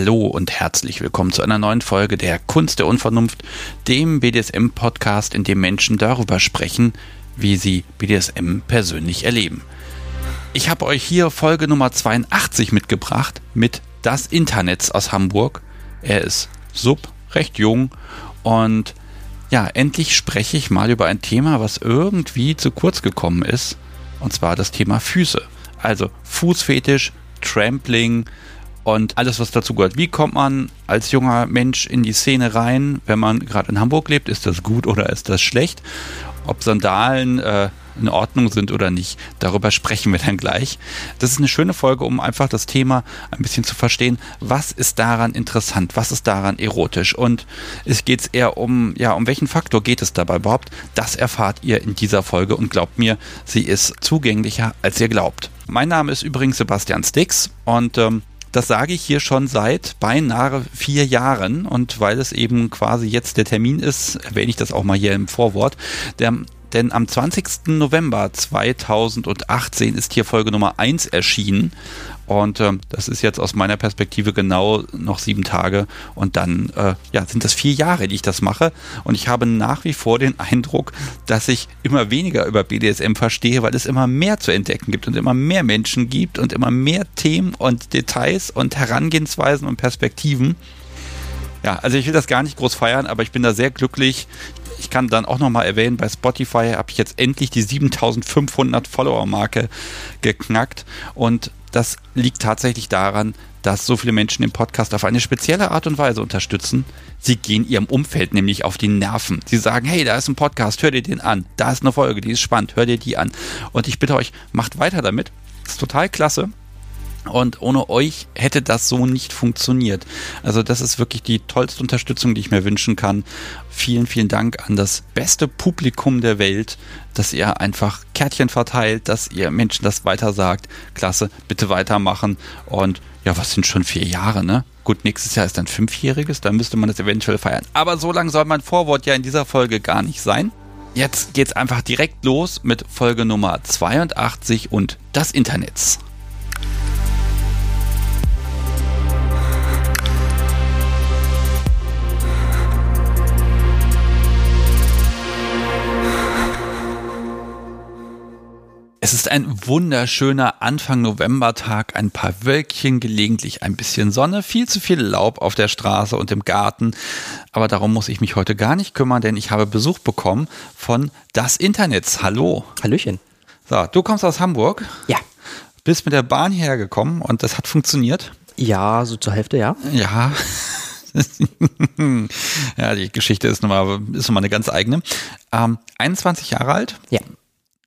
Hallo und herzlich willkommen zu einer neuen Folge der Kunst der Unvernunft, dem BDSM-Podcast, in dem Menschen darüber sprechen, wie sie BDSM persönlich erleben. Ich habe euch hier Folge Nummer 82 mitgebracht mit Das Internet aus Hamburg. Er ist sub, recht jung und ja, endlich spreche ich mal über ein Thema, was irgendwie zu kurz gekommen ist, und zwar das Thema Füße. Also Fußfetisch, Trampling, und alles, was dazu gehört. Wie kommt man als junger Mensch in die Szene rein, wenn man gerade in Hamburg lebt? Ist das gut oder ist das schlecht? Ob Sandalen äh, in Ordnung sind oder nicht, darüber sprechen wir dann gleich. Das ist eine schöne Folge, um einfach das Thema ein bisschen zu verstehen. Was ist daran interessant? Was ist daran erotisch? Und es geht eher um, ja, um welchen Faktor geht es dabei überhaupt? Das erfahrt ihr in dieser Folge und glaubt mir, sie ist zugänglicher, als ihr glaubt. Mein Name ist übrigens Sebastian Stix und ähm, das sage ich hier schon seit beinahe vier Jahren und weil es eben quasi jetzt der Termin ist, erwähne ich das auch mal hier im Vorwort. Der denn am 20. November 2018 ist hier Folge Nummer 1 erschienen. Und äh, das ist jetzt aus meiner Perspektive genau noch sieben Tage. Und dann äh, ja, sind das vier Jahre, die ich das mache. Und ich habe nach wie vor den Eindruck, dass ich immer weniger über BDSM verstehe, weil es immer mehr zu entdecken gibt und immer mehr Menschen gibt und immer mehr Themen und Details und Herangehensweisen und Perspektiven. Ja, also ich will das gar nicht groß feiern, aber ich bin da sehr glücklich. Ich kann dann auch nochmal erwähnen, bei Spotify habe ich jetzt endlich die 7500 Follower-Marke geknackt und das liegt tatsächlich daran, dass so viele Menschen den Podcast auf eine spezielle Art und Weise unterstützen. Sie gehen ihrem Umfeld nämlich auf die Nerven. Sie sagen, hey, da ist ein Podcast, hör dir den an. Da ist eine Folge, die ist spannend, hör dir die an. Und ich bitte euch, macht weiter damit. Ist total klasse. Und ohne euch hätte das so nicht funktioniert. Also das ist wirklich die tollste Unterstützung, die ich mir wünschen kann. Vielen, vielen Dank an das beste Publikum der Welt, dass ihr einfach Kärtchen verteilt, dass ihr Menschen das weiter sagt. Klasse, bitte weitermachen. Und ja, was sind schon vier Jahre, ne? Gut, nächstes Jahr ist dann fünfjähriges, dann müsste man das eventuell feiern. Aber so lange soll mein Vorwort ja in dieser Folge gar nicht sein. Jetzt geht's einfach direkt los mit Folge Nummer 82 und das Internets. Es ist ein wunderschöner Anfang Novembertag, ein paar Wölkchen, gelegentlich ein bisschen Sonne, viel zu viel Laub auf der Straße und im Garten. Aber darum muss ich mich heute gar nicht kümmern, denn ich habe Besuch bekommen von das Internets. Hallo. Hallöchen. So, du kommst aus Hamburg? Ja. Bist mit der Bahn hierher gekommen und das hat funktioniert? Ja, so zur Hälfte, ja. Ja. ja, die Geschichte ist nochmal, ist nochmal eine ganz eigene. Ähm, 21 Jahre alt. Ja.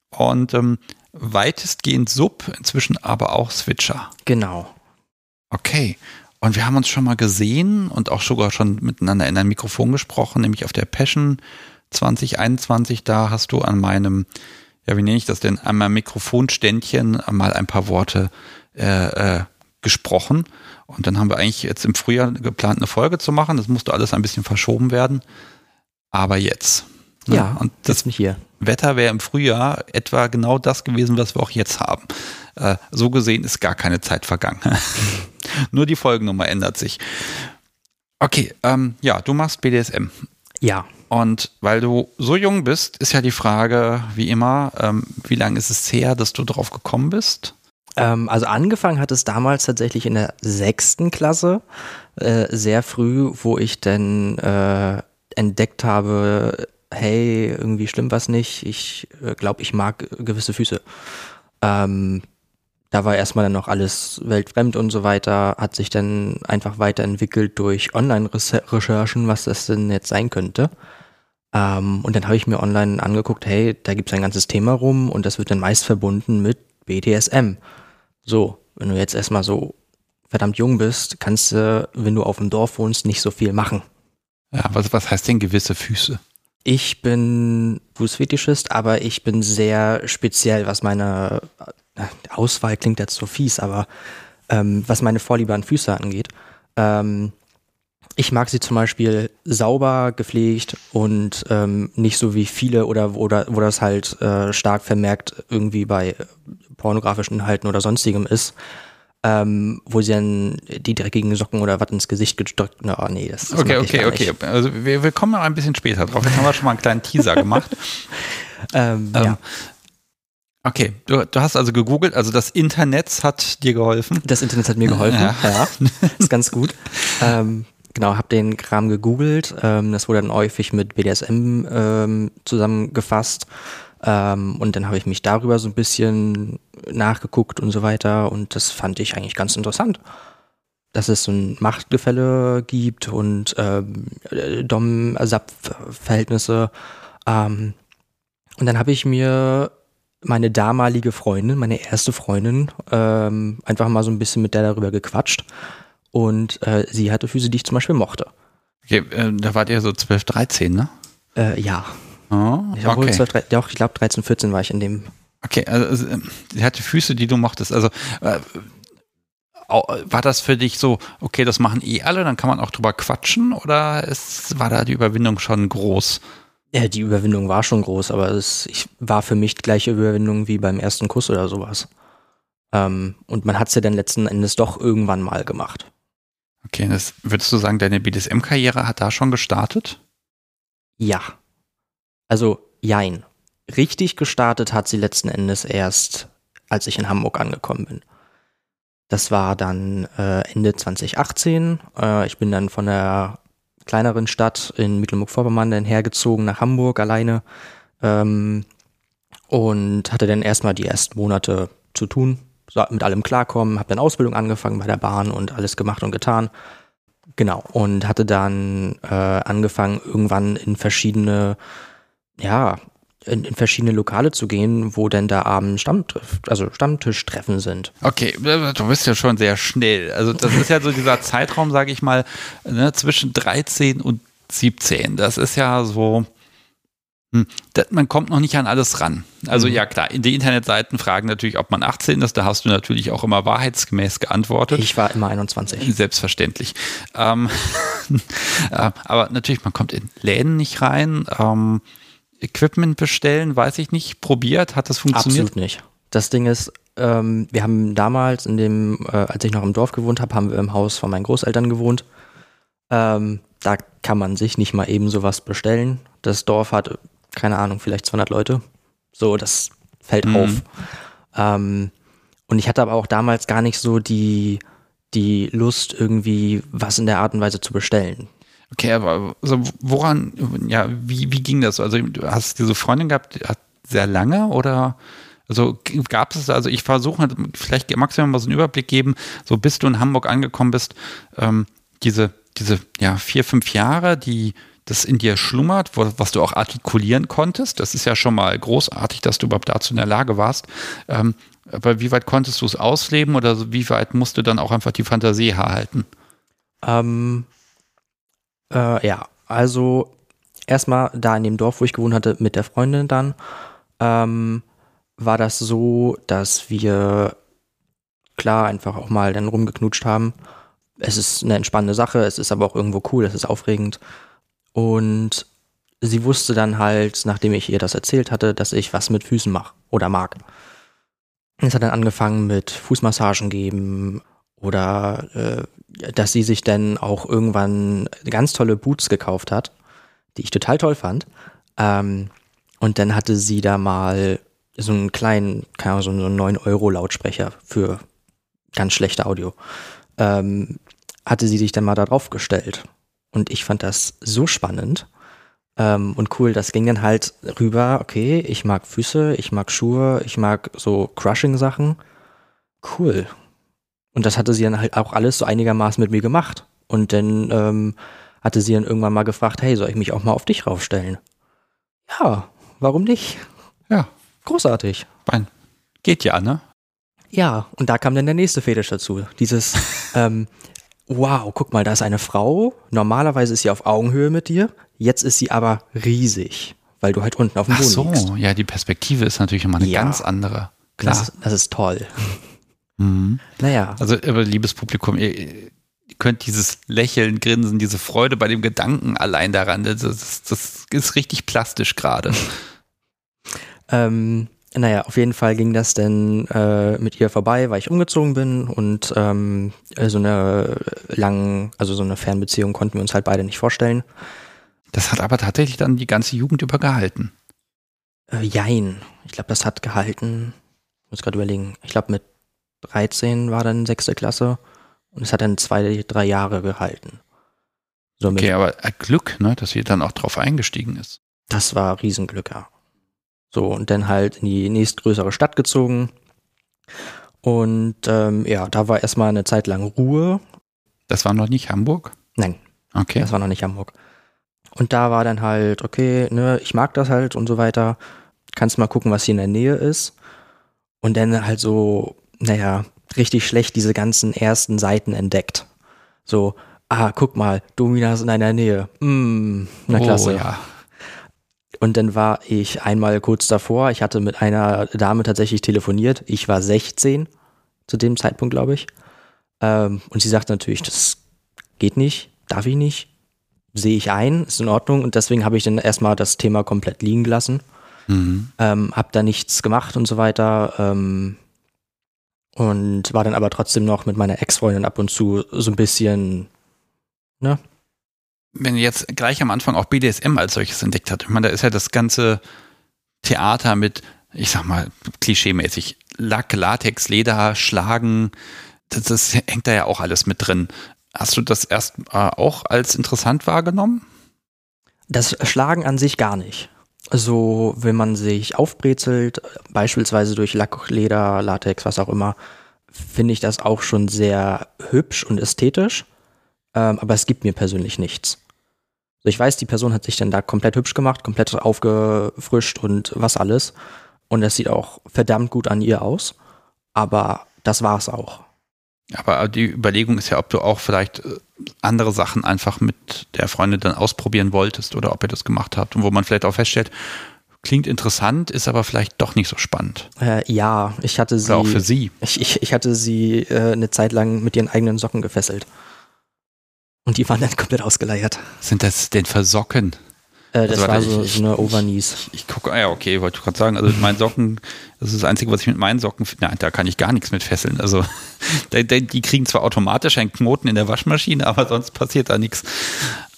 Und ähm, weitestgehend Sub, inzwischen aber auch Switcher. Genau. Okay. Und wir haben uns schon mal gesehen und auch sogar schon miteinander in ein Mikrofon gesprochen, nämlich auf der Passion 2021. Da hast du an meinem, ja, wie nenne ich das denn, an meinem Mikrofonständchen mal ein paar Worte äh, äh, gesprochen. Und dann haben wir eigentlich jetzt im Frühjahr geplant, eine Folge zu machen. Das musste alles ein bisschen verschoben werden. Aber jetzt. Ne? Ja, und das hier. Wetter wäre im Frühjahr etwa genau das gewesen, was wir auch jetzt haben. Äh, so gesehen ist gar keine Zeit vergangen. Nur die Folgennummer ändert sich. Okay, ähm, ja, du machst BDSM. Ja. Und weil du so jung bist, ist ja die Frage, wie immer, ähm, wie lange ist es her, dass du drauf gekommen bist? Ähm, also angefangen hat es damals tatsächlich in der sechsten Klasse, äh, sehr früh, wo ich dann äh, entdeckt habe, hey, irgendwie stimmt was nicht, ich äh, glaube, ich mag gewisse Füße. Ähm, da war erstmal dann noch alles weltfremd und so weiter, hat sich dann einfach weiterentwickelt durch Online-Recherchen, was das denn jetzt sein könnte. Ähm, und dann habe ich mir online angeguckt, hey, da gibt es ein ganzes Thema rum und das wird dann meist verbunden mit BDSM. So, wenn du jetzt erstmal so verdammt jung bist, kannst du, wenn du auf dem Dorf wohnst, nicht so viel machen. Ja, was, was heißt denn gewisse Füße? Ich bin Fußfetischist, aber ich bin sehr speziell, was meine äh, Auswahl klingt jetzt so fies, aber ähm, was meine Vorliebe an Füße angeht. Ähm, ich mag sie zum Beispiel sauber, gepflegt und ähm, nicht so wie viele oder, oder wo das halt äh, stark vermerkt irgendwie bei pornografischen Inhalten oder sonstigem ist. Ähm, wo sie dann die dreckigen Socken oder was ins Gesicht gedrückt. Na, nee, das, das Okay, okay, okay. Also wir, wir kommen noch ein bisschen später drauf. Jetzt haben wir schon mal einen kleinen Teaser gemacht. ähm, Ähm, ja. Okay, du, du hast also gegoogelt, also das Internet hat dir geholfen. Das Internet hat mir geholfen, Ja. ja, ist ganz gut. Ähm, genau, habe den Kram gegoogelt. Ähm, das wurde dann häufig mit BDSM ähm, zusammengefasst. Ähm, und dann habe ich mich darüber so ein bisschen nachgeguckt und so weiter. Und das fand ich eigentlich ganz interessant. Dass es so ein Machtgefälle gibt und ähm, äh, Dom-Ersatz-Verhältnisse. Ähm, und dann habe ich mir meine damalige Freundin, meine erste Freundin, ähm, einfach mal so ein bisschen mit der darüber gequatscht. Und äh, sie hatte Füße, die ich zum Beispiel mochte. Okay, äh, da wart ihr so 12, 13, ne? Äh, ja. Oh, Ich okay. 12, 13, doch, ich glaube 13, 14 war ich in dem. Okay, also sie hatte Füße, die du mochtest. Also äh, war das für dich so, okay, das machen eh alle, dann kann man auch drüber quatschen oder es, war da die Überwindung schon groß? Ja, die Überwindung war schon groß, aber es ich, war für mich die gleiche Überwindung wie beim ersten Kuss oder sowas. Ähm, und man hat es ja dann letzten Endes doch irgendwann mal gemacht. Okay, das würdest du sagen, deine BDSM-Karriere hat da schon gestartet? Ja. Also, jein. Richtig gestartet hat sie letzten Endes erst, als ich in Hamburg angekommen bin. Das war dann äh, Ende 2018. Äh, ich bin dann von der kleineren Stadt in Mecklenburg-Vorpommern dann hergezogen nach Hamburg alleine ähm, und hatte dann erstmal die ersten Monate zu tun, mit allem klarkommen, habe dann Ausbildung angefangen bei der Bahn und alles gemacht und getan. Genau, und hatte dann äh, angefangen, irgendwann in verschiedene, ja, in, in verschiedene Lokale zu gehen, wo denn da abends Stammtisch, also Stammtischtreffen sind. Okay, du bist ja schon sehr schnell. Also das ist ja so dieser Zeitraum, sage ich mal, ne, zwischen 13 und 17. Das ist ja so, hm, man kommt noch nicht an alles ran. Also Mhm. ja klar, die Internetseiten fragen natürlich, ob man 18 ist. Da hast du natürlich auch immer wahrheitsgemäß geantwortet. Ich war immer 21. Selbstverständlich. Ähm, äh, aber natürlich, man kommt in Läden nicht rein. Ähm, Equipment bestellen, weiß ich nicht. Probiert, hat das funktioniert? Absolut nicht. Das Ding ist, ähm, wir haben damals, in dem, äh, als ich noch im Dorf gewohnt habe, haben wir im Haus von meinen Großeltern gewohnt. Ähm, da kann man sich nicht mal eben sowas bestellen. Das Dorf hat, keine Ahnung, vielleicht 200 Leute. So, das fällt Mhm. auf. Ähm, und ich hatte aber auch damals gar nicht so die, die Lust, irgendwie was in der Art und Weise zu bestellen. Okay, aber also woran, ja, wie, wie ging das? Also du hast diese Freundin gehabt, hat sehr lange oder also gab es, also ich versuche, vielleicht magst du mir mal so einen Überblick geben, so bis du in Hamburg angekommen bist, ähm, diese, diese, ja, vier, fünf Jahre, die das in dir schlummert, was du auch artikulieren konntest, das ist ja schon mal großartig, dass du überhaupt dazu in der Lage warst. Ähm, aber wie weit konntest du es ausleben oder wie weit musst du dann auch einfach die Fantasie herhalten? Ähm, äh, ja, also erstmal da in dem Dorf, wo ich gewohnt hatte, mit der Freundin dann, ähm, war das so, dass wir klar einfach auch mal dann rumgeknutscht haben. Es ist eine entspannende Sache, es ist aber auch irgendwo cool, es ist aufregend. Und sie wusste dann halt, nachdem ich ihr das erzählt hatte, dass ich was mit Füßen mache oder mag. Es hat dann angefangen mit Fußmassagen geben oder äh, dass sie sich dann auch irgendwann ganz tolle Boots gekauft hat, die ich total toll fand. Ähm, und dann hatte sie da mal so einen kleinen, keine Ahnung, so einen 9-Euro-Lautsprecher für ganz schlechte Audio. Ähm, hatte sie sich dann mal da drauf gestellt. Und ich fand das so spannend ähm, und cool. Das ging dann halt rüber, okay, ich mag Füße, ich mag Schuhe, ich mag so Crushing-Sachen. Cool. Und das hatte sie dann halt auch alles so einigermaßen mit mir gemacht. Und dann ähm, hatte sie dann irgendwann mal gefragt, hey, soll ich mich auch mal auf dich raufstellen? Ja, warum nicht? Ja, Großartig. mein, geht ja, ne? Ja, und da kam dann der nächste Fetisch dazu. Dieses, ähm, wow, guck mal, da ist eine Frau. Normalerweise ist sie auf Augenhöhe mit dir. Jetzt ist sie aber riesig, weil du halt unten auf dem Ach Boden so, liegst. ja, die Perspektive ist natürlich immer eine Ja. ganz andere. Klar. Das, das ist toll. Mhm. Naja, Also, liebes Publikum, ihr, ihr könnt dieses Lächeln, Grinsen, diese Freude bei dem Gedanken allein daran, das, ist- das ist richtig plastisch gerade. ähm, Naja, auf jeden Fall ging das dann äh, mit ihr vorbei, weil ich umgezogen bin und ähm, so eine langen, also so eine Fernbeziehung konnten wir uns halt beide nicht vorstellen. Das hat aber tatsächlich dann die ganze Jugend über gehalten. Äh, jein. Ich glaube, das hat gehalten, ich muss gerade überlegen, ich glaube mit 13 war dann sechste Klasse und es hat dann zwei, drei Jahre gehalten. So okay, aber Glück, ne, dass sie dann auch drauf eingestiegen ist. Das war Riesenglück, ja. So, und dann halt in die nächstgrößere Stadt gezogen. Und ähm, ja, da war erstmal eine Zeit lang Ruhe. Das war noch nicht Hamburg? Nein. Okay. Das war noch nicht Hamburg. Und da war dann halt, okay, ne, ich mag das halt und so weiter. Kannst mal gucken, was hier in der Nähe ist. Und dann halt so, naja, richtig schlecht diese ganzen ersten Seiten entdeckt. So, ah, guck mal, Dominas in deiner Nähe. Mm, na oh, klasse. Oh, ja. Und dann war ich einmal kurz davor. Ich hatte mit einer Dame tatsächlich telefoniert. Ich war 16 zu dem Zeitpunkt, glaube ich. Ähm, und sie sagte natürlich, das geht nicht, darf ich nicht, sehe ich ein, ist in Ordnung. Und deswegen habe ich dann erstmal das Thema komplett liegen gelassen. Mhm. Ähm, hab da nichts gemacht und so weiter. Ähm, und war dann aber trotzdem noch mit meiner Ex-Freundin ab und zu so ein bisschen, ne, wenn jetzt gleich am Anfang auch BDSM als solches entdeckt hat, ich meine, da ist ja das ganze Theater mit, ich sag mal, klischeemäßig, Lack, Latex, Leder, Schlagen, das, das hängt da ja auch alles mit drin. Hast du das erst äh, auch als interessant wahrgenommen? Das Schlagen an sich gar nicht. So, wenn man sich aufbrezelt, beispielsweise durch Lack, Leder, Latex, was auch immer, finde ich das auch schon sehr hübsch und ästhetisch. Ähm, aber es gibt mir persönlich nichts. Also ich weiß, die Person hat sich dann da komplett hübsch gemacht, komplett aufgefrischt und was alles. Und das sieht auch verdammt gut an ihr aus. Aber das war's auch. Aber die Überlegung ist ja, ob du auch vielleicht äh, andere Sachen einfach mit der Freundin dann ausprobieren wolltest oder ob ihr das gemacht habt und wo man vielleicht auch feststellt, klingt interessant, ist aber vielleicht doch nicht so spannend. Äh, ja, ich hatte sie. Oder auch für sie. Ich, ich, ich hatte sie äh, eine Zeit lang mit ihren eigenen Socken gefesselt. Und die waren dann komplett ausgeleiert. Sind das denn Versocken? Äh, das also, war so, ich, so eine Overknees. Ich, ich gucke, ah ja, okay, wollte ich gerade sagen. Also meine Socken, das ist das Einzige, was ich mit meinen Socken, nein, da kann ich gar nichts mit fesseln. Also die, die kriegen zwar automatisch einen Knoten in der Waschmaschine, aber sonst passiert da nichts.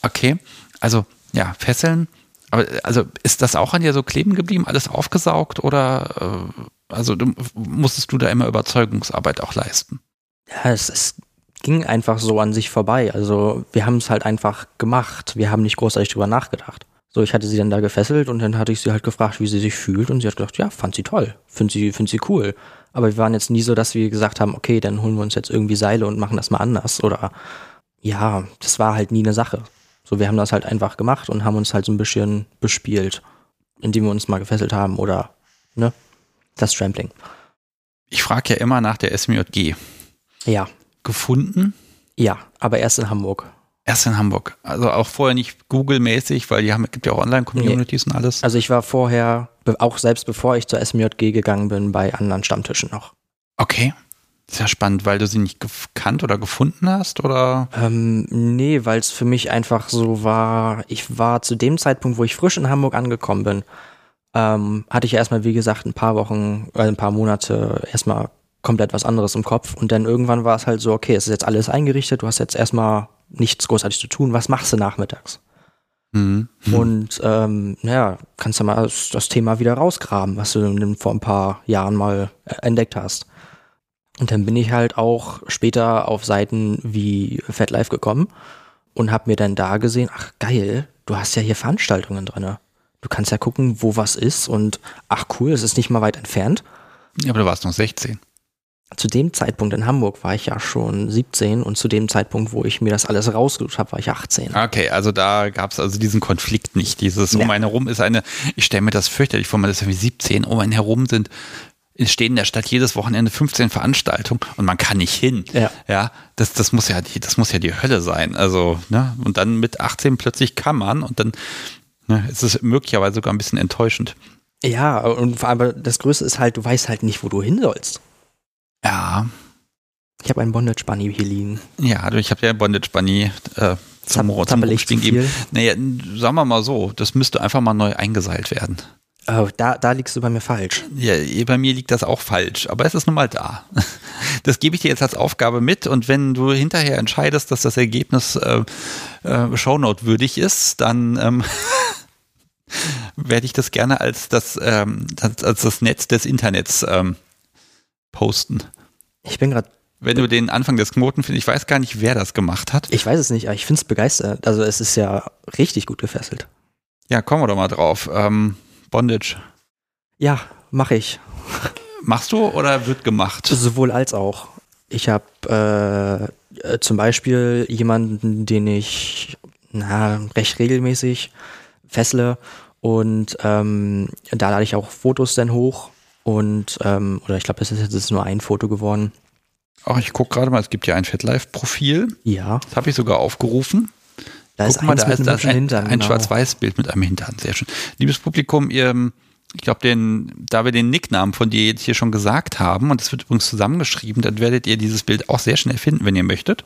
Okay, also ja, fesseln. Aber also ist das auch an dir so kleben geblieben, alles aufgesaugt oder äh, also du, musstest du da immer Überzeugungsarbeit auch leisten? Ja, es ist ging einfach so an sich vorbei. Also wir haben es halt einfach gemacht. Wir haben nicht großartig drüber nachgedacht. So, ich hatte sie dann da gefesselt und dann hatte ich sie halt gefragt, wie sie sich fühlt und sie hat gedacht, ja, fand sie toll, find sie, find sie cool. Aber wir waren jetzt nie so, dass wir gesagt haben, okay, dann holen wir uns jetzt irgendwie Seile und machen das mal anders oder ja, das war halt nie eine Sache. So, wir haben das halt einfach gemacht und haben uns halt so ein bisschen bespielt, indem wir uns mal gefesselt haben oder, ne, das Trampling. Ich frage ja immer nach der SMJG. Ja gefunden? Ja, aber erst in Hamburg. Erst in Hamburg. Also auch vorher nicht Google-mäßig, weil die haben, gibt ja auch Online-Communities nee. und alles. Also ich war vorher, auch selbst bevor ich zur SMJG gegangen bin, bei anderen Stammtischen noch. Okay. Sehr spannend, weil du sie nicht gekannt oder gefunden hast, oder? Ähm, nee, weil es für mich einfach so war, ich war zu dem Zeitpunkt, wo ich frisch in Hamburg angekommen bin, ähm, hatte ich ja erstmal, wie gesagt, ein paar Wochen, äh, ein paar Monate erstmal komplett was anderes im Kopf. Und dann irgendwann war es halt so, okay, es ist jetzt alles eingerichtet, du hast jetzt erstmal nichts großartig zu tun, was machst du nachmittags? Mhm. Und ähm, naja, kannst du mal das, das, Thema wieder rausgraben, was du vor ein paar Jahren mal äh, entdeckt hast. Und dann bin ich halt auch später auf Seiten wie FatLife gekommen und habe mir dann da gesehen, ach geil, du hast ja hier Veranstaltungen drinne. Du kannst ja gucken, wo was ist und ach cool, es ist nicht mal weit entfernt. Ja, aber du warst noch 16 zu dem Zeitpunkt in Hamburg war ich ja schon 17 und zu dem Zeitpunkt, wo ich mir das alles rausgesucht habe, war ich 18. Okay, also da gab es also diesen Konflikt nicht. Dieses ja. um einen herum ist eine, ich stelle mir das fürchterlich vor, man ist irgendwie 17, um einen herum sind stehen in der Stadt jedes Wochenende 15 Veranstaltungen und man kann nicht hin. Ja. Ja, das, das muss ja die, das muss ja die Hölle sein. Also, ne, und dann mit 18 plötzlich kann man und dann ne, ist es möglicherweise sogar ein bisschen enttäuschend. Ja, und allem das Größte ist halt, du weißt halt nicht, wo du hin sollst. Ja. Ich habe einen Bondage Bunny hier liegen. Ja, ich habe ja einen Bondage Bunny äh, zum, zum Rumspielen gegeben. Naja, sagen wir mal so, das müsste einfach mal neu eingeseilt werden. Oh, da, da liegst du bei mir falsch. Ja, bei mir liegt das auch falsch, aber es ist nun mal da. Das gebe ich dir jetzt als Aufgabe mit und wenn du hinterher entscheidest, dass das Ergebnis äh, äh, Shownote-würdig ist, dann ähm, werde ich das gerne als das, ähm, als das Netz des Internets ähm, posten. Ich bin gerade wenn du den Anfang des Knoten findest, ich weiß gar nicht, wer das gemacht hat. Ich weiß es nicht, aber ich finde es begeistert. Also es ist ja richtig gut gefesselt. Ja, kommen wir doch mal drauf. Ähm, Bondage. Ja, mache ich. Machst du oder wird gemacht? Sowohl als auch. Ich habe äh, äh, zum Beispiel jemanden, den ich na, recht regelmäßig fessle und ähm, da lade ich auch Fotos dann hoch und ähm, oder ich glaube, das ist jetzt nur ein Foto geworden. Ach, ich gucke gerade mal, es gibt ja ein FetLife-Profil. Ja. Das habe ich sogar aufgerufen. Da Guck ist mal, da ist das ein, Hintern, ein genau. Schwarz-Weiß-Bild mit einem Hintern. Sehr schön. Liebes Publikum, ihr, ich glaube, da wir den Nicknamen von dir jetzt hier schon gesagt haben, und das wird übrigens zusammengeschrieben, dann werdet ihr dieses Bild auch sehr schnell finden, wenn ihr möchtet.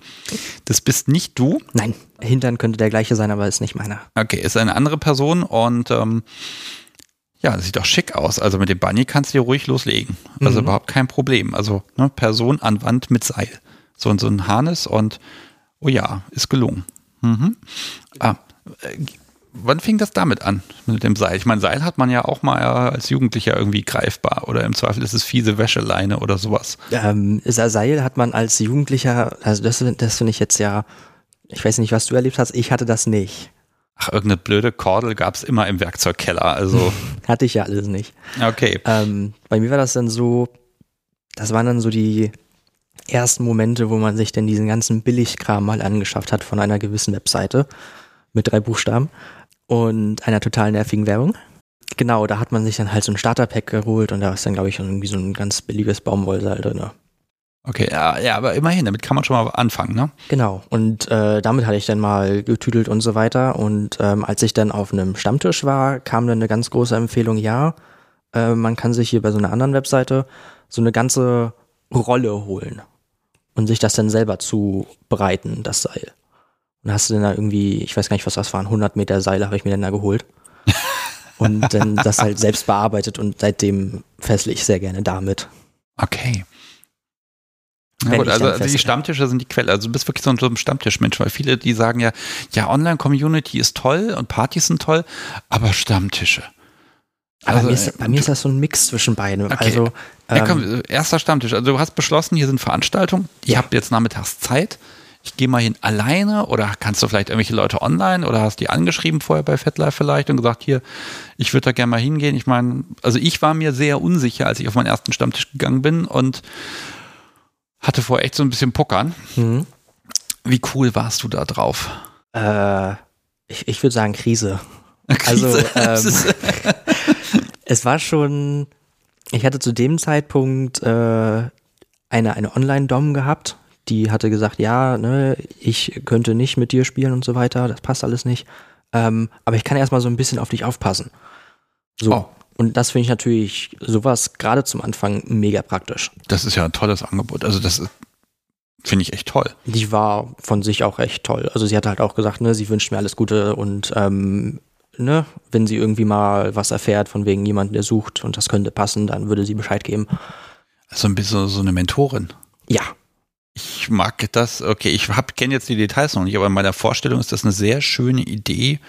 Das bist nicht du. Nein, Hintern könnte der gleiche sein, aber ist nicht meiner. Okay, ist eine andere Person und ähm, ja, das sieht doch schick aus. Also mit dem Bunny kannst du hier ruhig loslegen. Also mhm. überhaupt kein Problem. Also ne, Person an Wand mit Seil. So, so ein Harnis und oh ja, ist gelungen. Mhm. Ah, äh, wann fing das damit an, mit dem Seil? Ich meine, Seil hat man ja auch mal als Jugendlicher irgendwie greifbar oder im Zweifel ist es fiese Wäscheleine oder sowas. Ähm, Seil hat man als Jugendlicher, also das, das finde ich jetzt ja, ich weiß nicht, was du erlebt hast, ich hatte das nicht. Ach, irgendeine blöde Kordel gab es immer im Werkzeugkeller, also. hatte ich ja alles nicht. Okay. Ähm, bei mir war das dann so, das waren dann so die ersten Momente, wo man sich denn diesen ganzen Billigkram mal angeschafft hat von einer gewissen Webseite mit drei Buchstaben und einer total nervigen Werbung. Genau, da hat man sich dann halt so ein Starterpack geholt und da ist dann, glaube ich, irgendwie so ein ganz billiges Baumwollseil drin. Okay, ja, ja, aber immerhin, damit kann man schon mal anfangen, ne? Genau, und äh, damit hatte ich dann mal getüdelt und so weiter. Und ähm, als ich dann auf einem Stammtisch war, kam dann eine ganz große Empfehlung, ja, äh, man kann sich hier bei so einer anderen Webseite so eine ganze Rolle holen und sich das dann selber zubereiten, das Seil. Und hast du dann da irgendwie, ich weiß gar nicht, was das waren, 100 Meter Seile habe ich mir dann da geholt. und dann das halt selbst bearbeitet und seitdem fessle ich sehr gerne damit. Okay. Ja gut, also, also die Stammtische sind die Quelle. Also du bist wirklich so ein, so ein Stammtischmensch, weil viele, die sagen ja, ja, Online-Community ist toll und Partys sind toll, aber Stammtische. Also, bei, mir ist, bei mir ist das so ein Mix zwischen beiden. Okay. Also, ähm, ja, komm, ähm, erster Stammtisch. Also du hast beschlossen, hier sind Veranstaltungen. Ich ja. habe jetzt nachmittags Zeit. Ich gehe mal hin alleine oder kannst du vielleicht irgendwelche Leute online oder hast die angeschrieben vorher bei FetLife vielleicht und gesagt, hier, ich würde da gerne mal hingehen. Ich meine, also ich war mir sehr unsicher, als ich auf meinen ersten Stammtisch gegangen bin und hatte vor echt so ein bisschen Puckern. Mhm. Wie cool warst du da drauf? Äh, ich ich würde sagen Krise. Krise. Also ähm, es war schon, ich hatte zu dem Zeitpunkt äh, eine, eine Online-Dom gehabt, die hatte gesagt, ja, ne, ich könnte nicht mit dir spielen und so weiter, das passt alles nicht. Ähm, aber ich kann erstmal so ein bisschen auf dich aufpassen. So. Oh. Und das finde ich natürlich sowas gerade zum Anfang mega praktisch. Das ist ja ein tolles Angebot. Also das finde ich echt toll. Die war von sich auch echt toll. Also sie hat halt auch gesagt, ne, sie wünscht mir alles Gute und ähm, ne, wenn sie irgendwie mal was erfährt von wegen jemandem, der sucht und das könnte passen, dann würde sie Bescheid geben. Also ein bisschen so eine Mentorin. Ja. Ich mag das, okay, ich kenne jetzt die Details noch nicht, aber in meiner Vorstellung ist das eine sehr schöne Idee,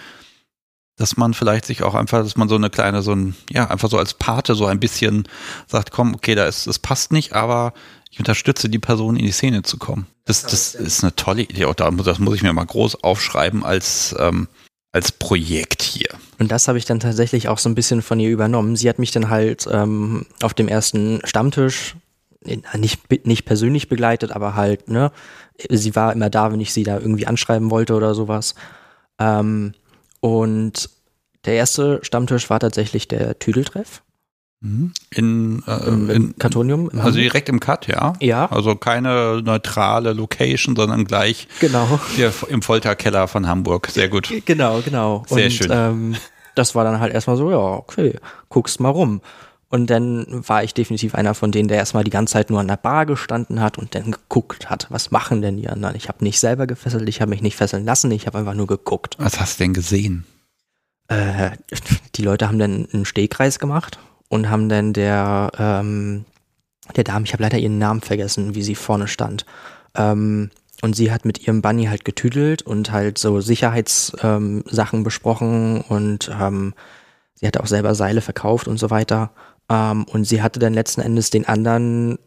dass man vielleicht sich auch einfach, dass man so eine kleine, so ein, ja, einfach so als Pate so ein bisschen sagt, komm, okay, da ist, das passt nicht, aber ich unterstütze die Person in die Szene zu kommen. Das, das ist eine tolle Idee. Auch da, das muss ich mir mal groß aufschreiben als, ähm, als Projekt hier. Und das habe ich dann tatsächlich auch so ein bisschen von ihr übernommen. Sie hat mich dann halt ähm, auf dem ersten Stammtisch nicht, nicht persönlich begleitet, aber halt, ne, sie war immer da, wenn ich sie da irgendwie anschreiben wollte oder sowas. Ähm, und der erste Stammtisch war tatsächlich der Tüdeltreff. Mhm. In, äh, Im, in Kartonium. In also direkt im Cut, ja. Ja. Also keine neutrale Location, sondern gleich genau. Der, im Folterkeller von Hamburg. Sehr gut. Genau, genau. Sehr Und, schön. Ähm, das war dann halt erstmal so, ja, okay, guckst mal rum. Und dann war ich definitiv einer von denen, der erstmal die ganze Zeit nur an der Bar gestanden hat und dann geguckt hat, was machen denn die anderen. Ich habe nicht selber gefesselt, ich habe mich nicht fesseln lassen, ich habe einfach nur geguckt. Was hast du denn gesehen? Äh, die Leute haben dann einen Stehkreis gemacht und haben dann der, ähm, der Dame, ich habe leider ihren Namen vergessen, wie sie vorne stand. Ähm, und sie hat mit ihrem Bunny halt getüdelt und halt so Sicherheitssachen ähm, besprochen und ähm, sie hatte auch selber Seile verkauft und so weiter. Ähm, und sie hatte dann letzten Endes den anderen,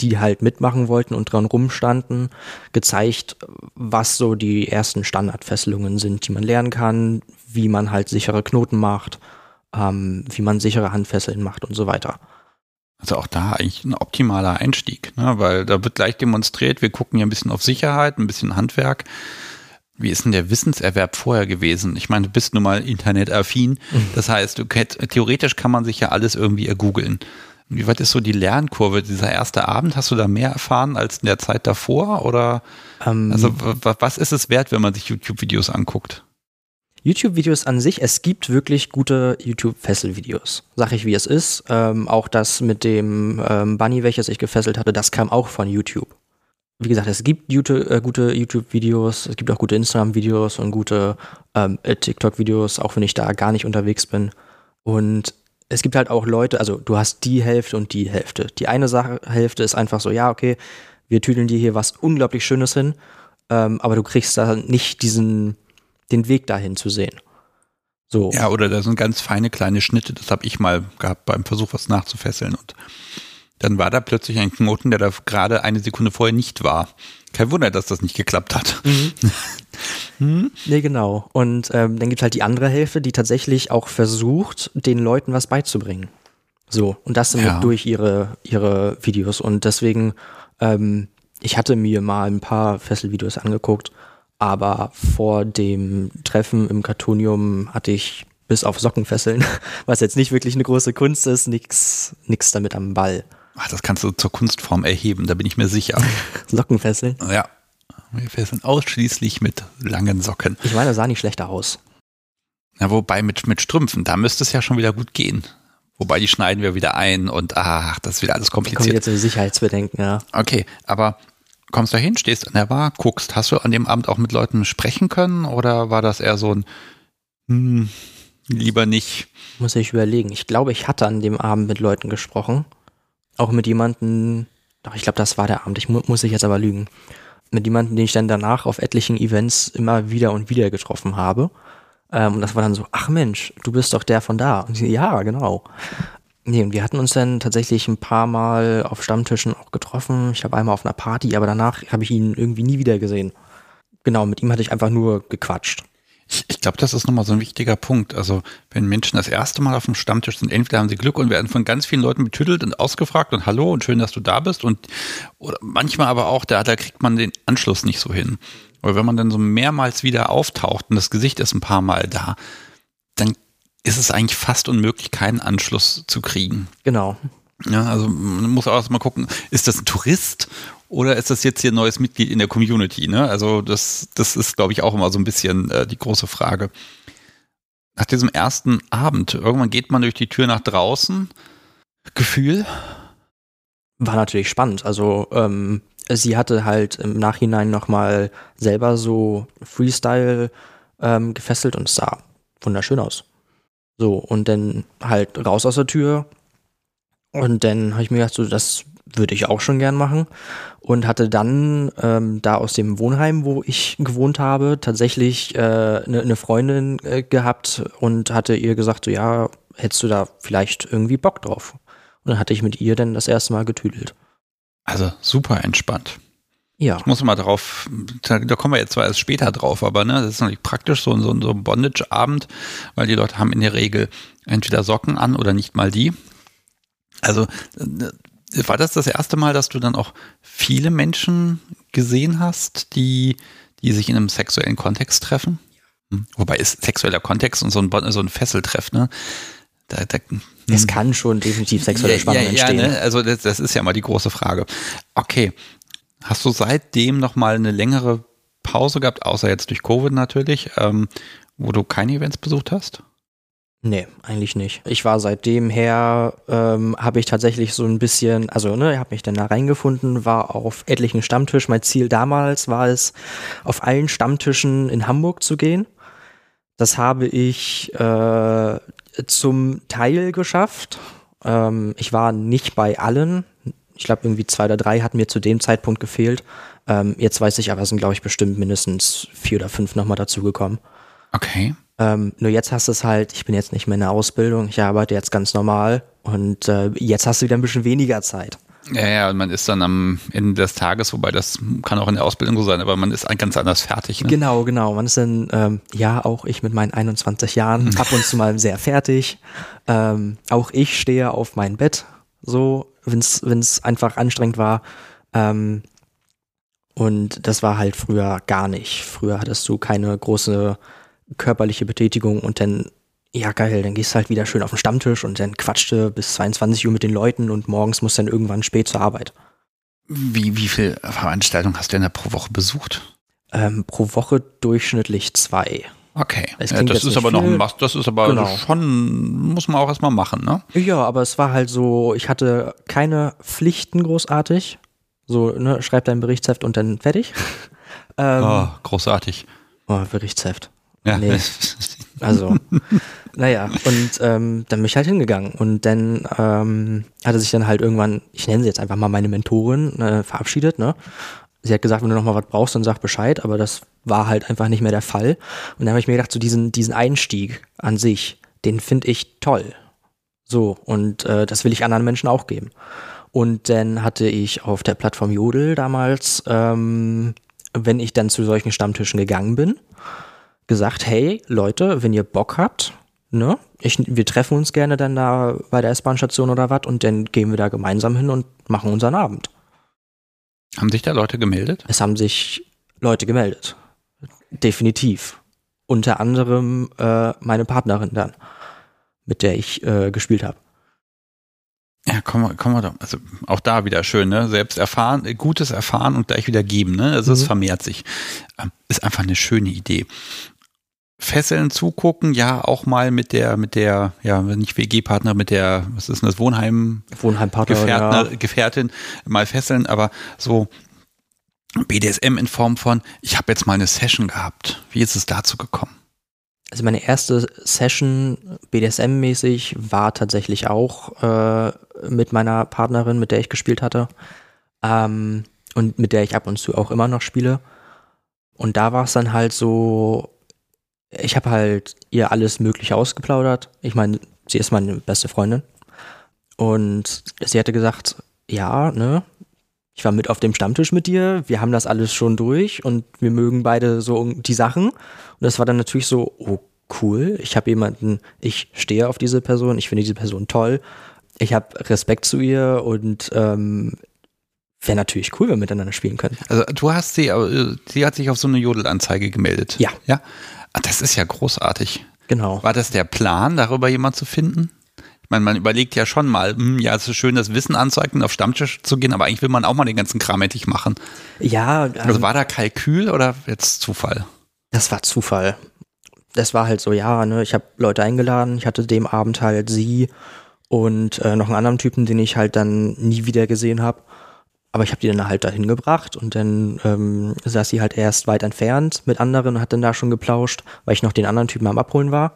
die halt mitmachen wollten und dran rumstanden, gezeigt, was so die ersten Standardfesselungen sind, die man lernen kann, wie man halt sichere Knoten macht, ähm, wie man sichere Handfesseln macht und so weiter. Also auch da eigentlich ein optimaler Einstieg, ne? weil da wird gleich demonstriert, wir gucken ja ein bisschen auf Sicherheit, ein bisschen Handwerk. Wie ist denn der Wissenserwerb vorher gewesen? Ich meine, du bist nun mal internetaffin. Mhm. Das heißt, du, theoretisch kann man sich ja alles irgendwie ergoogeln. Wie weit ist so die Lernkurve? Dieser erste Abend, hast du da mehr erfahren als in der Zeit davor? Oder ähm, also was ist es wert, wenn man sich YouTube-Videos anguckt? YouTube-Videos an sich, es gibt wirklich gute YouTube-Fesselvideos. Sag ich, wie es ist. Ähm, auch das mit dem ähm, Bunny, welches ich gefesselt hatte, das kam auch von YouTube. Wie gesagt, es gibt YouTube, äh, gute YouTube-Videos, es gibt auch gute Instagram-Videos und gute ähm, äh, TikTok-Videos, auch wenn ich da gar nicht unterwegs bin. Und es gibt halt auch Leute, also du hast die Hälfte und die Hälfte. Die eine Sache, Hälfte ist einfach so, ja, okay, wir tüdeln dir hier was unglaublich Schönes hin, ähm, aber du kriegst da nicht diesen den Weg dahin zu sehen. So. Ja, oder da sind ganz feine kleine Schnitte, das habe ich mal gehabt beim Versuch, was nachzufesseln. Und dann war da plötzlich ein Knoten, der da gerade eine Sekunde vorher nicht war. Kein Wunder, dass das nicht geklappt hat. Mhm. hm? Nee, genau. Und ähm, dann gibt es halt die andere Hälfte, die tatsächlich auch versucht, den Leuten was beizubringen. So, und das ja. durch ihre, ihre Videos. Und deswegen, ähm, ich hatte mir mal ein paar Fesselvideos angeguckt aber vor dem Treffen im Cartonium hatte ich bis auf Sockenfesseln, was jetzt nicht wirklich eine große Kunst ist, nichts nix damit am Ball. Ach, das kannst du zur Kunstform erheben, da bin ich mir sicher. Sockenfesseln? Ja. Wir fesseln ausschließlich mit langen Socken. Ich meine, das sah nicht schlechter aus. Na, wobei mit, mit Strümpfen, da müsste es ja schon wieder gut gehen. Wobei die schneiden wir wieder ein und ach, das ist wieder alles kompliziert. Da kommen jetzt Sicherheitsbedenken, ja. Okay, aber kommst da hin, stehst an der Bar, guckst. Hast du an dem Abend auch mit Leuten sprechen können oder war das eher so ein hm, lieber nicht? Muss ich überlegen. Ich glaube, ich hatte an dem Abend mit Leuten gesprochen. Auch mit jemandem, doch, ich glaube, das war der Abend. Ich mu muss ich jetzt aber lügen. Mit jemandem, den ich dann danach auf etlichen Events immer wieder und wieder getroffen habe. Ähm, und das war dann so, ach Mensch, du bist doch der von da. Und ich, ja, genau. Nee, und wir hatten uns dann tatsächlich ein paar Mal auf Stammtischen auch getroffen. Ich glaube einmal auf einer Party, aber danach habe ich ihn irgendwie nie wieder gesehen. Genau, mit ihm hatte ich einfach nur gequatscht. Ich, ich glaube, das ist nochmal so ein wichtiger Punkt. Also, wenn Menschen das erste Mal auf dem Stammtisch sind, entweder haben sie Glück und werden von ganz vielen Leuten betüttelt und ausgefragt und hallo und schön, dass du da bist. Und oder manchmal aber auch, da, da kriegt man den Anschluss nicht so hin. Oder wenn man dann so mehrmals wieder auftaucht und das Gesicht ist ein paar Mal da, dann ist es eigentlich fast unmöglich, keinen Anschluss zu kriegen. Genau. Ja, also man muss auch erstmal gucken, ist das ein Tourist oder ist das jetzt hier ein neues Mitglied in der Community? Ne? Also das, das ist, glaube ich, auch immer so ein bisschen äh, die große Frage. Nach diesem ersten Abend, irgendwann geht man durch die Tür nach draußen. Gefühl? War natürlich spannend. Also ähm, sie hatte halt im Nachhinein nochmal selber so Freestyle ähm, gefesselt und sah wunderschön aus. So, und dann halt raus aus der Tür. Und dann habe ich mir gedacht, so, das würde ich auch schon gern machen. Und hatte dann ähm, da aus dem Wohnheim, wo ich gewohnt habe, tatsächlich eine äh, ne, ne Freundin äh, gehabt und hatte ihr gesagt, so ja, hättest du da vielleicht irgendwie Bock drauf? Und dann hatte ich mit ihr dann das erste Mal getüdelt. Also super entspannt. Ja. Ich muss mal drauf, da, kommen wir jetzt zwar erst später drauf, aber ne, das ist natürlich praktisch, so, so, so ein Bondage-Abend, weil die Leute haben in der Regel entweder Socken an oder nicht mal die. Also äh, war das das erste Mal, dass du dann auch viele Menschen gesehen hast, die, die sich in einem sexuellen Kontext treffen? Hm. Wobei ist sexueller Kontext und so ein, so ein Fesseltreff, ne? Da, da, es hm. kann schon definitiv sexuelle Spannung ja, ja, entstehen. Ja, ne? Also das, das ist ja mal die große Frage. Okay, Hast du seitdem nochmal eine längere Pause gehabt, außer jetzt durch Covid natürlich, ähm, wo du keine Events besucht hast? Nee, eigentlich nicht. Ich war seitdem her, ähm, habe ich tatsächlich so ein bisschen, also ne, ich habe mich dann da reingefunden, war auf etlichen Stammtischen. Mein Ziel damals war es, auf allen Stammtischen in Hamburg zu gehen. Das habe ich äh, zum Teil geschafft. Ähm, ich war nicht bei allen. Ich glaube, irgendwie zwei oder drei hatten mir zu dem Zeitpunkt gefehlt. Ähm, jetzt weiß ich aber, sind, glaube ich, bestimmt mindestens vier oder fünf nochmal dazugekommen. Okay. Ähm, nur jetzt hast du es halt, ich bin jetzt nicht mehr in der Ausbildung, ich arbeite jetzt ganz normal und äh, jetzt hast du wieder ein bisschen weniger Zeit. Ja, ja, und man ist dann am Ende des Tages, wobei das kann auch in der Ausbildung so sein, aber man ist ganz anders fertig. Ne? Genau, genau. Man ist dann, ähm, ja, auch ich mit meinen 21 Jahren ab und zu mal sehr fertig. Ähm, auch ich stehe auf mein Bett, so, wenn es einfach anstrengend war. Ähm, und das war halt früher gar nicht. Früher hattest du keine große körperliche Betätigung und dann, ja geil, dann gehst du halt wieder schön auf den Stammtisch und dann quatschte bis 22 Uhr mit den Leuten und morgens musst dann irgendwann spät zur Arbeit. Wie, wie viel Veranstaltungen hast du denn da pro Woche besucht? Ähm, pro Woche durchschnittlich zwei. Okay, das, ja, das ist aber viel. noch das ist aber genau. schon, muss man auch erstmal machen, ne? Ja, aber es war halt so, ich hatte keine Pflichten großartig. So, ne, schreib dein Berichtsheft und dann fertig. ähm, oh, großartig. Oh, Berichtsheft. Ja. Nee. Also, naja, und ähm, dann bin ich halt hingegangen. Und dann ähm, hatte sich dann halt irgendwann, ich nenne sie jetzt einfach mal meine Mentorin, äh, verabschiedet, ne? Sie hat gesagt, wenn du noch mal was brauchst, dann sag Bescheid, aber das war halt einfach nicht mehr der Fall. Und dann habe ich mir gedacht, so diesen, diesen Einstieg an sich, den finde ich toll. So, und äh, das will ich anderen Menschen auch geben. Und dann hatte ich auf der Plattform Jodel damals, ähm, wenn ich dann zu solchen Stammtischen gegangen bin, gesagt, hey Leute, wenn ihr Bock habt, ne, ich, wir treffen uns gerne dann da bei der S-Bahn-Station oder was und dann gehen wir da gemeinsam hin und machen unseren Abend. Haben sich da Leute gemeldet? Es haben sich Leute gemeldet. Definitiv. Unter anderem äh, meine Partnerin dann, mit der ich äh, gespielt habe. Ja, kommen wir, kommen wir doch. Also auch da wieder schön, ne? Selbst erfahren, Gutes erfahren und gleich wieder geben, ne? Also mhm. es vermehrt sich. Ähm, ist einfach eine schöne Idee. Fesseln zugucken, ja, auch mal mit der, mit der, ja, nicht WG-Partner, mit der, was ist denn das, Wohnheim, Wohnheimpartner, ja. Gefährtin, mal fesseln, aber so BDSM in Form von, ich habe jetzt mal eine Session gehabt. Wie ist es dazu gekommen? Also meine erste Session BDSM-mäßig war tatsächlich auch äh, mit meiner Partnerin, mit der ich gespielt hatte. Ähm, und mit der ich ab und zu auch immer noch spiele. Und da war es dann halt so, ich habe halt ihr alles Mögliche ausgeplaudert. Ich meine, sie ist meine beste Freundin. Und sie hatte gesagt, ja, ne, ich war mit auf dem Stammtisch mit dir, wir haben das alles schon durch und wir mögen beide so die Sachen. Und das war dann natürlich so, oh cool, ich habe jemanden, ich stehe auf diese Person, ich finde diese Person toll, ich habe Respekt zu ihr und ähm, wäre natürlich cool, wenn wir miteinander spielen können. Also du hast sie, äh, sie hat sich auf so eine Jodelanzeige gemeldet. Ja. Ja. Ah, das ist ja großartig. Genau. War das der Plan, darüber jemand zu finden? Ich meine, man überlegt ja schon mal, hm, ja, es ist schön, das Wissen anzueignen, auf Stammtisch zu gehen, aber eigentlich will man auch mal den ganzen Kram endlich machen. Ja. Ähm, also war da Kalkül oder jetzt Zufall? Das war Zufall. Das war halt so, ja, ne, ich habe Leute eingeladen, ich hatte dem Abend halt sie und äh, noch einen anderen Typen, den ich halt dann nie wieder gesehen habe. Aber ich habe die dann halt dahin gebracht und dann ähm, saß sie halt erst weit entfernt mit anderen und hat dann da schon geplauscht, weil ich noch den anderen Typen am Abholen war.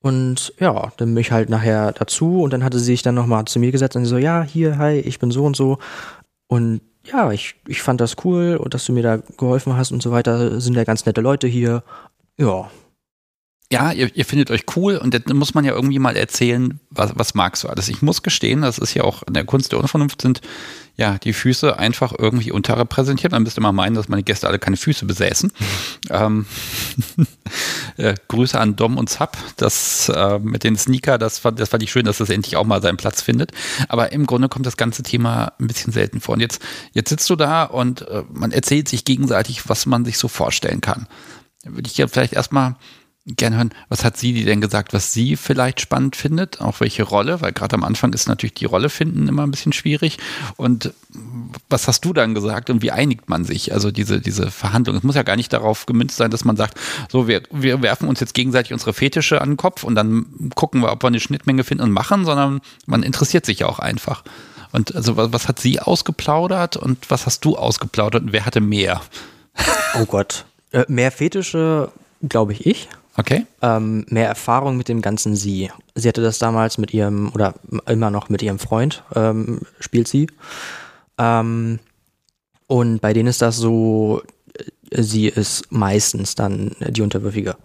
Und ja, dann bin ich halt nachher dazu und dann hatte sie sich dann nochmal zu mir gesetzt und so, ja, hier, hi, ich bin so und so. Und ja, ich, ich fand das cool und dass du mir da geholfen hast und so weiter. Sind ja ganz nette Leute hier. Ja, ja, ihr, ihr findet euch cool und dann muss man ja irgendwie mal erzählen, was, was magst du alles. Ich muss gestehen, das ist ja auch in der Kunst der Unvernunft sind ja die Füße einfach irgendwie unterrepräsentiert. Man müsste immer meinen, dass meine Gäste alle keine Füße besäßen. ähm, äh, Grüße an Dom und Zap. Das äh, mit den Sneaker, das fand, das fand ich schön, dass das endlich auch mal seinen Platz findet. Aber im Grunde kommt das ganze Thema ein bisschen selten vor. Und jetzt, jetzt sitzt du da und äh, man erzählt sich gegenseitig, was man sich so vorstellen kann. Würde ich ja vielleicht erstmal gerne hören, was hat sie denn gesagt, was sie vielleicht spannend findet, auch welche Rolle, weil gerade am Anfang ist natürlich die Rolle finden immer ein bisschen schwierig. Und was hast du dann gesagt und wie einigt man sich? Also diese, diese Verhandlung. Es muss ja gar nicht darauf gemünzt sein, dass man sagt, so, wir, wir werfen uns jetzt gegenseitig unsere Fetische an den Kopf und dann gucken wir, ob wir eine Schnittmenge finden und machen, sondern man interessiert sich ja auch einfach. Und also was, was hat sie ausgeplaudert und was hast du ausgeplaudert und wer hatte mehr? Oh Gott. Äh, mehr Fetische, glaube ich, ich. Okay. Ähm, mehr Erfahrung mit dem ganzen Sie. Sie hatte das damals mit ihrem, oder immer noch mit ihrem Freund, ähm, spielt sie. Ähm, und bei denen ist das so, äh, sie ist meistens dann die Unterwürfige.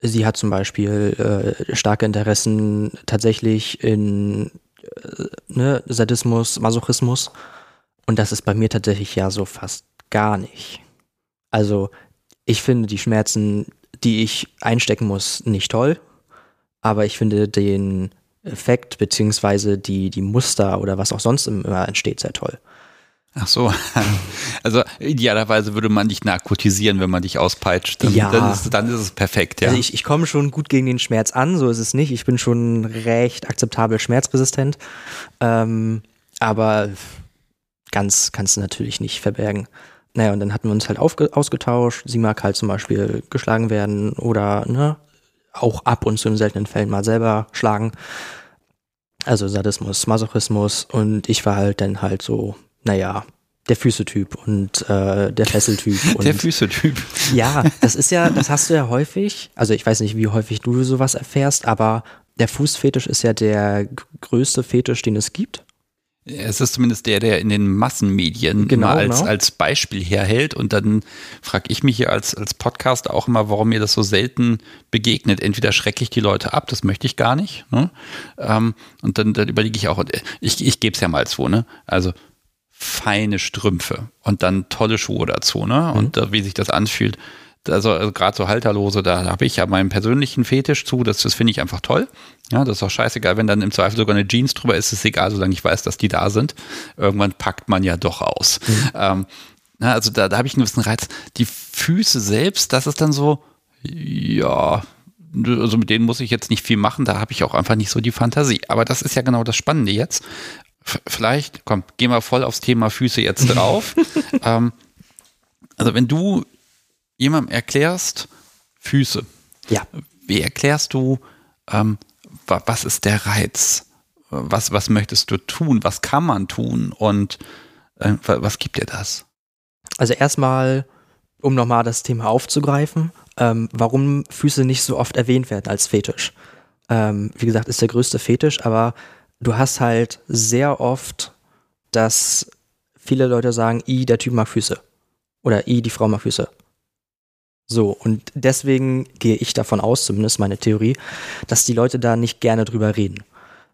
Sie hat zum Beispiel äh, starke Interessen tatsächlich in äh, ne, Sadismus, Masochismus. Und das ist bei mir tatsächlich ja so fast gar nicht. Also ich finde die Schmerzen die ich einstecken muss, nicht toll. Aber ich finde den Effekt beziehungsweise die, die Muster oder was auch sonst immer entsteht sehr toll. Ach so, also idealerweise würde man dich narkotisieren, wenn man dich auspeitscht. Dann, ja. dann, ist, dann ist es perfekt, ja. Also ich, ich komme schon gut gegen den Schmerz an, so ist es nicht. Ich bin schon recht akzeptabel schmerzresistent. Ähm, aber ganz kannst du natürlich nicht verbergen. Naja, und dann hatten wir uns halt ausgetauscht. Sie mag halt zum Beispiel geschlagen werden oder ne, auch ab und zu in seltenen Fällen mal selber schlagen. Also Sadismus, Masochismus und ich war halt dann halt so, naja, der Füße-Typ und äh, der Fesseltyp. der Füße-Typ. Ja, das ist ja, das hast du ja häufig. Also ich weiß nicht, wie häufig du sowas erfährst, aber der Fußfetisch ist ja der größte Fetisch, den es gibt. Es ist zumindest der, der in den Massenmedien genau, immer als, genau. als Beispiel herhält. Und dann frage ich mich hier als, als Podcast auch immer, warum mir das so selten begegnet. Entweder schrecke ich die Leute ab, das möchte ich gar nicht. Ne? Ähm, und dann, dann überlege ich auch, ich, ich gebe es ja mal so, ne? Also feine Strümpfe und dann tolle Schuhe dazu, ne? Und mhm. wie sich das anfühlt also, also gerade so Halterlose, da habe ich ja meinen persönlichen Fetisch zu, das, das finde ich einfach toll. Ja, das ist auch scheißegal, wenn dann im Zweifel sogar eine Jeans drüber ist, ist egal, solange ich weiß, dass die da sind. Irgendwann packt man ja doch aus. Mhm. Ähm, na, also da, da habe ich einen gewissen Reiz. Die Füße selbst, das ist dann so, ja, also mit denen muss ich jetzt nicht viel machen, da habe ich auch einfach nicht so die Fantasie. Aber das ist ja genau das Spannende jetzt. F vielleicht, komm, gehen wir voll aufs Thema Füße jetzt drauf. ähm, also wenn du jemandem erklärst, Füße. Ja. Wie erklärst du, ähm, was ist der Reiz? Was, was möchtest du tun? Was kann man tun? Und äh, was gibt dir das? Also erstmal, um nochmal das Thema aufzugreifen, ähm, warum Füße nicht so oft erwähnt werden als Fetisch. Ähm, wie gesagt, ist der größte Fetisch, aber du hast halt sehr oft, dass viele Leute sagen, i, der Typ mag Füße. Oder i, die Frau mag Füße. So, und deswegen gehe ich davon aus, zumindest meine Theorie, dass die Leute da nicht gerne drüber reden.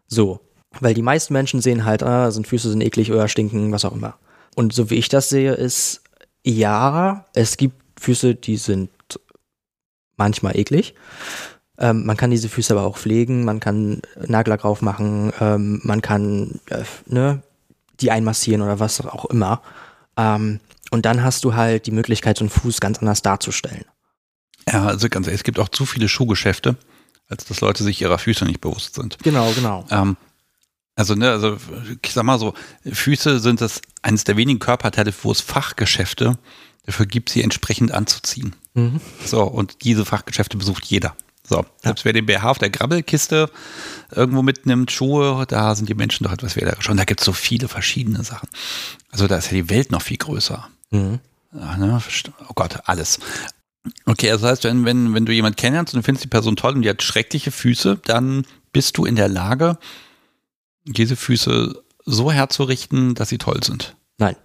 So, weil die meisten Menschen sehen halt, ah, sind Füße sind eklig oder stinken, was auch immer. Und so wie ich das sehe, ist, ja, es gibt Füße, die sind manchmal eklig. Ähm, man kann diese Füße aber auch pflegen, man kann Nagellack drauf machen, ähm, man kann äh, ne, die einmassieren oder was auch immer. Ähm, und dann hast du halt die Möglichkeit, so einen Fuß ganz anders darzustellen. Ja, also ganz ehrlich, es gibt auch zu viele Schuhgeschäfte, als dass Leute sich ihrer Füße nicht bewusst sind. Genau, genau. Ähm, also, ne, also ich sag mal so, Füße sind das eines der wenigen Körperteile, wo es Fachgeschäfte dafür gibt, sie entsprechend anzuziehen. Mhm. So, und diese Fachgeschäfte besucht jeder. So, selbst ja. wer den BH auf der Grabbelkiste irgendwo mitnimmt, Schuhe, da sind die Menschen doch etwas wählerisch. Und da gibt es so viele verschiedene Sachen. Also da ist ja die Welt noch viel größer. Mhm. Ja, ne? Oh Gott, alles. Okay, also das heißt, wenn, wenn, wenn du jemanden kennenlernst und du findest die Person toll und die hat schreckliche Füße, dann bist du in der Lage, diese Füße so herzurichten, dass sie toll sind. Nein.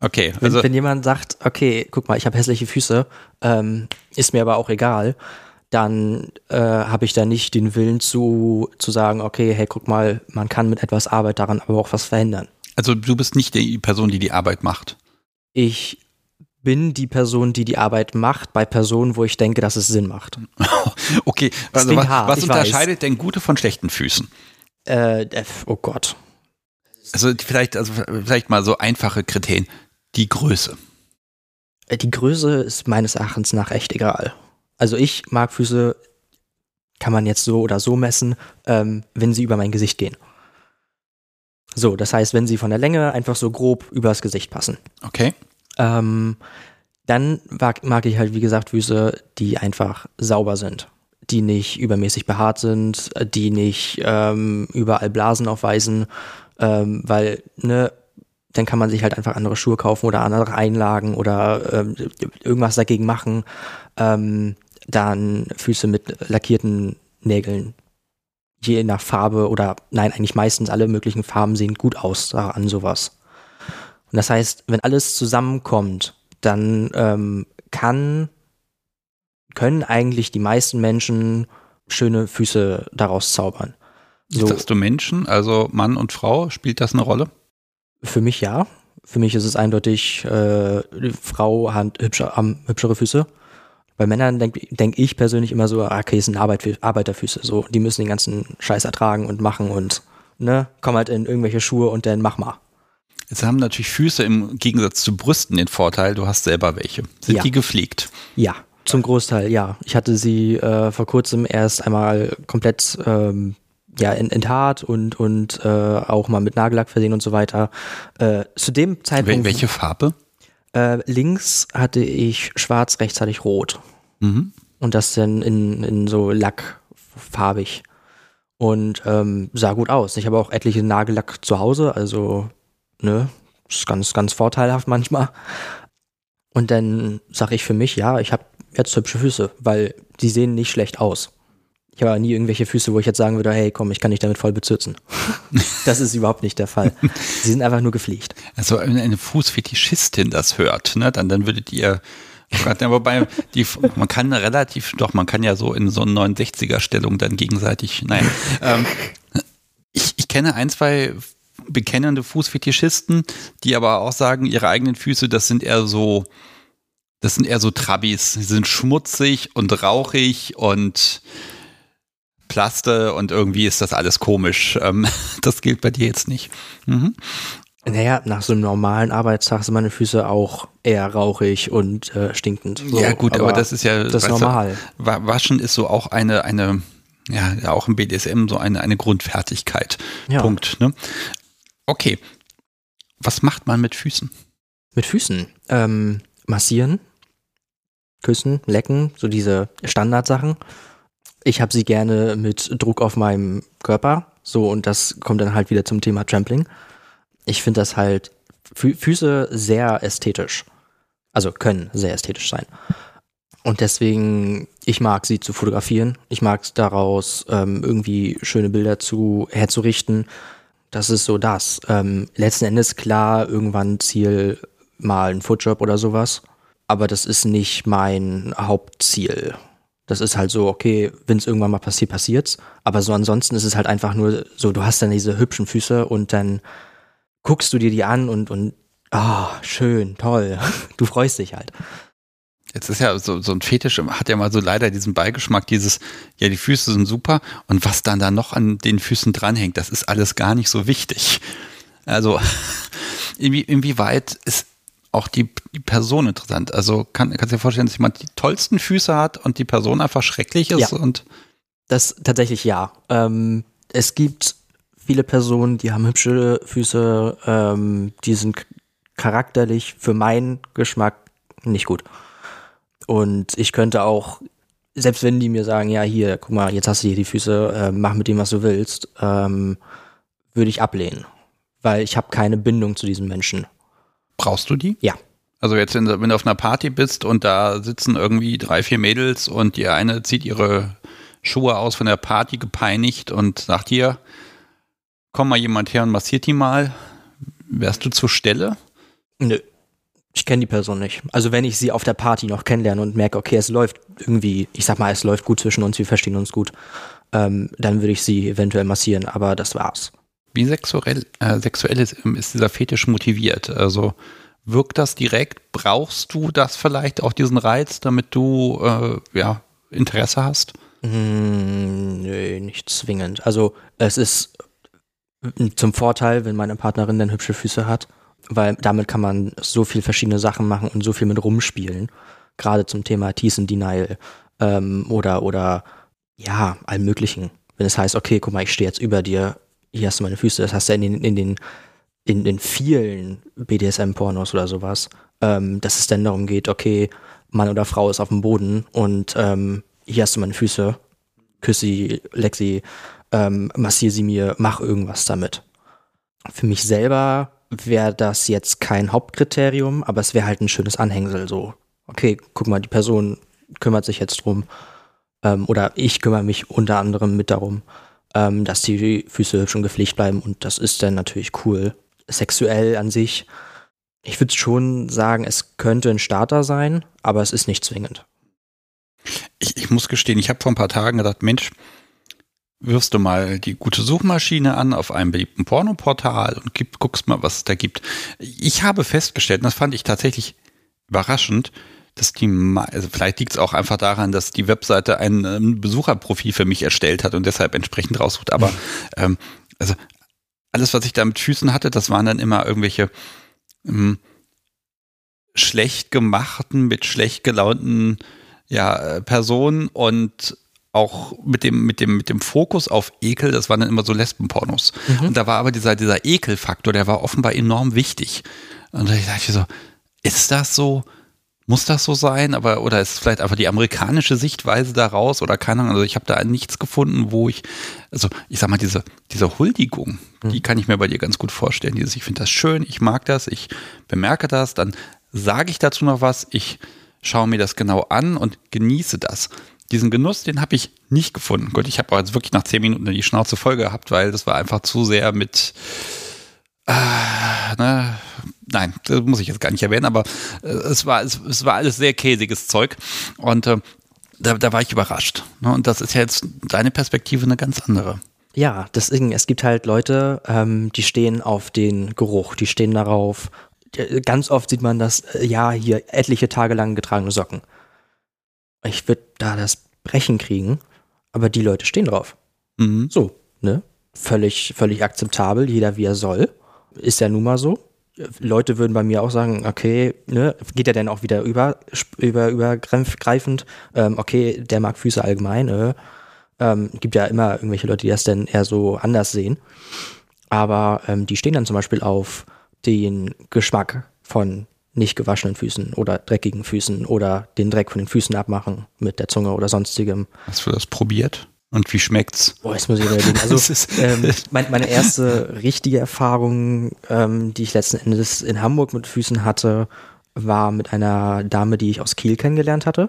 Okay, also wenn, wenn jemand sagt, okay, guck mal, ich habe hässliche Füße, ähm, ist mir aber auch egal, dann äh, habe ich da nicht den Willen zu, zu sagen, okay, hey, guck mal, man kann mit etwas Arbeit daran aber auch was verändern. Also du bist nicht die Person, die die Arbeit macht ich bin die Person, die die Arbeit macht, bei Personen, wo ich denke, dass es Sinn macht. okay, also was, hart, was unterscheidet weiß. denn gute von schlechten Füßen? Äh, oh Gott. Also vielleicht, also vielleicht mal so einfache Kriterien. Die Größe. Äh, die Größe ist meines Erachtens nach echt egal. Also ich mag Füße, kann man jetzt so oder so messen, ähm, wenn sie über mein Gesicht gehen. So, das heißt, wenn sie von der Länge einfach so grob übers Gesicht passen. Okay. Ähm, dann mag, mag ich halt, wie gesagt, Füße, die einfach sauber sind. Die nicht übermäßig behaart sind, die nicht ähm, überall Blasen aufweisen, ähm, weil, ne, dann kann man sich halt einfach andere Schuhe kaufen oder andere Einlagen oder ähm, irgendwas dagegen machen. Ähm, dann Füße mit lackierten Nägeln. Je nach Farbe oder nein, eigentlich meistens alle möglichen Farben sehen gut aus an sowas. Und das heißt, wenn alles zusammenkommt, dann ähm, kann, können eigentlich die meisten Menschen schöne Füße daraus zaubern. So, Sagst du Menschen, also Mann und Frau, spielt das eine Rolle? Für mich ja. Für mich ist es eindeutig, äh, Frau hat hübsche, haben hübschere Füße. Bei Männern denke denk ich persönlich immer so, ah, okay, es sind Arbeit, Arbeiterfüße. So, die müssen den ganzen Scheiß ertragen und machen und ne, komm halt in irgendwelche Schuhe und dann mach mal. Jetzt haben natürlich Füße im Gegensatz zu Brüsten den Vorteil, du hast selber welche. Sind ja. die gepflegt? Ja, zum Großteil, ja. Ich hatte sie äh, vor kurzem erst einmal komplett ähm, ja, enthaart und, und äh, auch mal mit Nagellack versehen und so weiter. Äh, zu dem Zeitpunkt. Welche Farbe? Äh, links hatte ich schwarz, rechts hatte ich rot. Mhm. Und das dann in, in so lackfarbig. Und ähm, sah gut aus. Ich habe auch etliche Nagellack zu Hause, also ne, ist ganz, ganz vorteilhaft manchmal. Und dann sage ich für mich, ja, ich habe jetzt hübsche Füße, weil die sehen nicht schlecht aus. Ich habe nie irgendwelche Füße, wo ich jetzt sagen würde, hey, komm, ich kann dich damit voll bezirzen. das ist überhaupt nicht der Fall. Sie sind einfach nur gepflegt. Also wenn eine Fußfetischistin das hört, ne, dann, dann würdet ihr ja, wobei die, man kann relativ, doch, man kann ja so in so 69er-Stellung dann gegenseitig, nein. Ähm, ich, ich kenne ein, zwei bekennende Fußfetischisten, die aber auch sagen, ihre eigenen Füße, das sind eher so, das sind eher so Trabis. Sie sind schmutzig und rauchig und Plaste und irgendwie ist das alles komisch. Ähm, das gilt bei dir jetzt nicht. Mhm. Naja, nach so einem normalen Arbeitstag sind meine Füße auch eher rauchig und äh, stinkend. So, ja gut, aber, aber, das ist ja das ist normal. Du, waschen ist so auch eine eine ja auch im BDSM so eine eine Grundfertigkeit. Ja. Punkt. Ne? Okay, was macht man mit Füßen? Mit Füßen ähm, massieren, küssen, lecken, so diese Standardsachen. Ich habe sie gerne mit Druck auf meinem Körper. So, und das kommt dann halt wieder zum Thema Trampling. Ich finde das halt Fü Füße sehr ästhetisch. Also können sehr ästhetisch sein. Und deswegen, ich mag sie zu fotografieren. Ich mag es daraus, ähm, irgendwie schöne Bilder zu herzurichten. Das ist so das. Ähm, letzten Endes klar, irgendwann Ziel mal ein Footjob oder sowas. Aber das ist nicht mein Hauptziel. Das ist halt so, okay, wenn es irgendwann mal passiert, passiert's. Aber so ansonsten ist es halt einfach nur so, du hast dann diese hübschen Füße und dann guckst du dir die an und, und, ah, oh, schön, toll. Du freust dich halt. Jetzt ist ja so, so ein Fetisch, hat ja mal so leider diesen Beigeschmack, dieses, ja, die Füße sind super und was dann da noch an den Füßen dranhängt, das ist alles gar nicht so wichtig. Also, inwie, inwieweit ist auch die, die Person interessant. Also kann, kannst du dir vorstellen, dass jemand die tollsten Füße hat und die Person einfach schrecklich ist? Ja. Und das tatsächlich ja. Ähm, es gibt viele Personen, die haben hübsche Füße, ähm, die sind charakterlich für meinen Geschmack nicht gut. Und ich könnte auch, selbst wenn die mir sagen, ja, hier, guck mal, jetzt hast du hier die Füße, äh, mach mit dem, was du willst, ähm, würde ich ablehnen. Weil ich habe keine Bindung zu diesem Menschen. Brauchst du die? Ja. Also jetzt, wenn du auf einer Party bist und da sitzen irgendwie drei, vier Mädels und die eine zieht ihre Schuhe aus von der Party gepeinigt und sagt hier, komm mal jemand her und massiert die mal. Wärst du zur Stelle? Nö. Ich kenne die Person nicht. Also wenn ich sie auf der Party noch kennenlerne und merke, okay, es läuft irgendwie, ich sag mal, es läuft gut zwischen uns, wir verstehen uns gut, ähm, dann würde ich sie eventuell massieren, aber das war's. Wie sexuell, äh, sexuell ist, ist dieser Fetisch motiviert? Also wirkt das direkt? Brauchst du das vielleicht auch diesen Reiz, damit du äh, ja, Interesse hast? Mm, nö, nicht zwingend. Also es ist zum Vorteil, wenn meine Partnerin dann hübsche Füße hat, weil damit kann man so viel verschiedene Sachen machen und so viel mit rumspielen. Gerade zum Thema Tease and Denial ähm, oder, oder ja, allem möglichen. Wenn es heißt, okay, guck mal, ich stehe jetzt über dir, hier hast du meine Füße, das hast du in den, in den, in den vielen BDSM-Pornos oder sowas, ähm, dass es dann darum geht, okay, Mann oder Frau ist auf dem Boden und ähm, hier hast du meine Füße, küsse sie, leck sie, ähm, massiere sie mir, mach irgendwas damit. Für mich selber wäre das jetzt kein Hauptkriterium, aber es wäre halt ein schönes Anhängsel, so, okay, guck mal, die Person kümmert sich jetzt drum. Ähm, oder ich kümmere mich unter anderem mit darum, ähm, dass die Füße schon gepflegt bleiben und das ist dann natürlich cool. Sexuell an sich, ich würde schon sagen, es könnte ein Starter sein, aber es ist nicht zwingend. Ich, ich muss gestehen, ich habe vor ein paar Tagen gedacht, Mensch, wirfst du mal die gute Suchmaschine an auf einem beliebten Pornoportal und gib, guckst mal, was es da gibt. Ich habe festgestellt, und das fand ich tatsächlich überraschend, dass die, also vielleicht liegt es auch einfach daran, dass die Webseite ein ähm, Besucherprofil für mich erstellt hat und deshalb entsprechend raussucht. Aber ähm, also alles, was ich da mit Füßen hatte, das waren dann immer irgendwelche ähm, schlecht gemachten, mit schlecht gelaunten ja, äh, Personen und auch mit dem, mit dem, mit dem Fokus auf Ekel, das waren dann immer so Lesbenpornos. Mhm. Und da war aber dieser, dieser Ekelfaktor, der war offenbar enorm wichtig. Und da dachte ich so, ist das so? Muss das so sein? Aber, oder ist vielleicht einfach die amerikanische Sichtweise daraus oder keine Ahnung. Also ich habe da nichts gefunden, wo ich, also ich sag mal, diese, diese Huldigung, mhm. die kann ich mir bei dir ganz gut vorstellen. Dieses, ich finde das schön, ich mag das, ich bemerke das, dann sage ich dazu noch was, ich schaue mir das genau an und genieße das diesen Genuss, den habe ich nicht gefunden. Gut, ich habe jetzt wirklich nach zehn Minuten die Schnauze voll gehabt, weil das war einfach zu sehr mit. Äh, ne, nein, das muss ich jetzt gar nicht erwähnen, aber äh, es, war, es, es, war alles sehr käsiges Zeug und äh, da, da, war ich überrascht. Ne? Und das ist ja jetzt deine Perspektive eine ganz andere. Ja, deswegen, es gibt halt Leute, ähm, die stehen auf den Geruch, die stehen darauf. Ganz oft sieht man das, äh, ja, hier etliche Tage lang getragene Socken ich würde da das Brechen kriegen, aber die Leute stehen drauf. Mhm. So, ne? Völlig, völlig akzeptabel, jeder wie er soll. Ist ja nun mal so. Leute würden bei mir auch sagen, okay, ne, geht er denn auch wieder über, über, übergreifend, ähm, okay, der mag Füße allgemein, äh, ähm, gibt ja immer irgendwelche Leute, die das denn eher so anders sehen. Aber ähm, die stehen dann zum Beispiel auf den Geschmack von nicht gewaschenen Füßen oder dreckigen Füßen oder den Dreck von den Füßen abmachen mit der Zunge oder sonstigem. Hast du das probiert? Und wie schmeckt's? Boah, jetzt muss ich überlegen. Also ähm, mein, meine erste richtige Erfahrung, ähm, die ich letzten Endes in Hamburg mit Füßen hatte, war mit einer Dame, die ich aus Kiel kennengelernt hatte.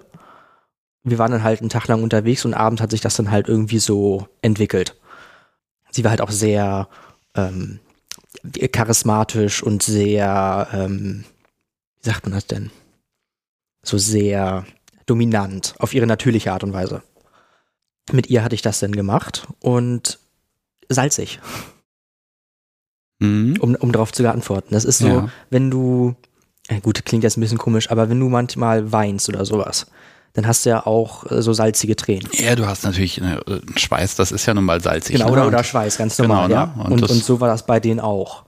Wir waren dann halt einen Tag lang unterwegs und abends hat sich das dann halt irgendwie so entwickelt. Sie war halt auch sehr ähm, charismatisch und sehr ähm, wie sagt man das denn? So sehr dominant auf ihre natürliche Art und Weise. Mit ihr hatte ich das dann gemacht und salzig. Mhm. Um, um darauf zu antworten. Das ist so, ja. wenn du, gut, klingt jetzt ein bisschen komisch, aber wenn du manchmal weinst oder sowas, dann hast du ja auch äh, so salzige Tränen. Ja, du hast natürlich einen äh, Schweiß, das ist ja nun mal salzig. Genau, ne? oder, oder Schweiß, ganz normal, genau, ne? ja. Und, und, und so war das bei denen auch.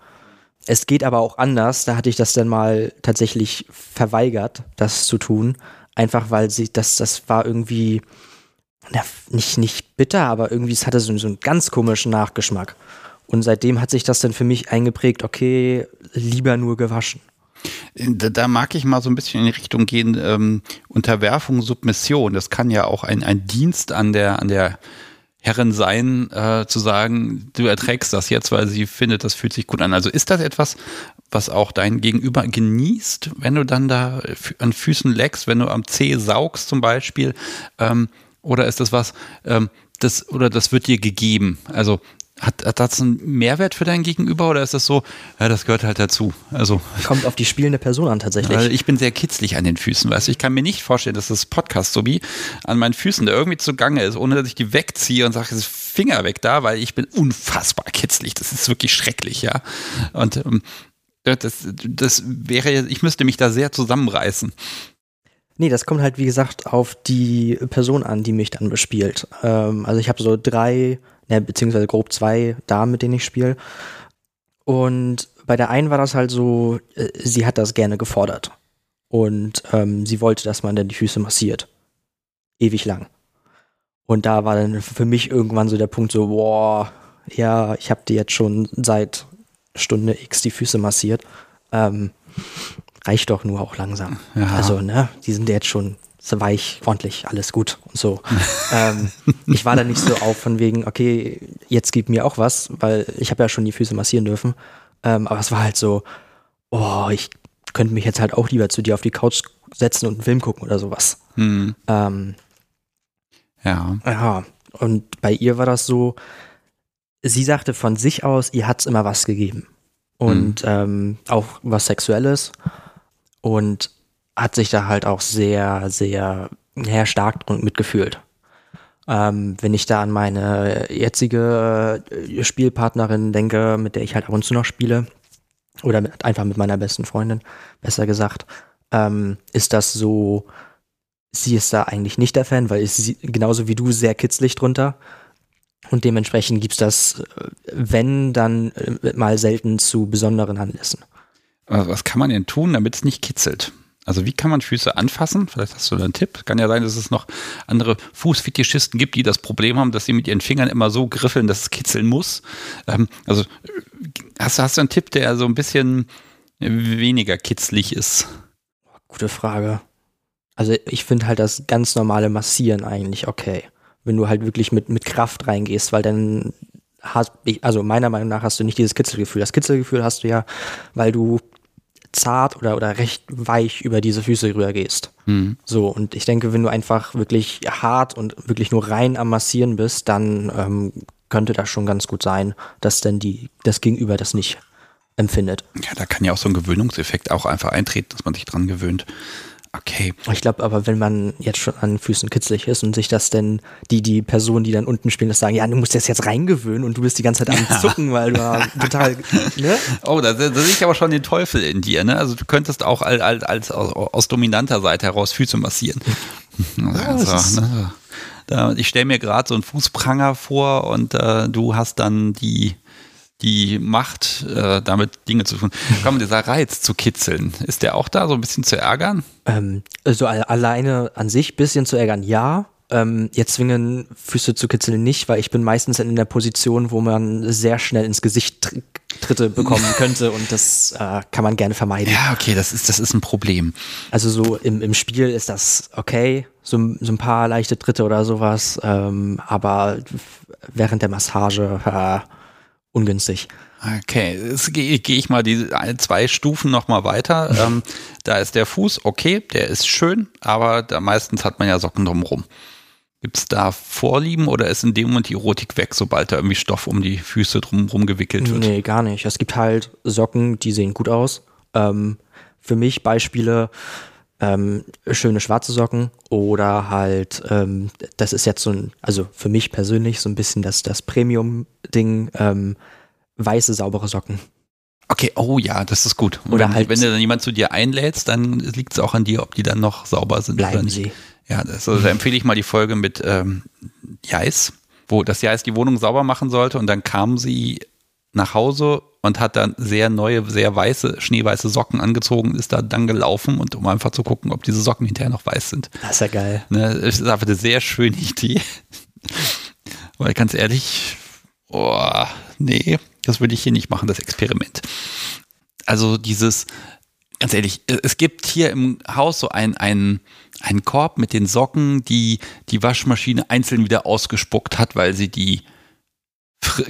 Es geht aber auch anders. Da hatte ich das dann mal tatsächlich verweigert, das zu tun. Einfach weil sie, das, das war irgendwie, na, nicht, nicht bitter, aber irgendwie, es hatte so, so einen ganz komischen Nachgeschmack. Und seitdem hat sich das dann für mich eingeprägt, okay, lieber nur gewaschen. Da, da, mag ich mal so ein bisschen in die Richtung gehen, ähm, Unterwerfung, Submission. Das kann ja auch ein, ein Dienst an der, an der Herrin sein, äh, zu sagen, du erträgst das jetzt, weil sie findet, das fühlt sich gut an. Also ist das etwas, was auch dein Gegenüber genießt, wenn du dann da an Füßen leckst, wenn du am Zeh saugst zum Beispiel? Ähm, oder ist das was, ähm, das, oder das wird dir gegeben? Also hat, hat das einen Mehrwert für dein Gegenüber oder ist das so, ja, das gehört halt dazu? Also kommt auf die spielende Person an tatsächlich. Weil ich bin sehr kitzlig an den Füßen, weißt du, ich kann mir nicht vorstellen, dass das Podcast so wie an meinen Füßen da irgendwie zugange ist, ohne dass ich die wegziehe und sage, Finger weg da, weil ich bin unfassbar kitzlig. Das ist wirklich schrecklich, ja. Und ähm, das, das wäre, ich müsste mich da sehr zusammenreißen. Nee, das kommt halt, wie gesagt, auf die Person an, die mich dann bespielt. Ähm, also ich habe so drei ne, beziehungsweise grob zwei Damen, mit denen ich spiele. Und bei der einen war das halt so, äh, sie hat das gerne gefordert. Und ähm, sie wollte, dass man dann die Füße massiert. Ewig lang. Und da war dann für mich irgendwann so der Punkt so, boah, ja, ich habe dir jetzt schon seit Stunde X die Füße massiert. Ähm, reicht doch nur auch langsam. Ja. Also, ne, die sind jetzt schon so weich, ordentlich, alles gut und so. ähm, ich war da nicht so auf von wegen, okay, jetzt gib mir auch was, weil ich habe ja schon die Füße massieren dürfen. Ähm, aber es war halt so, oh, ich könnte mich jetzt halt auch lieber zu dir auf die Couch setzen und einen Film gucken oder sowas. Hm. Ähm, Ja. ja, und bei ihr war das so, sie sagte von sich aus, ihr hat's immer was gegeben. Und ähm, auch was Sexuelles. Und hat sich da halt auch sehr, sehr, sehr stark mitgefühlt. Ähm, wenn ich da an meine jetzige äh, Spielpartnerin denke, mit der ich halt ab und zu noch spiele, oder mit, einfach mit meiner besten Freundin, besser gesagt, ähm, ist das so, sie ist da eigentlich nicht der Fan, weil ist genauso wie du sehr kitzlig drunter. Und dementsprechend gibt's das, äh, wenn, dann äh, mal selten zu besonderen Anlässen. Aber Was kann man denn tun, damit es nicht kitzelt? Also wie kann man Füße anfassen? Vielleicht hast du da einen Tipp. Kann ja sein, dass es noch andere Fußfetischisten gibt, die das Problem haben, dass sie mit ihren Fingern immer so griffeln, dass es kitzeln muss. Ähm, also hast, du- hast du einen Tipp, der so ein bisschen weniger kitzlig ist? Gute Frage. Also ich finde halt das ganz normale Massieren eigentlich okay. Wenn du halt wirklich mit, mit Kraft reingehst, weil dann hast, also meiner Meinung nach hast du nicht dieses Kitzelgefühl. Das Kitzelgefühl hast du ja, weil du zart oder, oder recht weich über diese Füße rüber gehst. Hm. So, und ich denke, wenn du einfach wirklich hart und wirklich nur rein am Massieren bist, dann ähm, könnte das schon ganz gut sein, dass dann die, das Gegenüber das nicht empfindet. Ja, da kann ja auch so ein Gewöhnungseffekt auch einfach eintreten, dass man sich dran gewöhnt. Okay. Ich glaube aber, wenn man jetzt schon an Füßen kitzlig ist und sich das denn, die, die Personen, die dann unten spielen, das sagen, ja, du musst das jetzt reingewöhnen und du bist die ganze Zeit am Zucken, weil du total, ne? Oh, da, da sehe ich aber schon den Teufel in dir, ne? Also du könntest auch als, als, als aus, dominanter Seite heraus Füße massieren. Also, ne? da, ich stelle mir gerade so einen Fußpranger vor und äh, du hast dann die, die Macht, äh, damit Dinge zu tun. Komm, dieser Reiz zu kitzeln, ist der auch da so ein bisschen zu ärgern? Ähm, also al- alleine an sich bisschen zu ärgern, ja. Ähm, jetzt zwingen Füße zu kitzeln nicht, weil ich bin meistens in der Position, wo man sehr schnell ins Gesicht tr Tritte bekommen könnte und das äh, kann man gerne vermeiden. Ja, okay, das ist, das ist ein Problem. Also so im, im Spiel ist das okay, so, so ein paar leichte Tritte oder sowas, ähm, aber während der Massage äh, ungünstig. Okay, jetzt gehe geh ich mal die zwei Stufen noch mal weiter. ähm, da ist der Fuß, okay, der ist schön, aber da meistens hat man ja Socken drumherum. Gibt es da Vorlieben oder ist in dem Moment die Erotik weg, sobald da irgendwie Stoff um die Füße drumherum gewickelt wird? Nee, gar nicht. Es gibt halt Socken, die sehen gut aus. Ähm, für mich Beispiele, ähm, schöne schwarze Socken oder halt, ähm, das ist jetzt so ein, also für mich persönlich so ein bisschen das, das Premium-Ding, ähm, weiße, saubere Socken. Okay, oh ja, das ist gut. Und Oder wenn, halt- wenn du dann jemand zu dir einlädst, dann liegt es auch an dir, ob die dann noch sauber sind oder Bleiben nicht. sie. Ja, das, also, da empfehle ich mal die Folge mit ähm, Jais, wo das Jais die Wohnung sauber machen sollte und dann kam sie nach Hause und hat dann sehr neue, sehr weiße, schneeweiße Socken angezogen ist da dann gelaufen und um einfach zu gucken, ob diese Socken hinterher noch weiß sind. Das ist ja geil. Ne, das ist einfach eine sehr schöne Idee. Weil ganz ehrlich, oh, nee, das würde ich hier nicht machen, das Experiment. Also dieses, ganz ehrlich, es gibt hier im Haus so ein, ein, einen Korb mit den Socken, die die Waschmaschine einzeln wieder ausgespuckt hat, weil sie die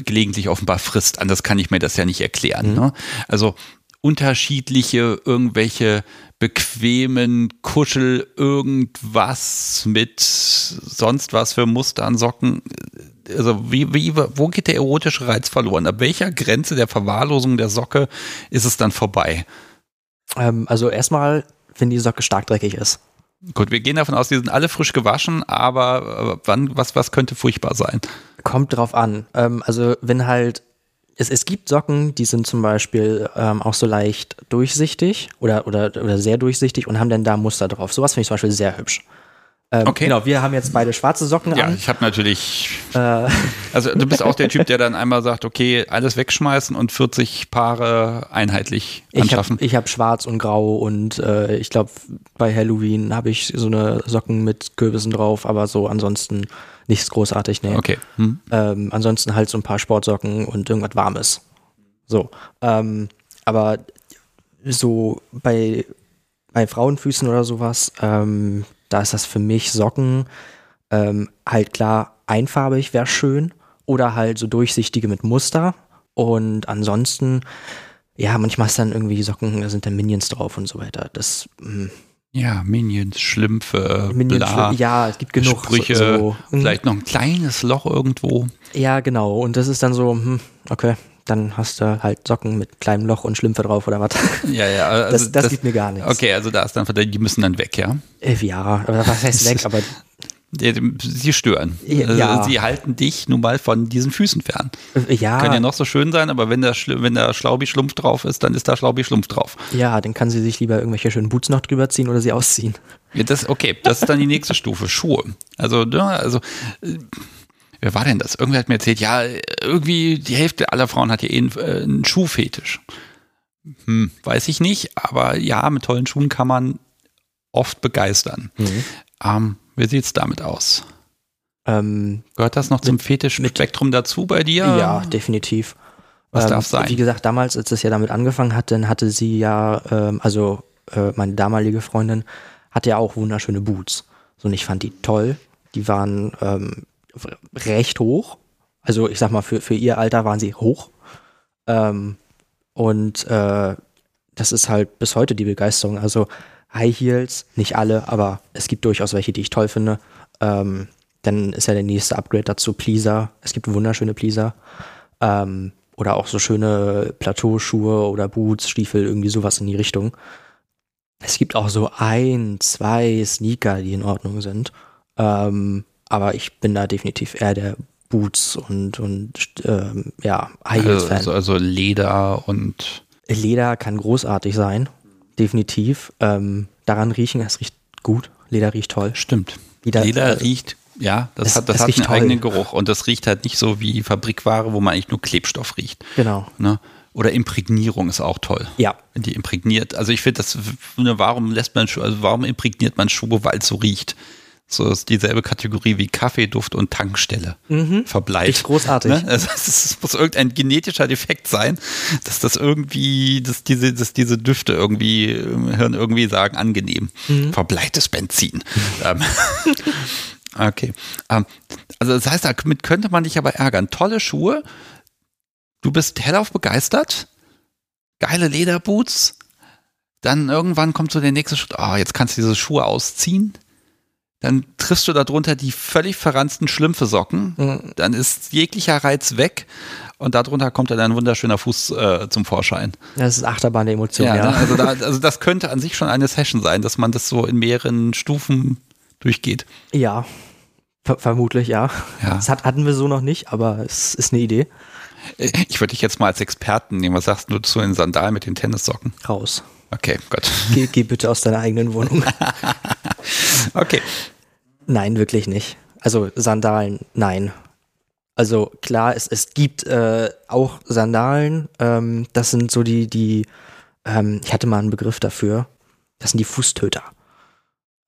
gelegentlich offenbar frisst. Anders kann ich mir das ja nicht erklären. Mhm. Ne? Also unterschiedliche, irgendwelche bequemen Kuschel, irgendwas mit sonst was für Muster an Socken. Also wie, wie, wo geht der erotische Reiz verloren? Ab welcher Grenze der Verwahrlosung der Socke ist es dann vorbei? Ähm, also erstmal, wenn die Socke stark dreckig ist. Gut, wir gehen davon aus, die sind alle frisch gewaschen, aber äh, wann, was, was könnte furchtbar sein? Kommt drauf an. Ähm, also wenn halt, es, es gibt Socken, die sind zum Beispiel ähm, auch so leicht durchsichtig oder, oder, oder sehr durchsichtig und haben dann da Muster drauf. Sowas finde ich zum Beispiel sehr hübsch. Ähm, Okay. Genau, wir haben jetzt beide schwarze Socken Ja, an. ich habe natürlich. Äh, Also du bist auch der Typ, der dann einmal sagt, okay, alles wegschmeißen und 40 Paare einheitlich ich anschaffen. habe ich hab schwarz und grau und äh, ich glaube, bei Halloween habe ich so eine Socken mit Kürbissen drauf, aber so ansonsten nichts großartig, ne. Okay. Hm. Ähm, ansonsten halt so ein paar Sportsocken und irgendwas Warmes. So. Ähm, aber so bei, bei Frauenfüßen oder sowas, ähm, da ist das für mich Socken ähm, halt klar einfarbig wäre schön oder halt so durchsichtige mit Muster. Und ansonsten, ja, manchmal ist dann irgendwie Socken, da sind dann Minions drauf und so weiter. Das, mh, Ja, Minions, Schlümpfe, Minions, bla, ja, es gibt genug. Sprüche, So, so, hm. vielleicht noch ein kleines Loch irgendwo. Ja, genau. Und das ist dann so, hm, okay, dann hast du halt Socken mit kleinem Loch und Schlümpfe drauf oder was. Ja, ja, also das, das, gibt mir gar nichts. Okay, also da ist dann, die müssen dann weg, ja? Äh, Ja, oder was heißt weg, aber Sie stören. Ja. Also Sie halten dich nun mal von diesen Füßen fern. äh, ja, Können ja noch so schön sein, aber wenn da, wenn da Schlaubi-Schlumpf drauf ist, dann ist da Schlaubi-Schlumpf drauf. ja, dann kann sie sich lieber irgendwelche schönen Boots noch drüber ziehen oder sie ausziehen. Ja, das, okay, das ist dann die nächste Stufe, Schuhe. Also, ja, also, äh, wer war denn das? Irgendwer hat mir erzählt, ja, irgendwie die Hälfte aller Frauen hat ja eh einen, äh, einen Schuhfetisch. Hm, weiß ich nicht, aber ja, mit tollen Schuhen kann man oft begeistern. Ähm, wie sieht's damit aus? Ähm, Gehört das noch zum Fetischspektrum dazu bei dir? ja, definitiv. Was ähm, darf sein? Wie gesagt, damals, als es ja damit angefangen hat, dann hatte sie ja, ähm, also äh, meine damalige Freundin hatte ja auch wunderschöne Boots. So, und ich fand die toll. Die waren ähm, recht hoch. Also ich sag mal, für, für ihr Alter waren sie hoch. Ähm, und äh, das ist halt bis heute die Begeisterung. Also High Heels, nicht alle, aber es gibt durchaus welche, die ich toll finde. Ähm, dann ist ja der nächste Upgrade dazu Pleaser. Es gibt wunderschöne Pleaser. Ähm, oder auch so schöne Plateauschuhe oder Boots, Stiefel, irgendwie sowas in die Richtung. Es gibt auch so ein, zwei Sneaker, die in Ordnung sind. Ähm, aber ich bin da definitiv eher der Boots und, und ähm, ja, High Heels Fan. Also, also Leder und Leder kann großartig sein, definitiv. Ähm, daran riechen, es riecht gut. Leder riecht toll. stimmt. Leder- Leder äh, riecht, ja, das es- hat, das hat einen toll. eigenen Geruch und das riecht halt nicht so wie Fabrikware, wo man eigentlich nur Klebstoff riecht. Genau. Ne? Oder Imprägnierung ist auch toll. Ja. Wenn die imprägniert. Also ich finde das, ne, warum lässt man Schuhe, also warum imprägniert man Schuhe, weil es so riecht? So ist dieselbe Kategorie wie Kaffeeduft und Tankstelle. Verbleibt. Riecht großartig. Ne? Also es, muss irgendein genetischer Defekt sein, dass das irgendwie, dass diese, dass diese Düfte irgendwie im Hirn irgendwie sagen, angenehm. Verbleites Benzin. Ähm, okay. Ähm, also das heißt, damit könnte man dich aber ärgern. Tolle Schuhe, du bist hellauf begeistert, geile Lederboots, dann irgendwann kommt so der nächste Schritt, oh, jetzt kannst du diese Schuhe ausziehen. Dann triffst du darunter die völlig verranzten Schlümpfe-Socken. Mhm. Dann ist jeglicher Reiz weg und darunter kommt dann ein wunderschöner Fuß äh, zum Vorschein. Das ist Achterbahn der Emotionen, ja. ne? also, da, also das könnte an sich schon eine Session sein, dass man das so in mehreren Stufen durchgeht. Ja, ver vermutlich ja. Ja. Das hat, hatten wir so noch nicht, aber es ist eine Idee. Äh, Ich würde dich jetzt mal als Experten nehmen. Was sagst du zu den Sandalen mit den Tennissocken? Raus. Okay, Gott. Geh, geh bitte aus deiner eigenen Wohnung. Okay. Nein, wirklich nicht. Also Sandalen, nein. Also klar, es, es gibt äh, auch Sandalen. Ähm, das sind so die, die, ähm, ich hatte mal einen Begriff dafür. Das sind die Fußtöter.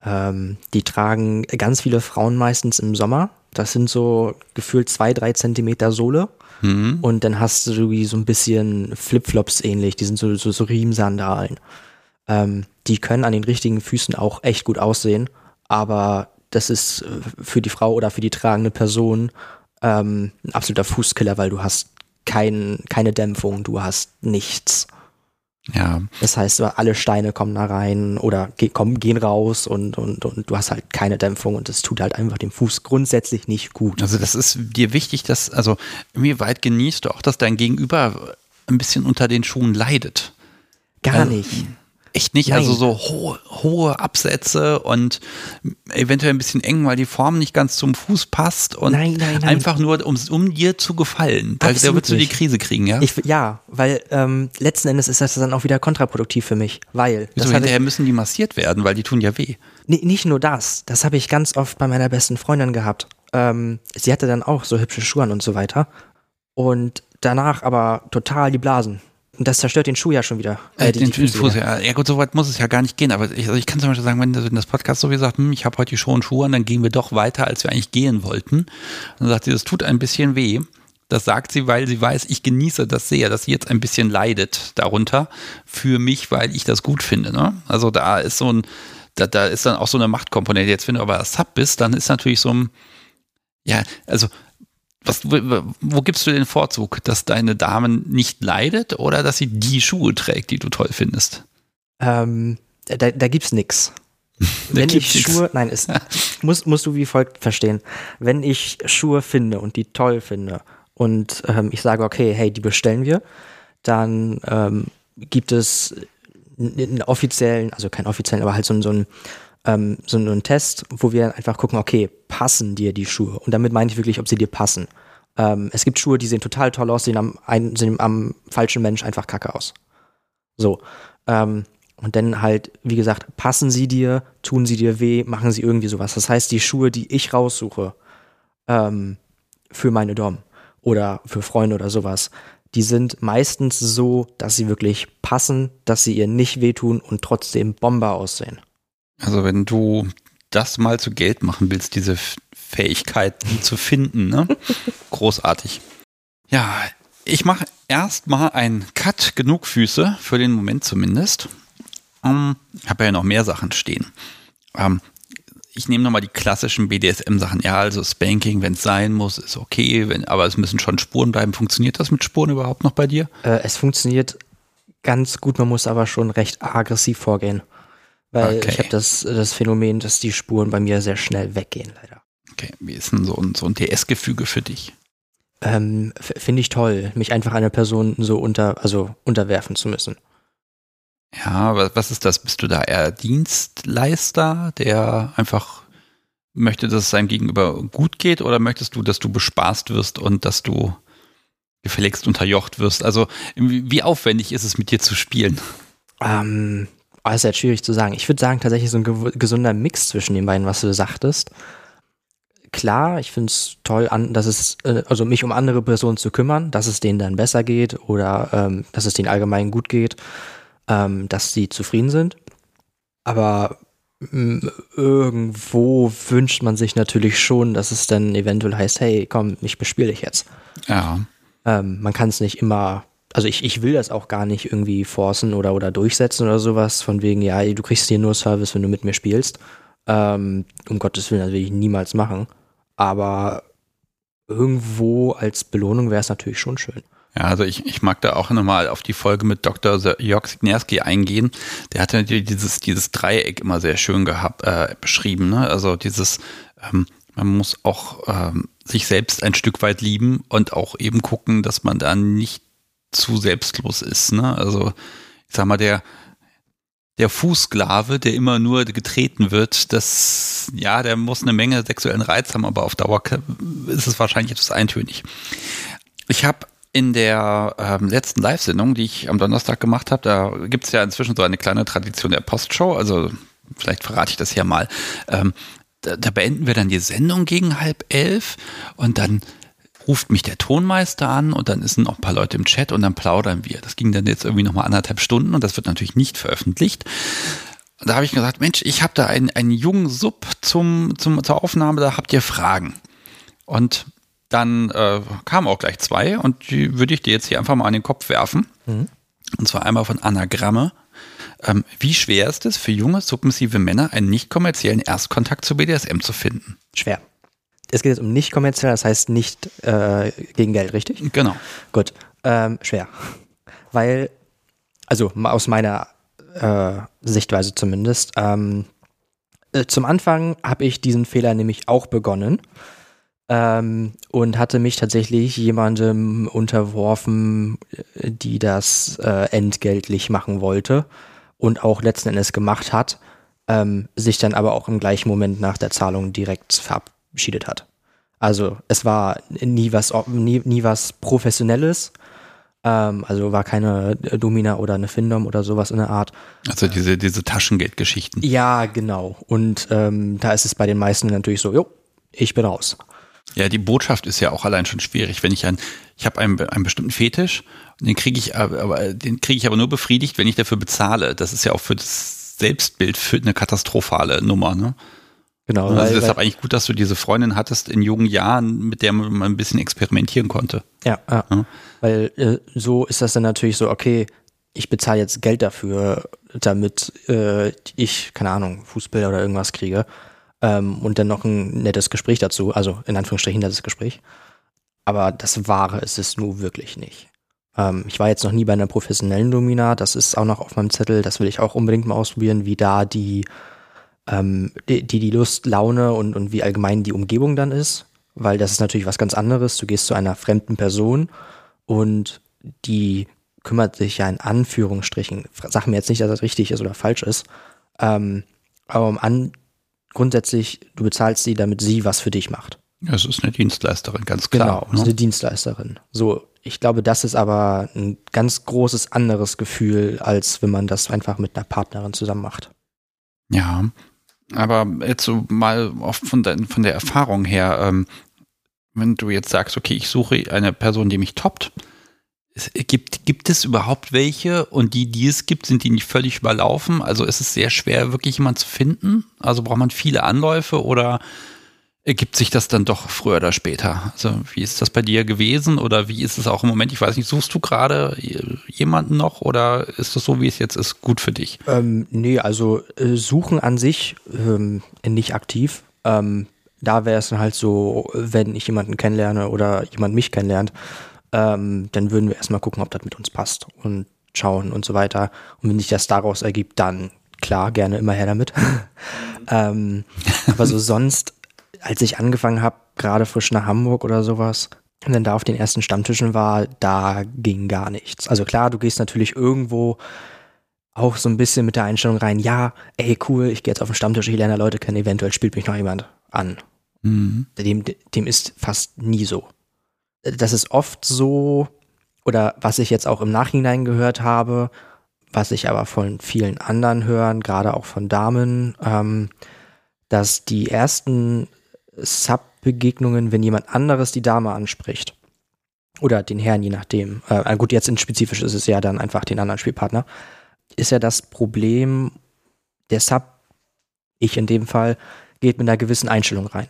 Ähm, die tragen ganz viele Frauen meistens im Sommer. Das sind so gefühlt zwei, drei Zentimeter Sohle. Mhm. Und dann hast du wie so ein bisschen Flipflops ähnlich. Die sind so, so, so Riemsandalen. Ähm, die können an den richtigen Füßen auch echt gut aussehen. Aber das ist äh, für die Frau oder für die tragende Person ähm, ein absoluter Fußkiller, weil du hast kein, keine Dämpfung, du hast nichts. Ja. Das heißt, alle Steine kommen da rein oder ge kommen, gehen raus und, und, und du hast halt keine Dämpfung und das tut halt einfach dem Fuß grundsätzlich nicht gut. Also das ist dir wichtig, dass, also inwieweit genießt du auch, dass dein Gegenüber ein bisschen unter den Schuhen leidet? Gar Also, nicht. Echt nicht, Nein. also so hohe, hohe Absätze und eventuell ein bisschen eng, weil die Form nicht ganz zum Fuß passt und Nein, nein, nein. einfach nur, um, um dir zu gefallen. Da, da würdest du die. Krise kriegen, ja? Ich, ja, weil ähm, letzten Endes ist das dann auch wieder kontraproduktiv für mich, weil Wieso, hinterher müssen die massiert werden, weil die tun ja weh. nicht nur das, das habe ich ganz oft bei meiner besten Freundin gehabt. Ähm, sie hatte dann auch so hübsche Schuhe und so weiter und danach aber total die Blasen. Und das zerstört den Schuh ja schon wieder. Äh, die- den, die den Füße Fuß, wieder. ja. ja gut, so weit muss es ja gar nicht gehen, aber ich, also ich kann zum Beispiel sagen, wenn, wenn das Podcast so wie sagt, hm, ich habe heute die Schuhe und Schuhe an, dann gehen wir doch weiter, als wir eigentlich gehen wollten. Dann sagt sie, das tut ein bisschen weh. Das sagt sie, weil sie weiß, ich genieße das sehr, dass sie jetzt ein bisschen leidet darunter für mich, weil ich das gut finde. Ne? Also da ist so ein, da, da ist dann auch so eine Machtkomponente. Jetzt, wenn du aber Sub bist, dann ist natürlich so ein, ja, also was, wo, gibst du den Vorzug, dass deine Dame nicht leidet oder dass sie die Schuhe trägt, die du toll findest? Ähm, da, da gibt's nix. wenn ich Schuhe, nein, es muss, musst du wie folgt verstehen. Wenn ich Schuhe finde und die toll finde und ähm, ich sage, okay, hey, die bestellen wir, dann ähm, gibt es einen offiziellen, also keinen offiziellen, aber halt so, so einen ähm, so einen Test, wo wir einfach gucken, okay, passen dir die Schuhe? Und damit meine ich wirklich, ob sie dir passen. Ähm, es gibt Schuhe, die sehen total toll aus, sehen am, ein, sehen am falschen Mensch einfach kacke aus. So. Ähm, und dann halt, wie gesagt, passen sie dir, tun sie dir weh, machen sie irgendwie sowas. Das heißt, die Schuhe, die ich raussuche ähm, für meine Dom oder für Freunde oder sowas, die sind meistens so, dass sie wirklich passen, dass sie ihr nicht wehtun und trotzdem Bomber aussehen. Also wenn du das mal zu Geld machen willst, diese Fähigkeiten zu finden, ne? Großartig. Ja, ich mache erstmal einen Cut, genug Füße, für den Moment zumindest. Um, ähm, habe ja noch mehr Sachen stehen. Um, ähm, ich nehme nochmal die klassischen BDSM-Sachen. Ja, also Spanking, wenn es sein muss, ist okay, wenn, aber es müssen schon Spuren bleiben. Funktioniert das mit Spuren überhaupt noch bei dir? Äh, es funktioniert ganz gut, man muss aber schon recht aggressiv vorgehen. Weil okay. ich habe das, das Phänomen, dass die Spuren bei mir sehr schnell weggehen, leider. Okay, wie ist denn so ein, so ein DS-Gefüge für dich? Ähm, Finde ich toll, mich einfach einer Person so unter, also unterwerfen zu müssen. Ja, was ist das? Bist du da eher Dienstleister, der einfach möchte, dass es seinem Gegenüber gut geht, oder möchtest du, dass du bespaßt wirst und dass du gefälligst unterjocht wirst? Also, wie aufwendig ist es mit dir zu spielen? Ähm, Oh, ist jetzt schwierig zu sagen. Ich würde sagen, tatsächlich so ein gesunder Mix zwischen den beiden, was du sagtest. Klar, ich finde es toll, an, dass es, äh, also mich um andere Personen zu kümmern, dass es denen dann besser geht oder ähm, dass es denen allgemein gut geht, ähm, dass sie zufrieden sind. Aber mm, irgendwo wünscht man sich natürlich schon, dass es dann eventuell heißt, hey, komm, ich bespiele dich jetzt. Ja. Ähm, man kann es nicht immer also ich, ich will das auch gar nicht irgendwie forcen oder, oder durchsetzen oder sowas, von wegen, ja, du kriegst hier nur Service, wenn du mit mir spielst. Ähm, um Gottes Willen, das will ich niemals machen. Aber irgendwo als Belohnung wäre es natürlich schon schön. Ja, also ich, ich mag da auch nochmal auf die Folge mit Dr. Jörg Signerski eingehen. Der hatte natürlich dieses, dieses Dreieck immer sehr schön gehabt, äh, beschrieben. Ne? Also dieses, ähm, man muss auch ähm, sich selbst ein Stück weit lieben und auch eben gucken, dass man da nicht zu selbstlos ist. Ne? Also ich sag mal, der, der Fußsklave, der immer nur getreten wird, das, ja, der muss eine Menge sexuellen Reiz haben, aber auf Dauer ist es wahrscheinlich etwas eintönig. Ich habe in der ähm, letzten Live-Sendung, die ich am Donnerstag gemacht habe, da gibt es ja inzwischen so eine kleine Tradition der Postshow, also vielleicht verrate ich das hier mal. Ähm, da, da beenden wir dann die Sendung gegen halb elf und dann ruft mich der Tonmeister an und dann sind noch ein paar Leute im Chat und dann plaudern wir. Das ging dann jetzt irgendwie nochmal anderthalb Stunden und das wird natürlich nicht veröffentlicht. Da habe ich gesagt, Mensch, ich habe da einen, einen jungen Sub zum, zum, zur Aufnahme, da habt ihr Fragen. Und dann äh, kamen auch gleich zwei und die würde ich dir jetzt hier einfach mal an den Kopf werfen. Mhm. Und zwar einmal von Anagramme. Ähm, wie schwer ist es für junge, submissive Männer, einen nicht kommerziellen Erstkontakt zu BDSM zu finden? Schwer es geht jetzt um nicht kommerziell, das heißt nicht äh, gegen Geld, richtig? Genau. Gut. Ähm, schwer. Weil, also aus meiner äh, Sichtweise zumindest, ähm, äh, zum Anfang habe ich diesen Fehler nämlich auch begonnen ähm, und hatte mich tatsächlich jemandem unterworfen, die das äh, entgeltlich machen wollte und auch letzten Endes gemacht hat, ähm, sich dann aber auch im gleichen Moment nach der Zahlung direkt verab verabschiedet hat. Also es war nie was, nie, nie was Professionelles. Ähm, also war keine Domina oder eine Findom oder sowas in der Art. Also diese, diese Taschengeldgeschichten. Ja, genau. Und ähm, da ist es bei den meisten natürlich so, jo, ich bin raus. Ja, die Botschaft ist ja auch allein schon schwierig. Wenn ich ein, ich habe einen, einen bestimmten Fetisch, den kriege ich aber, den kriege ich aber nur befriedigt, wenn ich dafür bezahle. Das ist ja auch für das Selbstbild für eine katastrophale Nummer, ne? Genau. Also weil, deshalb weil, eigentlich gut, dass du diese Freundin hattest in jungen Jahren, mit der man ein bisschen experimentieren konnte. Ja, ja. ja. weil äh, so ist das dann natürlich so, okay, ich bezahle jetzt Geld dafür, damit äh, ich, keine Ahnung, Fußbilder oder irgendwas kriege. Ähm, und dann noch ein nettes Gespräch dazu, also in Anführungsstrichen nettes Gespräch. Aber das Wahre ist es nur wirklich nicht. Ähm, ich war jetzt noch nie bei einer professionellen Domina, das ist auch noch auf meinem Zettel, das will ich auch unbedingt mal ausprobieren, wie da die ähm, die, die Lust, Laune und, und wie allgemein die Umgebung dann ist, weil das ist natürlich was ganz anderes. Du gehst zu einer fremden Person und die kümmert sich ja in Anführungsstrichen, sag mir jetzt nicht, dass das richtig ist oder falsch ist, ähm, aber um an, grundsätzlich, du bezahlst sie, damit sie was für dich macht. Es ist eine Dienstleisterin, ganz klar. Genau, ne? ist eine Dienstleisterin. So, ich glaube, das ist aber ein ganz großes anderes Gefühl, als wenn man das einfach mit einer Partnerin zusammen macht. Ja, aber jetzt so mal von, de, von der Erfahrung her, ähm, wenn du jetzt sagst, okay, ich suche eine Person, die mich toppt, es gibt, gibt es überhaupt welche und die, die es gibt, sind die nicht völlig überlaufen? Also ist es sehr schwer, wirklich jemanden zu finden? Also braucht man viele Anläufe oder ergibt sich das dann doch früher oder später? Also wie ist das bei dir gewesen oder wie ist es auch im Moment? Ich weiß nicht, suchst du gerade jemanden noch oder ist das so, wie es jetzt ist, gut für dich? Ähm, nee, also äh, suchen an sich ähm, nicht aktiv. Ähm, da wäre es dann halt so, wenn ich jemanden kennenlerne oder jemand mich kennenlernt, ähm, dann würden wir erstmal gucken, ob das mit uns passt und schauen und so weiter. Und wenn sich das daraus ergibt, dann klar, gerne immer her damit. ähm, aber so sonst, als ich angefangen habe, gerade frisch nach Hamburg oder sowas, und dann da auf den ersten Stammtischen war, da ging gar nichts. Also klar, du gehst natürlich irgendwo auch so ein bisschen mit der Einstellung rein, ja, ey, cool, ich gehe jetzt auf den Stammtisch, ich lerne Leute kennen, eventuell spielt mich noch jemand an. Mhm. Dem, dem ist fast nie so das ist oft so, oder was ich jetzt auch im Nachhinein gehört habe, was ich aber von vielen anderen hören, gerade auch von Damen, ähm, dass die ersten Sub-Begegnungen, wenn jemand anderes die Dame anspricht, oder den Herrn, je nachdem, äh, gut, jetzt in spezifisch ist es ja dann einfach den anderen Spielpartner, ist ja das Problem, der Sub, ich in dem Fall, geht mit einer gewissen Einstellung rein.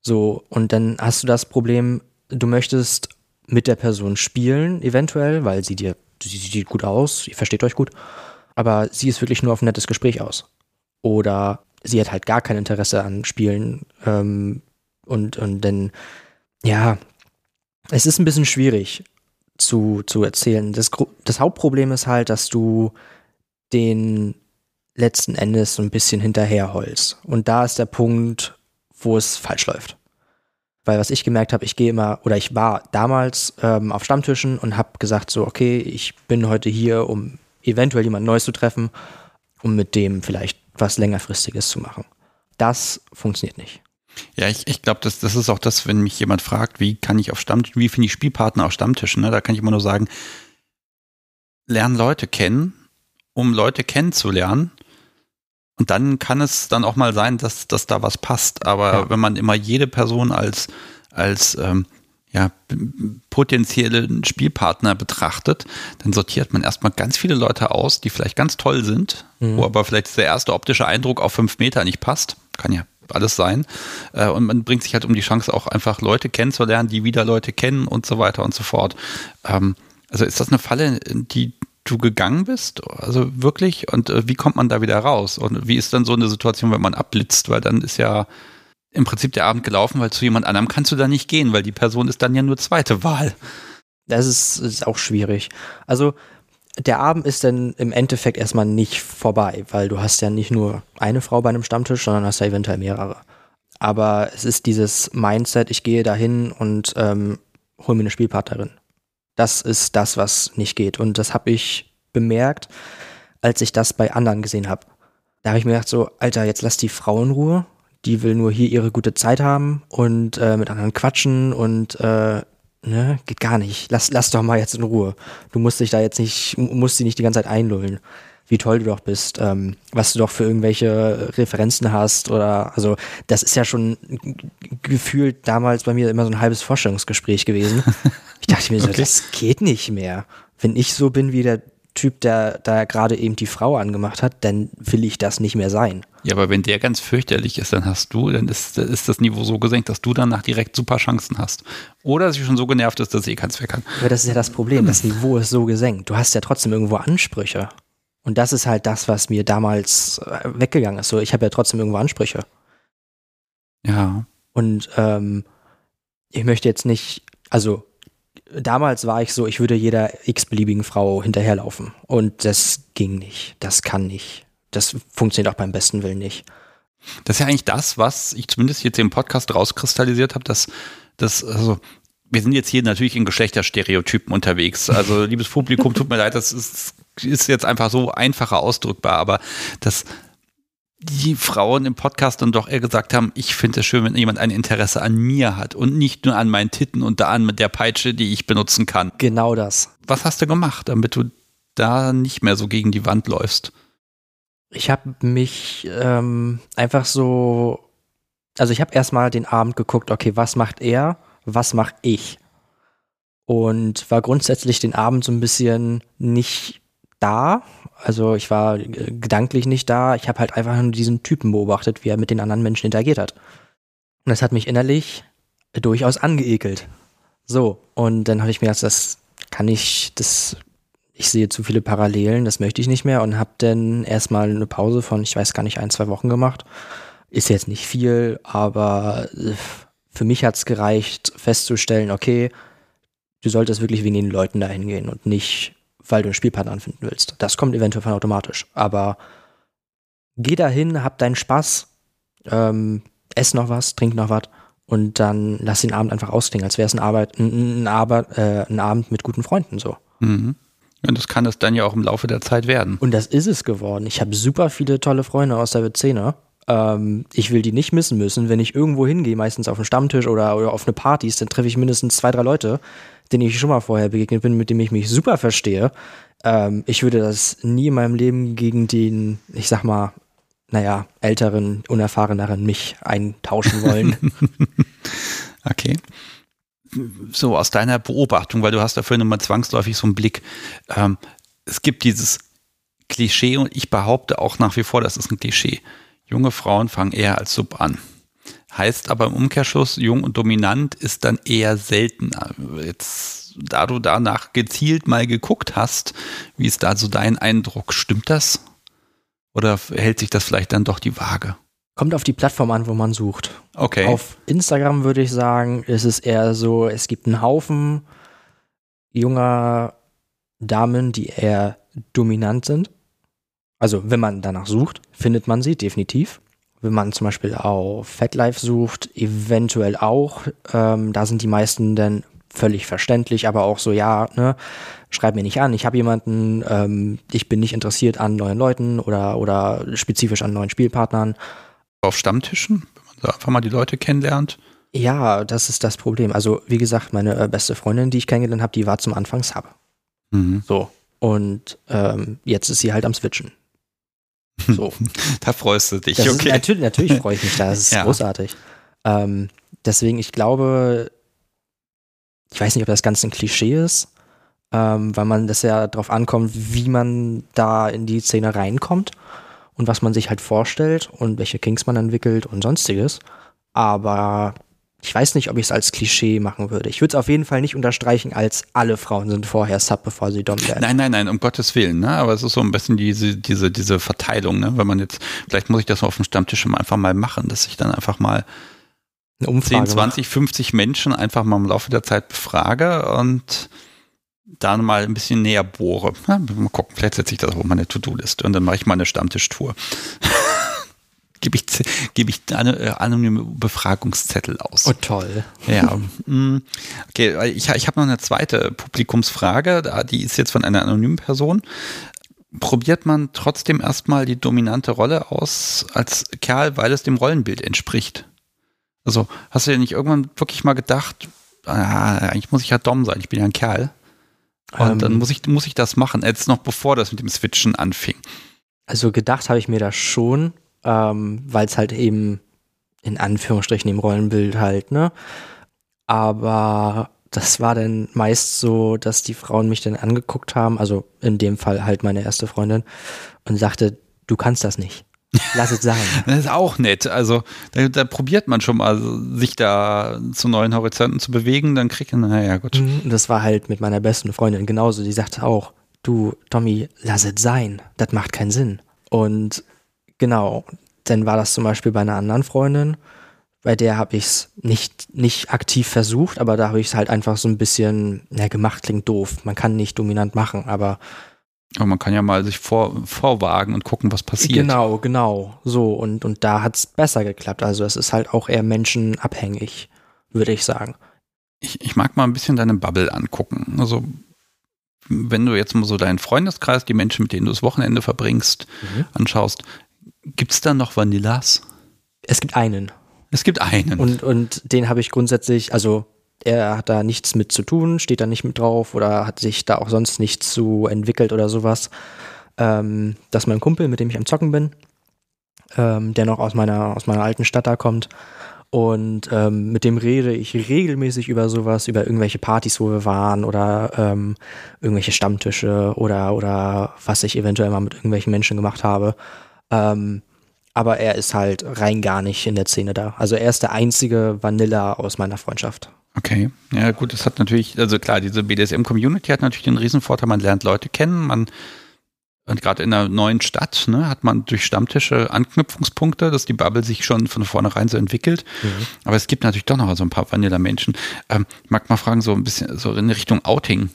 So, und dann hast du das Problem, du möchtest mit der Person spielen, eventuell, weil sie dir, sie sieht gut aus, ihr versteht euch gut, aber sie ist wirklich nur auf ein nettes Gespräch aus. Oder sie hat halt gar kein Interesse an Spielen ähm, und, und dann, ja, es ist ein bisschen schwierig zu, zu erzählen. Das, das Hauptproblem ist halt, dass du den letzten Endes so ein bisschen hinterherholst. Und da ist der Punkt, wo es falsch läuft. Weil was ich gemerkt habe, ich gehe immer, oder ich war damals ähm, auf Stammtischen und habe gesagt, so, okay, ich bin heute hier, um eventuell jemand Neues zu treffen, um mit dem vielleicht was längerfristiges zu machen. Das funktioniert nicht. Ja, ich, ich glaube, das, das ist auch das, wenn mich jemand fragt, wie kann ich auf Stammtischen, wie finde ich Spielpartner auf Stammtischen, ne? da kann ich immer nur sagen, lernen Leute kennen, um Leute kennenzulernen. Und dann kann es dann auch mal sein, dass, dass da was passt. Aber ja. wenn man immer jede Person als, als ähm, ja, potenziellen Spielpartner betrachtet, dann sortiert man erstmal ganz viele Leute aus, die vielleicht ganz toll sind, mhm. wo aber vielleicht der erste optische Eindruck auf fünf Meter nicht passt. Kann ja alles sein. Äh, und man bringt sich halt um die Chance, auch einfach Leute kennenzulernen, die wieder Leute kennen und so weiter und so fort. Ähm, also ist das eine Falle, die du gegangen bist? Also wirklich? Und äh, wie kommt man da wieder raus? Und wie ist dann so eine Situation, wenn man abblitzt? Weil dann ist ja im Prinzip der Abend gelaufen, weil zu jemand anderem kannst du da nicht gehen, weil die Person ist dann ja nur zweite Wahl. Das ist, ist auch schwierig. Also der Abend ist dann im Endeffekt erstmal nicht vorbei, weil du hast ja nicht nur eine Frau bei einem Stammtisch, sondern hast ja eventuell mehrere. Aber es ist dieses Mindset, ich gehe dahin und ähm, hole mir eine Spielpartnerin. Das ist das, was nicht geht. Und das habe ich bemerkt, als ich das bei anderen gesehen habe. Da habe ich mir gedacht, so, Alter, jetzt lass die Frau in Ruhe. Die will nur hier ihre gute Zeit haben und äh, mit anderen quatschen und äh, ne, geht gar nicht. Lass, lass doch mal jetzt in Ruhe. Du musst dich da jetzt nicht, musst sie nicht die ganze Zeit einlullen wie toll du doch bist, ähm, was du doch für irgendwelche Referenzen hast oder also das ist ja schon gefühlt damals bei mir immer so ein halbes Vorstellungsgespräch gewesen. Ich dachte mir so, okay. das geht nicht mehr. Wenn ich so bin wie der Typ, der da gerade eben die Frau angemacht hat, dann will ich das nicht mehr sein. Ja, aber wenn der ganz fürchterlich ist, dann hast du, dann ist, ist das Niveau so gesenkt, dass du danach direkt super Chancen hast. Oder sie schon so genervt ist, dass sie eh keinen Zweck hat. Aber das ist ja das Problem, das Niveau ist so gesenkt. Du hast ja trotzdem irgendwo Ansprüche. Und das ist halt das, was mir damals äh, weggegangen ist. So, ich habe ja trotzdem irgendwo Ansprüche. Ja. Und ähm, ich möchte jetzt nicht, also damals war ich so, ich würde jeder x-beliebigen Frau hinterherlaufen. Und das ging nicht. Das kann nicht. Das funktioniert auch beim besten Willen nicht. Das ist ja eigentlich das, was ich zumindest jetzt im Podcast rauskristallisiert habe, dass das, also wir sind jetzt hier natürlich in Geschlechterstereotypen unterwegs. Also, liebes Publikum, tut mir leid, das ist, ist jetzt einfach so einfacher ausdrückbar, aber dass die Frauen im Podcast dann doch eher gesagt haben, ich finde es schön, wenn jemand ein Interesse an mir hat und nicht nur an meinen Titten und da an der Peitsche, die ich benutzen kann. Genau das. Was hast du gemacht, damit du da nicht mehr so gegen die Wand läufst? Ich habe mich ähm, einfach so, also ich habe erstmal den Abend geguckt, okay, was macht er, was mache ich? Und war grundsätzlich den Abend so ein bisschen nicht da. Also ich war äh, gedanklich nicht da. Ich habe halt einfach nur diesen Typen beobachtet, wie er mit den anderen Menschen interagiert hat. Und das hat mich innerlich durchaus angeekelt. So, und dann habe ich mir gedacht, das kann ich, das, ich sehe zu viele Parallelen, das möchte ich nicht mehr und habe dann erstmal eine Pause von, ich weiß gar nicht, ein, zwei Wochen gemacht. Ist jetzt nicht viel, aber äh, für mich hat es gereicht, festzustellen, okay, du solltest wirklich wegen den Leuten dahin gehen und nicht, weil du einen Spielpartner anfinden willst. Das kommt eventuell von automatisch. Aber geh dahin, hab deinen Spaß, ähm, ess noch was, trink noch was und dann lass den Abend einfach ausklingen, als wäre es ein, Arbeit, ein, ein, Arbeit, äh, ein Abend mit guten Freunden so. Mhm. Und das kann es dann ja auch im Laufe der Zeit werden. Und das ist es geworden. Ich habe super viele tolle Freunde aus der Szene ähm, ich will die nicht missen müssen. Wenn ich irgendwo hingehe, meistens auf einen Stammtisch oder, oder auf eine Party, dann treffe ich mindestens zwei, drei Leute, denen ich schon mal vorher begegnet bin, mit denen ich mich super verstehe. Ähm, ich würde das nie in meinem Leben gegen den, ich sag mal, naja, älteren, unerfahreneren mich eintauschen wollen. okay. So aus deiner Beobachtung, weil du hast dafür immer zwangsläufig so einen Blick. Ähm, es gibt dieses Klischee und ich behaupte auch nach wie vor, das ist ein Klischee. Junge Frauen fangen eher als Sub an. Heißt aber im Umkehrschluss, jung und dominant ist dann eher seltener. Jetzt, da du danach gezielt mal geguckt hast, wie ist da so dein Eindruck? Stimmt das? Oder hält sich das vielleicht dann doch die Waage? Kommt auf die Plattform an, wo man sucht. Okay. Auf Instagram würde ich sagen, ist es eher so, es gibt einen Haufen junger Damen, die eher dominant sind. Also, wenn man danach sucht, findet man sie definitiv. Wenn man zum Beispiel auf FatLife sucht, eventuell auch. Ähm, da sind die meisten dann völlig verständlich, aber auch so, ja, ne, schreib mir nicht an, ich habe jemanden, ähm, ich bin nicht interessiert an neuen Leuten oder, oder spezifisch an neuen Spielpartnern. Auf Stammtischen, wenn man da einfach mal die Leute kennenlernt. Ja, das ist das Problem. Also, wie gesagt, meine äh, beste Freundin, die ich kennengelernt habe, die war zum Anfang Sub. Mhm. So. Und ähm, jetzt ist sie halt am Switchen. So. da freust du dich, das okay. Ist, natürlich, natürlich freue ich mich da, das ist ja. großartig. Ähm, deswegen, ich glaube, ich weiß nicht, ob das Ganze ein Klischee ist, ähm, weil man das ja darauf ankommt, wie man da in die Szene reinkommt und was man sich halt vorstellt und welche Kings man entwickelt und sonstiges. Aber ich weiß nicht, ob ich es als Klischee machen würde. Ich würde es auf jeden Fall nicht unterstreichen, als alle Frauen sind vorher Sub, bevor sie Dom werden. Nein, nein, nein, um Gottes Willen. Ne? Aber es ist so ein bisschen diese, diese, diese Verteilung. Ne? Wenn man jetzt, vielleicht muss ich das auf dem Stammtisch einfach mal machen, dass ich dann einfach mal eine Umfrage 10, 20, 50 Menschen einfach mal im Laufe der Zeit befrage und dann mal ein bisschen näher bohre. Mal gucken, vielleicht setze ich das auf meine To-Do-Liste und dann mache ich mal eine Stammtischtour gebe ich, gebe ich äh, anonyme Befragungszettel aus. Oh, toll. Ja. Mm, okay, ich, ich habe noch eine zweite Publikumsfrage, die ist jetzt von einer anonymen Person. Probiert man trotzdem erstmal die dominante Rolle aus als Kerl, weil es dem Rollenbild entspricht? Also, hast du dir nicht irgendwann wirklich mal gedacht, ah, eigentlich muss ich ja Dom sein, ich bin ja ein Kerl. Und ähm, dann muss ich, muss ich das machen, jetzt noch bevor das mit dem Switchen anfing. Also gedacht habe ich mir das schon, ähm, weil es halt eben in Anführungsstrichen im Rollenbild halt, ne? Aber das war dann meist so, dass die Frauen mich dann angeguckt haben, also in dem Fall halt meine erste Freundin, und sagte, du kannst das nicht. Lass es sein. das ist auch nett. Also da, da, probiert man schon mal, sich da zu neuen Horizonten zu bewegen, dann kriegt man, naja, gut. Mhm, das war halt mit meiner besten Freundin genauso. Die sagte auch, du, Tommy, lass es sein. Das macht keinen Sinn. Und Genau. Dann war das zum Beispiel bei einer anderen Freundin, bei der habe ich es nicht, nicht aktiv versucht, aber da habe ich es halt einfach so ein bisschen, na, gemacht klingt doof. Man kann nicht dominant machen, aber. Aber man kann ja mal sich vor, vorwagen und gucken, was passiert. Genau, genau. So, und, und da hat es besser geklappt. Also es ist halt auch eher menschenabhängig, würde ich sagen. Ich, ich mag mal ein bisschen deine Bubble angucken. Also, wenn du jetzt mal so deinen Freundeskreis, die Menschen, mit denen du das Wochenende verbringst, mhm. anschaust, gibt es da noch Vanillas? Es gibt einen. Es gibt einen. Und, und den habe ich grundsätzlich, also er hat da nichts mit zu tun, steht da nicht mit drauf oder hat sich da auch sonst nichts zu entwickelt oder sowas. Ähm, das ist mein Kumpel, mit dem ich am Zocken bin, ähm, der noch aus meiner, aus meiner alten Stadt da kommt. Und ähm, mit dem rede ich regelmäßig über sowas, über irgendwelche Partys, wo wir waren oder ähm, irgendwelche Stammtische oder, oder was ich eventuell mal mit irgendwelchen Menschen gemacht habe. Ähm, aber er ist halt rein gar nicht in der Szene da. Also er ist der einzige Vanilla aus meiner Freundschaft. Okay, ja gut, das hat natürlich, also klar, diese BDSM-Community hat natürlich den Riesenvorteil, man lernt Leute kennen, man und gerade in einer neuen Stadt ne, hat man durch Stammtische Anknüpfungspunkte, dass die Bubble sich schon von vornherein so entwickelt. Mhm. Aber es gibt natürlich doch noch so ein paar Vanilla-Menschen. Ähm, mag mal fragen, so ein bisschen so in Richtung Outing.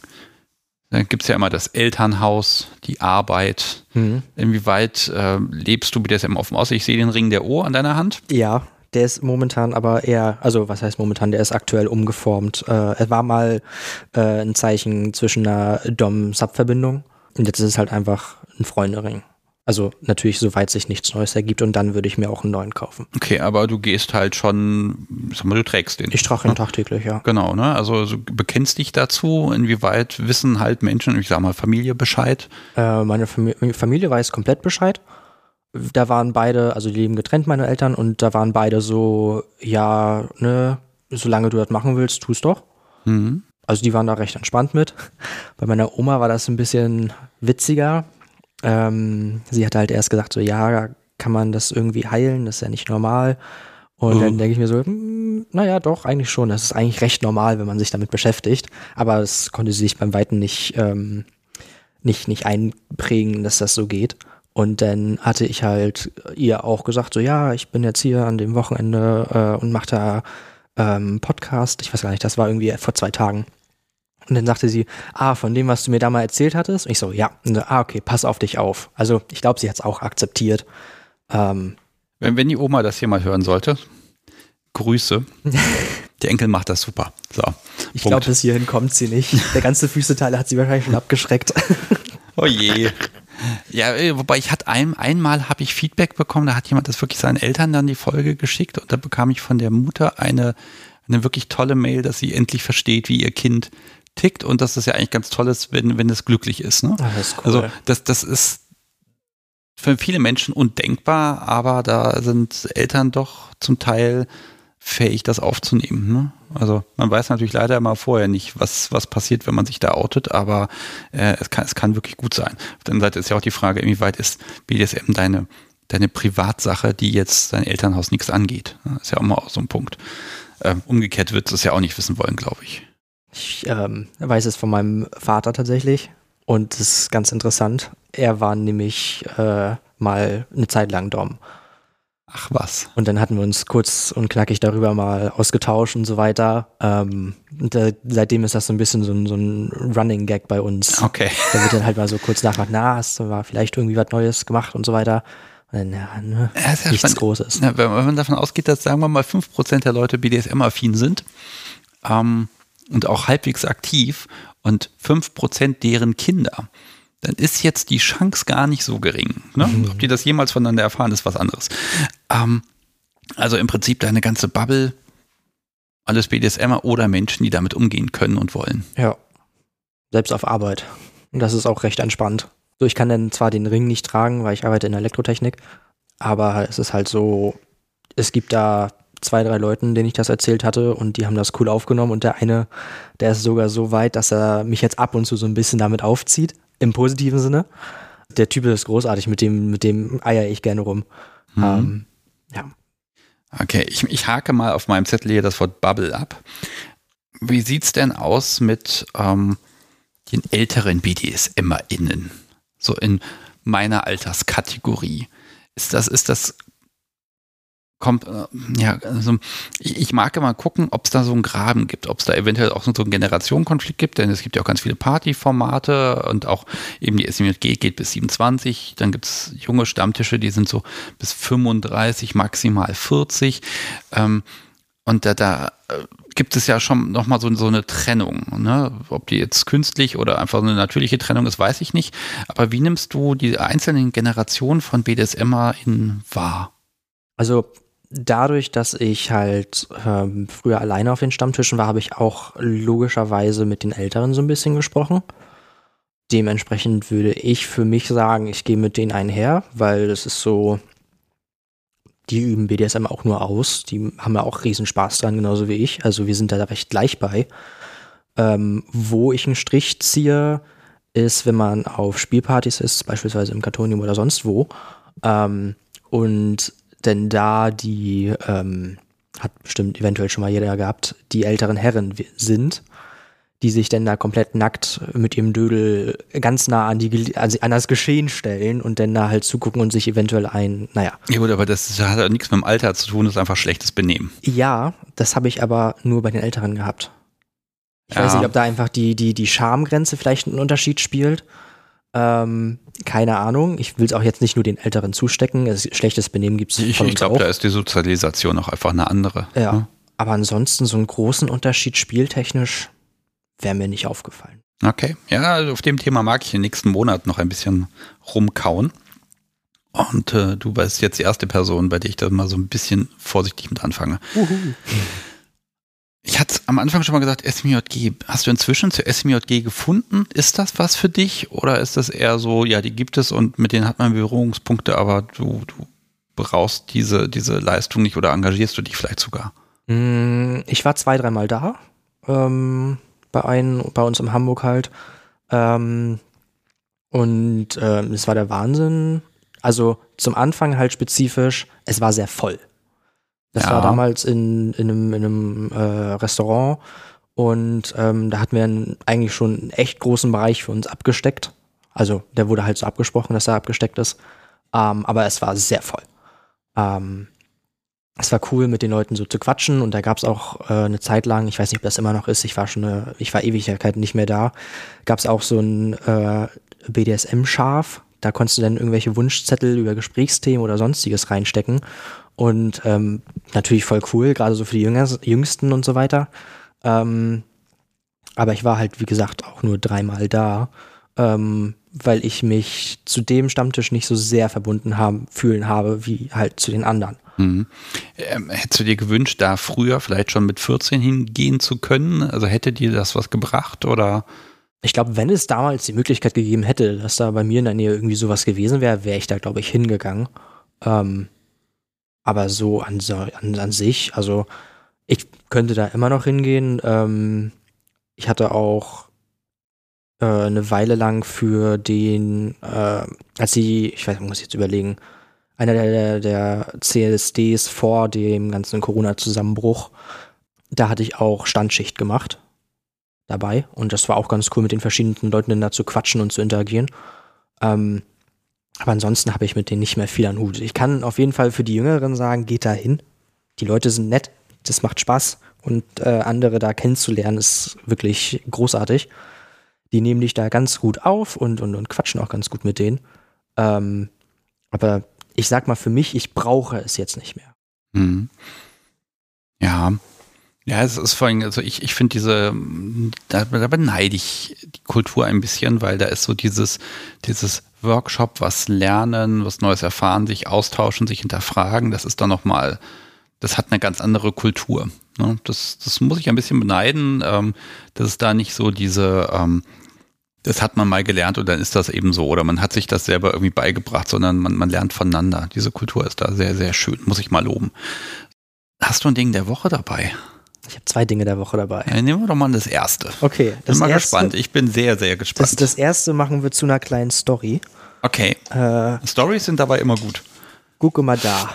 Da gibt es ja immer das Elternhaus, die Arbeit. Mhm. Inwieweit äh, lebst du BDSM offen aus? Ich sehe den Ring der O an deiner Hand. Ja, der ist momentan aber eher, also was heißt momentan, der ist aktuell umgeformt. Äh, er war mal äh, ein Zeichen zwischen einer Dom-Sub-Verbindung und jetzt ist es halt einfach ein Freundering. Also natürlich, soweit sich nichts Neues ergibt und dann würde ich mir auch einen neuen kaufen. Okay, aber du gehst halt schon, sag mal, du trägst den. Ich trage ihn ne? tagtäglich, ja. Genau, ne? Also du bekennst dich dazu, inwieweit wissen halt Menschen, ich sag mal Familie Bescheid? Äh, meine Familie, Familie weiß komplett Bescheid. Da waren beide, also die leben getrennt, meine Eltern, und da waren beide so, ja, ne, solange du das machen willst, tust doch. Mhm. Also die waren da recht entspannt mit. Bei meiner Oma war das ein bisschen witziger. Ähm, sie hat halt erst gesagt, so ja, kann man das irgendwie heilen, das ist ja nicht normal. Und oh. dann denke ich mir so, hm, naja, doch, eigentlich schon. Das ist eigentlich recht normal, wenn man sich damit beschäftigt. Aber es konnte sie sich beim Weiten nicht, ähm, nicht, nicht einprägen, dass das so geht. Und dann hatte ich halt ihr auch gesagt, so ja, ich bin jetzt hier an dem Wochenende äh, und mache da ähm, Podcast. Ich weiß gar nicht, das war irgendwie vor zwei Tagen. Und dann sagte sie, ah, von dem, was du mir da mal erzählt hattest. Und ich so, ja. So, ah, okay, pass auf dich auf. Also ich glaube, sie hat es auch akzeptiert. Ähm, wenn, wenn die Oma das hier mal hören sollte, Grüße. Der Enkel macht das super. So, ich glaube, bis hierhin kommt sie nicht. Der ganze Füßeteil hat sie wahrscheinlich schon abgeschreckt. Oh je. Ja, äh, wobei ich hatte ein, einmal habe ich Feedback bekommen, da hat jemand das wirklich seinen Eltern dann die Folge geschickt und da bekam ich von der Mutter eine, eine wirklich tolle Mail, dass sie endlich versteht, wie ihr Kind tickt und dass das ja eigentlich ganz toll ist, wenn, wenn es glücklich ist. Ne? Ach, das ist cool. Also das, das ist für viele Menschen undenkbar, aber da sind Eltern doch zum Teil fähig, das aufzunehmen. Ne? Also man weiß natürlich leider immer vorher nicht, was, was passiert, wenn man sich da outet, aber äh, es, kann, es kann wirklich gut sein. Auf der anderen Seite ist ja auch die Frage, inwieweit ist BDSM deine, deine Privatsache, die jetzt dein Elternhaus nichts angeht. Das ist ja auch mal so ein Punkt. Ähm, umgekehrt wird es ja auch nicht wissen wollen, glaube ich. Ich ähm, weiß es von meinem Vater tatsächlich und das ist ganz interessant. Er war nämlich äh, mal eine Zeit lang Dom. Ach was. Und dann hatten wir uns kurz und knackig darüber mal ausgetauscht und so weiter. Ähm, und äh, seitdem ist das so ein bisschen so ein, so ein Running Gag bei uns. Okay. Da wird dann halt mal so kurz nachfragen, na, hast du mal vielleicht irgendwie was Neues gemacht und so weiter. Und dann, ja, ne, ja, nichts spannend. Großes. Ja, wenn man davon ausgeht, dass, sagen wir mal, 5% der Leute BDSM-affin sind ähm, und auch halbwegs aktiv und 5% deren Kinder, dann ist jetzt die Chance gar nicht so gering. Ne? Mhm. Ob die das jemals voneinander erfahren, ist was anderes. Ähm, also im Prinzip deine ganze Bubble, alles BDSMer oder Menschen, die damit umgehen können und wollen. Ja. Selbst auf Arbeit. Und das ist auch recht entspannt. So, ich kann dann zwar den Ring nicht tragen, weil ich arbeite in der Elektrotechnik, aber es ist halt so, es gibt da zwei, drei Leuten, denen ich das erzählt hatte und die haben das cool aufgenommen und der eine, der ist sogar so weit, dass er mich jetzt ab und zu so ein bisschen damit aufzieht im positiven Sinne. Der Typ ist großartig, mit dem, mit dem eier ich gerne rum. Mhm. Ähm, ja. Okay, ich, ich hake mal auf meinem Zettel hier das Wort Bubble ab. Wie sieht's denn aus mit ähm, den älteren BDSMerInnen? So in meiner Alterskategorie. Ist das, ist das kommt, äh, ja, also ich, mag immer gucken, ob es da so einen Graben gibt, ob es da eventuell auch so einen Generationenkonflikt gibt, denn es gibt ja auch ganz viele Partyformate und auch eben die SMJG geht bis 27, dann gibt es junge Stammtische, die sind so bis 35, maximal 40. Ähm, und da, da äh, gibt es ja schon nochmal so, so eine Trennung. Ne? Ob die jetzt künstlich oder einfach eine natürliche Trennung ist, weiß ich nicht. Aber wie nimmst du die einzelnen Generationen von BDSMer in wahr? Also dadurch, dass ich halt ähm, früher alleine auf den Stammtischen war, habe ich auch logischerweise mit den Älteren so ein bisschen gesprochen. Dementsprechend würde ich für mich sagen, ich gehe mit denen einher, weil das ist so, die üben BDSM auch nur aus. Die haben ja auch riesen Spaß dran, genauso wie ich. Also wir sind da recht gleich bei. Ähm, wo ich einen Strich ziehe, ist, wenn man auf Spielpartys ist, beispielsweise im Kartonium oder sonst wo. Ähm, und denn da die, ähm, hat bestimmt eventuell schon mal jeder gehabt, die älteren Herren sind, die sich dann da komplett nackt mit ihrem Dödel ganz nah an, die, an das Geschehen stellen und dann da halt zugucken und sich eventuell ein, naja. Ja gut, aber das hat ja nichts mit dem Alter zu tun, das ist einfach schlechtes Benehmen. Ja, das habe ich aber nur bei den Älteren gehabt. Ich ja. weiß nicht, ob da einfach die, die, die Schamgrenze vielleicht einen Unterschied spielt. Ähm, keine Ahnung. Ich will es auch jetzt nicht nur den Älteren zustecken. Es, schlechtes Benehmen gibt es Ich, ich glaube, da ist die Sozialisation auch einfach eine andere. Ja. Ne? Aber ansonsten so einen großen Unterschied spieltechnisch wäre mir nicht aufgefallen. Okay. Ja, also auf dem Thema mag ich im nächsten Monat noch ein bisschen rumkauen. Und äh, du bist jetzt die erste Person, bei der ich da mal so ein bisschen vorsichtig mit anfange. Uhu. Ich hatte am Anfang schon mal gesagt, SMJG. Hast du inzwischen zu SMJG gefunden? Ist das was für dich? Oder ist das eher so, ja, die gibt es und mit denen hat man Berührungspunkte, aber du, du brauchst diese, diese Leistung nicht oder engagierst du dich vielleicht sogar? Mm, ich war zwei, dreimal da. Ähm, bei einem, bei uns in Hamburg halt. Ähm, und äh, es war der Wahnsinn. Also zum Anfang halt spezifisch, es war sehr voll. Das ja. war damals in, in einem, in einem äh, Restaurant und ähm, da hatten wir einen, eigentlich schon einen echt großen Bereich für uns abgesteckt. Also der wurde halt so abgesprochen, dass er abgesteckt ist. Ähm, aber es war sehr voll. Ähm, es war cool, mit den Leuten so zu quatschen und da gab es auch äh, eine Zeit lang, ich weiß nicht, ob das immer noch ist, ich war schon eine, ich war Ewigkeiten nicht mehr da, gab es auch so ein äh, BDSM-Schaf. Da konntest du dann irgendwelche Wunschzettel über Gesprächsthemen oder sonstiges reinstecken. Und ähm, natürlich voll cool, gerade so für die Jünger, Jüngsten und so weiter. Ähm, aber ich war halt, wie gesagt, auch nur dreimal da, ähm, weil ich mich zu dem Stammtisch nicht so sehr verbunden haben, fühlen habe, wie halt zu den anderen. Mhm. Ähm, hättest du dir gewünscht, da früher vielleicht schon mit 14 hingehen zu können? Also hätte dir das was gebracht oder? Ich glaube, wenn es damals die Möglichkeit gegeben hätte, dass da bei mir in der Nähe irgendwie sowas gewesen wäre, wäre ich da, glaube ich, hingegangen. Ähm, aber so an, an, an sich, also ich könnte da immer noch hingehen. Ähm, ich hatte auch äh, eine Weile lang für den, äh, als sie, ich weiß, muss ich jetzt überlegen, einer der, der CSDs vor dem ganzen Corona-Zusammenbruch, da hatte ich auch Standschicht gemacht dabei und das war auch ganz cool, mit den verschiedenen Leuten da zu quatschen und zu interagieren. Ähm, aber ansonsten habe ich mit denen nicht mehr viel an Hut. Ich kann auf jeden Fall für die Jüngeren sagen, geht da hin. Die Leute sind nett, das macht Spaß und äh, andere da kennenzulernen ist wirklich großartig. Die nehmen dich da ganz gut auf und, und, und quatschen auch ganz gut mit denen. Ähm, aber ich sag mal für mich, ich brauche es jetzt nicht mehr. Mhm. Ja, ja, es ist vor allem, also ich, ich finde diese, da, da beneide ich die Kultur ein bisschen, weil da ist so dieses, dieses Workshop, was lernen, was Neues erfahren, sich austauschen, sich hinterfragen, das ist dann nochmal, das hat eine ganz andere Kultur. Ne? Das, das muss ich ein bisschen beneiden, ähm, dass es da nicht so diese, ähm, das hat man mal gelernt und dann ist das eben so. Oder man hat sich das selber irgendwie beigebracht, sondern man, man lernt voneinander. Diese Kultur ist da sehr, sehr schön, muss ich mal loben. Hast du ein Ding der Woche dabei? Ich habe zwei Dinge der Woche dabei. Ja, nehmen wir doch mal das erste. Okay. Das bin mal erste, gespannt. Ich bin sehr, sehr gespannt. Das, das erste machen wir zu einer kleinen Story. Okay. Äh, Stories sind dabei immer gut. Gucke mal da.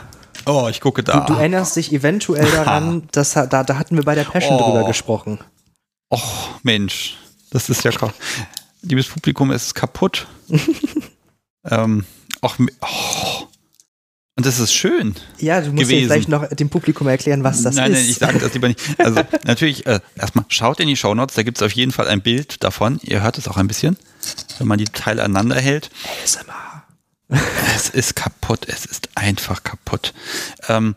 Oh, ich gucke da. Du, du erinnerst dich eventuell daran, dass da, da hatten wir bei der Passion oh. drüber gesprochen. Och, Mensch. Das ist ja Liebes Publikum, es ist kaputt. ähm, och, oh. Und das ist schön. Ja, du musst gewesen. vielleicht noch dem Publikum erklären, was das nein, ist. Nein, ich sage das lieber nicht. Also natürlich, äh, erstmal schaut in die Shownotes, da gibt es auf jeden Fall ein Bild davon. Ihr hört es auch ein bisschen, wenn man die Teile aneinander hält. ASMR. Es ist kaputt, es ist einfach kaputt. Ähm,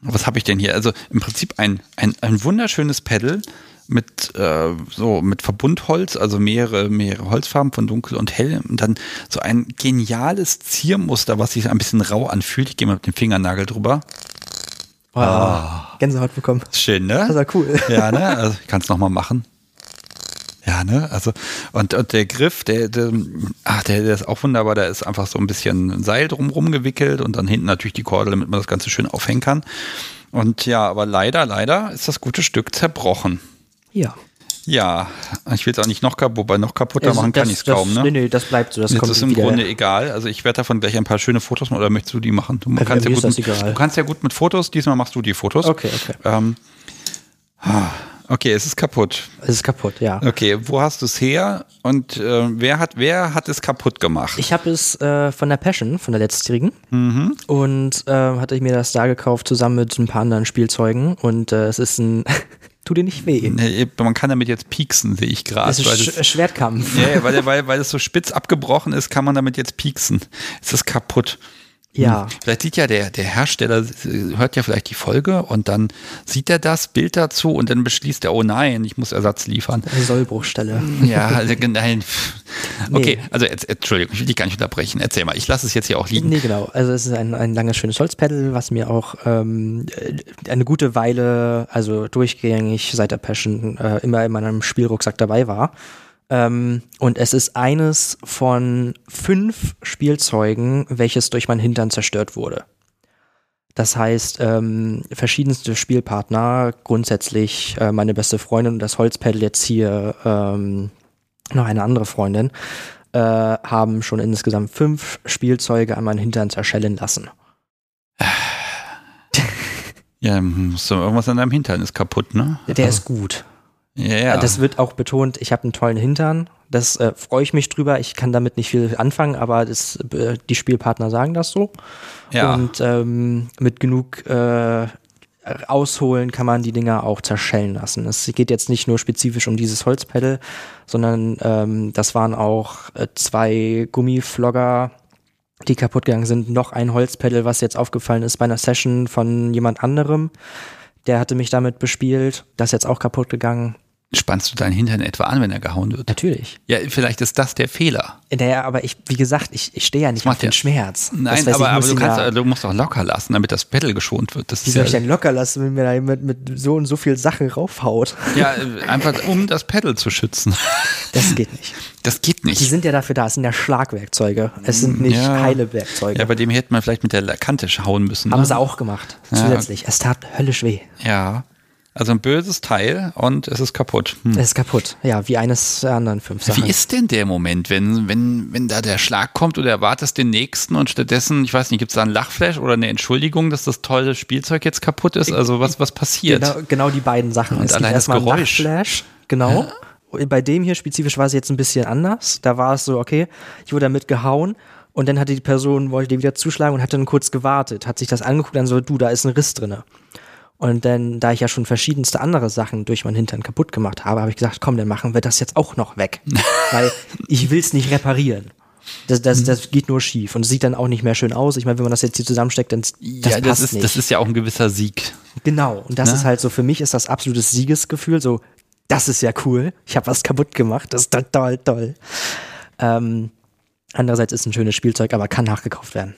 was habe ich denn hier? Also im Prinzip ein, ein, ein wunderschönes Pedal mit äh, so mit Verbundholz, also mehrere mehrere Holzfarben von dunkel und hell und dann so ein geniales Ziermuster, was sich ein bisschen rau anfühlt. Ich gehe mal mit dem Fingernagel drüber. Oh, Gänsehaut bekommen. Schön, ne? Das war cool. Ja, ne? Also ich kann es nochmal machen. Ja, ne? Also, und, und der Griff, der, der, ach, der, der ist auch wunderbar, da ist einfach so ein bisschen Seil drumrum gewickelt und dann hinten natürlich die Kordel, damit man das Ganze schön aufhängen kann. Und ja, aber leider, leider ist das gute Stück zerbrochen. Ja. Ja, ich will es auch nicht noch kaputt, wobei noch kaputter Also machen kann das- ich es kaum, das, ne? Nee, nee, das bleibt so. Das kommt ist im wieder. Grunde egal. Also ich werde davon gleich ein paar schöne Fotos machen oder möchtest du die machen? Du, Ja, kannst, ja gut das mit, du kannst ja gut mit Fotos, diesmal machst du die Fotos. Okay, okay. Ähm, ah, okay, es ist kaputt. Es ist kaputt, ja. Okay, wo hast du es her und äh, wer, hat, wer hat es kaputt gemacht? Ich habe es äh, von der Passion, von der letztjährigen. Mhm. Und äh, hatte ich mir das da gekauft, zusammen mit ein paar anderen Spielzeugen. Und äh, es ist ein. tu dir nicht weh. Nee, Man kann damit jetzt pieksen, sehe ich gerade. Es ist weil Sch es- Schwertkampf. Ja, ja, weil, weil, weil es so spitz abgebrochen ist, kann man damit jetzt pieksen. Es ist kaputt. Ja. Hm. Vielleicht sieht ja der, der Hersteller, hört ja vielleicht die Folge und dann sieht er das Bild dazu und dann beschließt er, oh nein, ich muss Ersatz liefern. Eine Sollbruchstelle. Ja, also, nein. Okay, Nee. also Entschuldigung, ich will dich gar nicht unterbrechen. Erzähl mal, ich lasse es jetzt hier auch liegen. Nee, genau. Also es ist ein, ein langes, schönes Holzpedal, was mir auch ähm, äh, eine gute Weile, also durchgängig seit der Passion, äh, immer in meinem Spielrucksack dabei war. Ähm, und es ist eines von fünf Spielzeugen, welches durch meinen Hintern zerstört wurde. Das heißt, ähm, verschiedenste Spielpartner, grundsätzlich äh, meine beste Freundin und das Holzpedal jetzt hier ähm, noch eine andere Freundin, äh, haben schon insgesamt fünf Spielzeuge an meinen Hintern zerschellen lassen. Ja, irgendwas an deinem Hintern ist kaputt, ne? Der ist gut. Ja, ja. Das wird auch betont, ich habe einen tollen Hintern. Das äh, freue ich mich drüber. Ich kann damit nicht viel anfangen, aber das, äh, die Spielpartner sagen das so. ja. Und ähm, mit genug äh, Ausholen kann man die Dinger auch zerschellen lassen. Es geht jetzt nicht nur spezifisch um dieses Holzpedal, sondern ähm, das waren auch äh, zwei Gummiflogger, die kaputt gegangen sind. Noch ein Holzpedal, was jetzt aufgefallen ist bei einer Session von jemand anderem. Der hatte mich damit bespielt. Das ist jetzt auch kaputt gegangen. Spannst du deinen Hintern etwa an, wenn er gehauen wird? Natürlich. Ja, vielleicht ist das der Fehler. Naja, aber ich, wie gesagt, ich, ich stehe ja nicht auf macht den ja- Schmerz. Das Nein, heißt, ich aber, aber du, kannst, ja- du musst auch locker lassen, damit das Pedal geschont wird. Das Wie ist soll ich ja, denn locker lassen, wenn mir da jemand mit so und so viel Sachen raufhaut? ja, einfach um das Pedal zu schützen. Das geht nicht. Das geht Die nicht. sind ja dafür da, es sind ja Schlagwerkzeuge. Es sind nicht Ja. heile Werkzeuge. Ja, bei dem hätte man vielleicht mit der Kante hauen müssen. Haben ne? sie auch gemacht. Zusätzlich. Es tat höllisch weh. Ja. Also ein böses Teil und es ist kaputt. Hm. Es ist kaputt. Ja, wie eines der anderen fünf Sachen. Wie ist denn der Moment, wenn, wenn, wenn da der Schlag kommt oder erwartest den nächsten und stattdessen, ich weiß nicht, gibt es da einen Lachflash oder eine Entschuldigung, dass das tolle Spielzeug jetzt kaputt ist? Also was, was passiert? Genau, genau die beiden Sachen. Und es gibt allein das Geräusch. Lachflash. Genau. Und Bei dem hier spezifisch war es jetzt ein bisschen anders. Da war es so, okay, ich wurde damit gehauen und dann hatte die Person, wollte wieder zuschlagen und hat dann kurz gewartet, hat sich das angeguckt, dann so, du, da ist ein Riss drinne. Und dann, da ich ja schon verschiedenste andere Sachen durch meinen Hintern kaputt gemacht habe, habe ich gesagt, komm, dann machen wir das jetzt auch noch weg. Weil ich will es nicht reparieren. Das, Mhm. das, das geht nur schief und es sieht dann auch nicht mehr schön aus. Ich meine, wenn man das jetzt hier zusammensteckt, dann das ja, passt das ist, nicht. das ist ja auch ein gewisser Sieg. Genau, und das Ne? ist halt so, für mich ist das absolutes Siegesgefühl, so, das ist ja cool, ich habe was kaputt gemacht, das ist toll, toll, toll. Ähm, andererseits ist ein schönes Spielzeug, aber kann nachgekauft werden.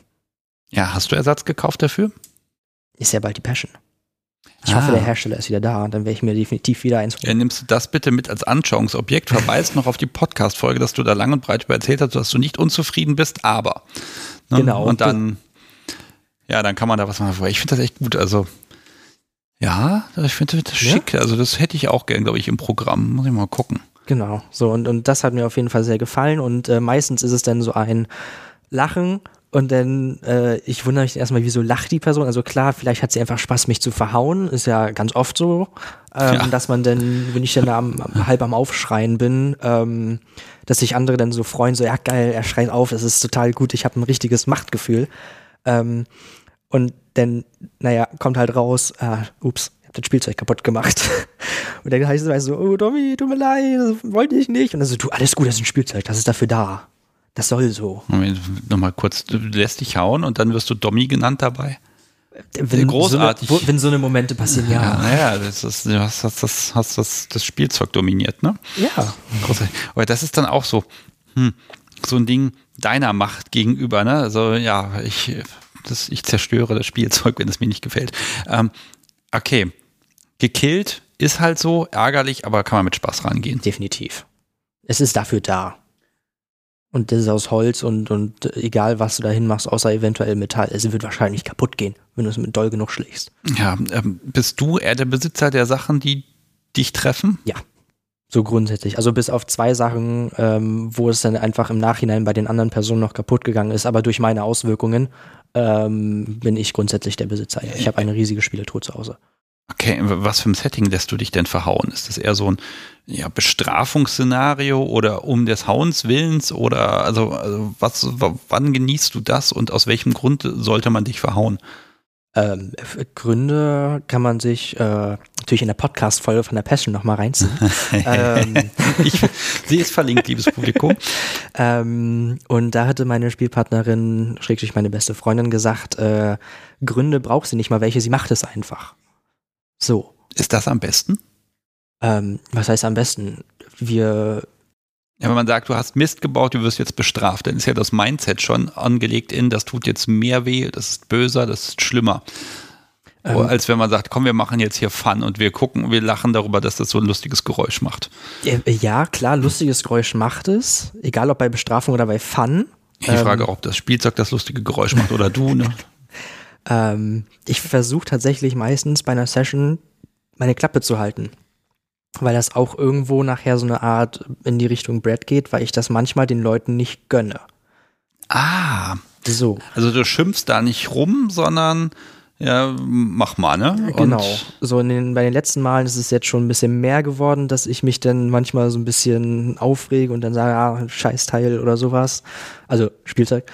Ja, hast du Ersatz gekauft dafür? Ist ja bald die Passion. Ich Ah. hoffe, der Hersteller ist wieder da, dann werde ich mir definitiv wieder eins Ja, holen. nimmst du das bitte mit als Anschauungsobjekt, verweist noch auf die Podcast-Folge, dass du da lang und breit über erzählt hast, dass du nicht unzufrieden bist, aber. Ne? Genau. Und dann, ja, dann kann man da was machen. Ich finde das echt gut. Also, ja, ich finde das Ja? schick. Also, das hätte ich auch gern, glaube ich, im Programm. Muss ich mal gucken. Genau, so, und, und das hat mir auf jeden Fall sehr gefallen und äh, meistens ist es dann so ein Lachen und dann, äh, ich wundere mich erstmal, wieso lacht die Person? Also klar, vielleicht hat sie einfach Spaß, mich zu verhauen, ist ja ganz oft so, ähm, Ja. dass man dann, wenn ich dann da am, halb am Aufschreien bin, ähm, dass sich andere dann so freuen, so, ja geil, er schreit auf, das ist total gut, ich habe ein richtiges Machtgefühl. Ähm, Und dann, naja, kommt halt raus, ah, ups, ich hab das Spielzeug kaputt gemacht. Und dann heißt es so, oh Tommy, tut mir leid, das wollte ich nicht. Und dann so, du, alles gut, das ist ein Spielzeug, das ist dafür da. Das soll so. Nochmal kurz, du lässt dich hauen und dann wirst du Dommy genannt dabei. Wenn Großartig. So eine, wenn so eine Momente passieren, ja. Naja, das ist, du hast, hast, das, hast das, das Spielzeug dominiert, ne? Ja. Großartig. Aber das ist dann auch so, hm, so ein Ding deiner Macht gegenüber, ne? Also, ja, ich, das, ich zerstöre das Spielzeug, wenn es mir nicht gefällt. Ähm, okay. Gekillt ist halt so, ärgerlich, aber kann man mit Spaß rangehen. Definitiv. Es ist dafür da. Und das ist aus Holz und, und egal, was du dahin machst, außer eventuell Metall, es wird wahrscheinlich kaputt gehen, wenn du es mit doll genug schlägst. Ja, ähm, bist du eher der Besitzer der Sachen, die dich treffen? Ja, so grundsätzlich. Also bis auf zwei Sachen, ähm, wo es dann einfach im Nachhinein bei den anderen Personen noch kaputt gegangen ist, aber durch meine Auswirkungen ähm, bin ich grundsätzlich der Besitzer. Ich habe eine riesige Spieletruhe zu Hause. Okay, was für ein Setting lässt du dich denn verhauen? Ist das eher so ein ja, Bestrafungsszenario oder um des Hauens Willens oder also, also was, wann genießt du das und aus welchem Grund sollte man dich verhauen? Ähm, Gründe kann man sich äh, natürlich in der Podcast-Folge von der Passion nochmal reinziehen. ähm, ich, sie ist verlinkt, liebes Publikum. ähm, und da hatte meine Spielpartnerin, schrägstrich meine beste Freundin, gesagt, äh, Gründe braucht sie nicht mal welche, sie macht es einfach. So. Ist das am besten? Ähm, was heißt am besten? Wir. Ja, wenn man sagt, du hast Mist gebaut, du wirst jetzt bestraft, dann ist ja das Mindset schon angelegt in, das tut jetzt mehr weh, das ist böser, das ist schlimmer. Ähm, als wenn man sagt, komm, wir machen jetzt hier Fun und wir gucken, wir lachen darüber, dass das so ein lustiges Geräusch macht. Ja, klar, lustiges Geräusch macht es, egal ob bei Bestrafung oder bei Fun. Ich ähm, frage, ob das Spielzeug das lustige Geräusch macht oder du, ne? Ähm, ich versuche tatsächlich meistens bei einer Session meine Klappe zu halten. Weil das auch irgendwo nachher so eine Art in die Richtung Brad geht, weil ich das manchmal den Leuten nicht gönne. Ah. So. Also du schimpfst da nicht rum, sondern ja, mach mal, ne? Genau. so in den, bei den letzten Malen ist es jetzt schon ein bisschen mehr geworden, dass ich mich dann manchmal so ein bisschen aufrege und dann sage, ah, Scheißteil oder sowas. Also Spielzeug.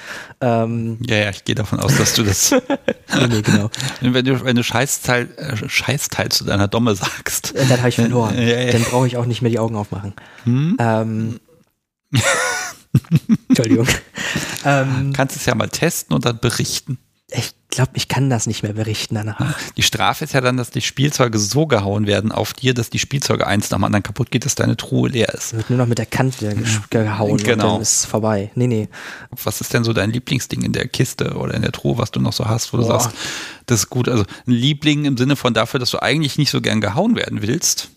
Ähm, ja, ja, ich gehe davon aus, dass du das. nee, genau. Wenn du, wenn du Scheißteil, äh, Scheißteil zu deiner Domme sagst. Äh, dann habe ich verloren. Ja, ja. Dann brauche ich auch nicht mehr die Augen aufmachen. Hm? Ähm, Entschuldigung. ähm, Kannst es ja mal testen und dann berichten ich glaube, ich kann das nicht mehr berichten danach. Die Strafe ist ja dann, dass die Spielzeuge so gehauen werden auf dir, dass die Spielzeuge eins nach dem anderen kaputt geht, dass deine Truhe leer ist. Wird nur noch mit der Kante gehauen genau. und dann ist es vorbei. Nee, nee. Was ist denn so dein Lieblingsding in der Kiste oder in der Truhe, was du noch so hast, wo Boah. du sagst, das ist gut. Also ein Liebling im Sinne von dafür, dass du eigentlich nicht so gern gehauen werden willst